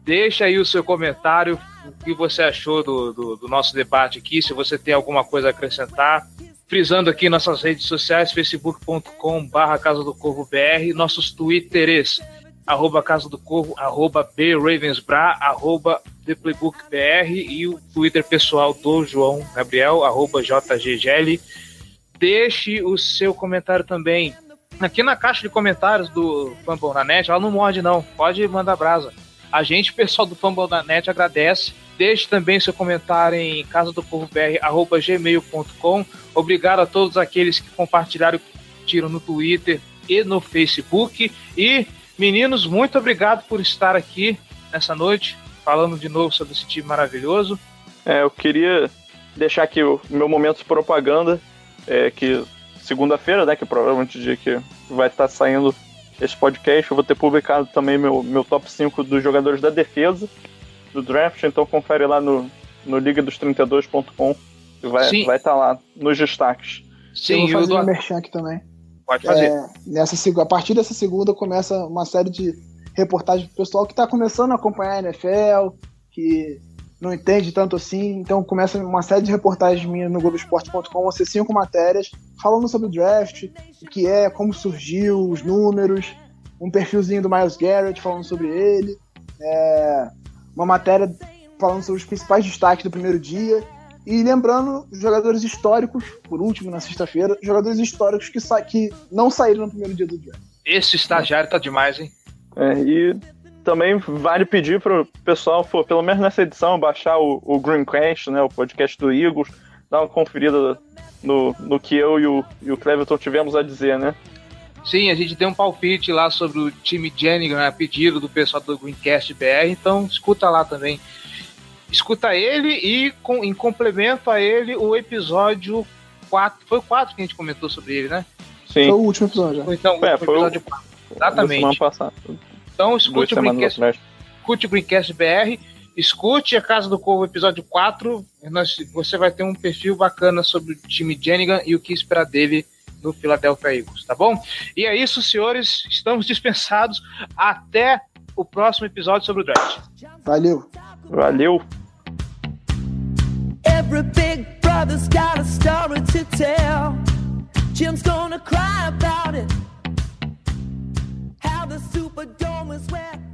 deixa aí o seu comentário, o que você achou do, do, do nosso debate aqui, se você tem alguma coisa a acrescentar. Frisando aqui nossas redes sociais, facebook.com barra Casa do Corvo BR, nossos twitters, arroba Casa do Corvo, arroba bravensbra, arroba ThePlaybookBR e o twitter pessoal do João Gabriel, arroba JGGL. Deixe o seu comentário também aqui na caixa de comentários do Fumble na Net, ela não morde não, pode mandar brasa. A gente, pessoal do Fumble na Net, agradece. Deixe também seu comentário em casadocorvobr.gmail.com. Obrigado a todos aqueles que compartilharam curtiram no Twitter e no Facebook. E, meninos, muito obrigado por estar aqui nessa noite, falando de novo sobre esse time maravilhoso. É, eu queria deixar aqui o meu momento de propaganda, é, que segunda-feira, né, que é provavelmente o dia que vai estar saindo esse podcast, eu vou ter publicado também meu, meu top 5 dos jogadores da defesa do draft, então confere lá no, no liga dos 32.com, que vai Sim. vai estar lá nos destaques. eu Sim, vou o fazer do... um merchan aqui também. pode fazer. É, nessa, a partir dessa segunda começa uma série de reportagens pro pessoal que está começando a acompanhar a NFL, que não entende tanto assim. Então começa uma série de reportagens minhas no Globoesporte.com, vão ser cinco matérias falando sobre o draft, o que é, como surgiu, os números, um perfilzinho do Miles Garrett falando sobre ele, é, uma matéria falando sobre os principais destaques do primeiro dia. E lembrando, jogadores históricos, por último, na sexta-feira, jogadores históricos que, sa- que não saíram no primeiro dia do draft. Esse estagiário tá demais, hein? É, e também vale pedir para o pessoal, for, pelo menos nessa edição, baixar o, o Greencast, né, o podcast do Eagles, dar uma conferida no, no que eu e o, e o Cleverton tivemos a dizer, né? Sim, a gente deu um palpite lá sobre o time Jennigan a pedido do pessoal do Greencast BR, então escuta lá também. Escuta ele e com, em complemento a ele o episódio 4. Foi o 4 que a gente comentou sobre ele, né? Foi Sim, o último episódio. Ou então É, o foi o- episódio 4. da semana Exatamente. passada, Então duas escute o, semanas Greencast, escute o Greencast BR, escute a Casa do Corvo episódio 4. e nós- você vai ter um perfil bacana sobre o time Jennigan e o que esperar dele do Philadelphia Eagles, tá bom? E é isso, senhores. Estamos dispensados. Até o próximo episódio sobre o draft. Valeu. Valeu. Every big brother's got a story to tell. Jim's gonna cry about it. How the Superdome is where.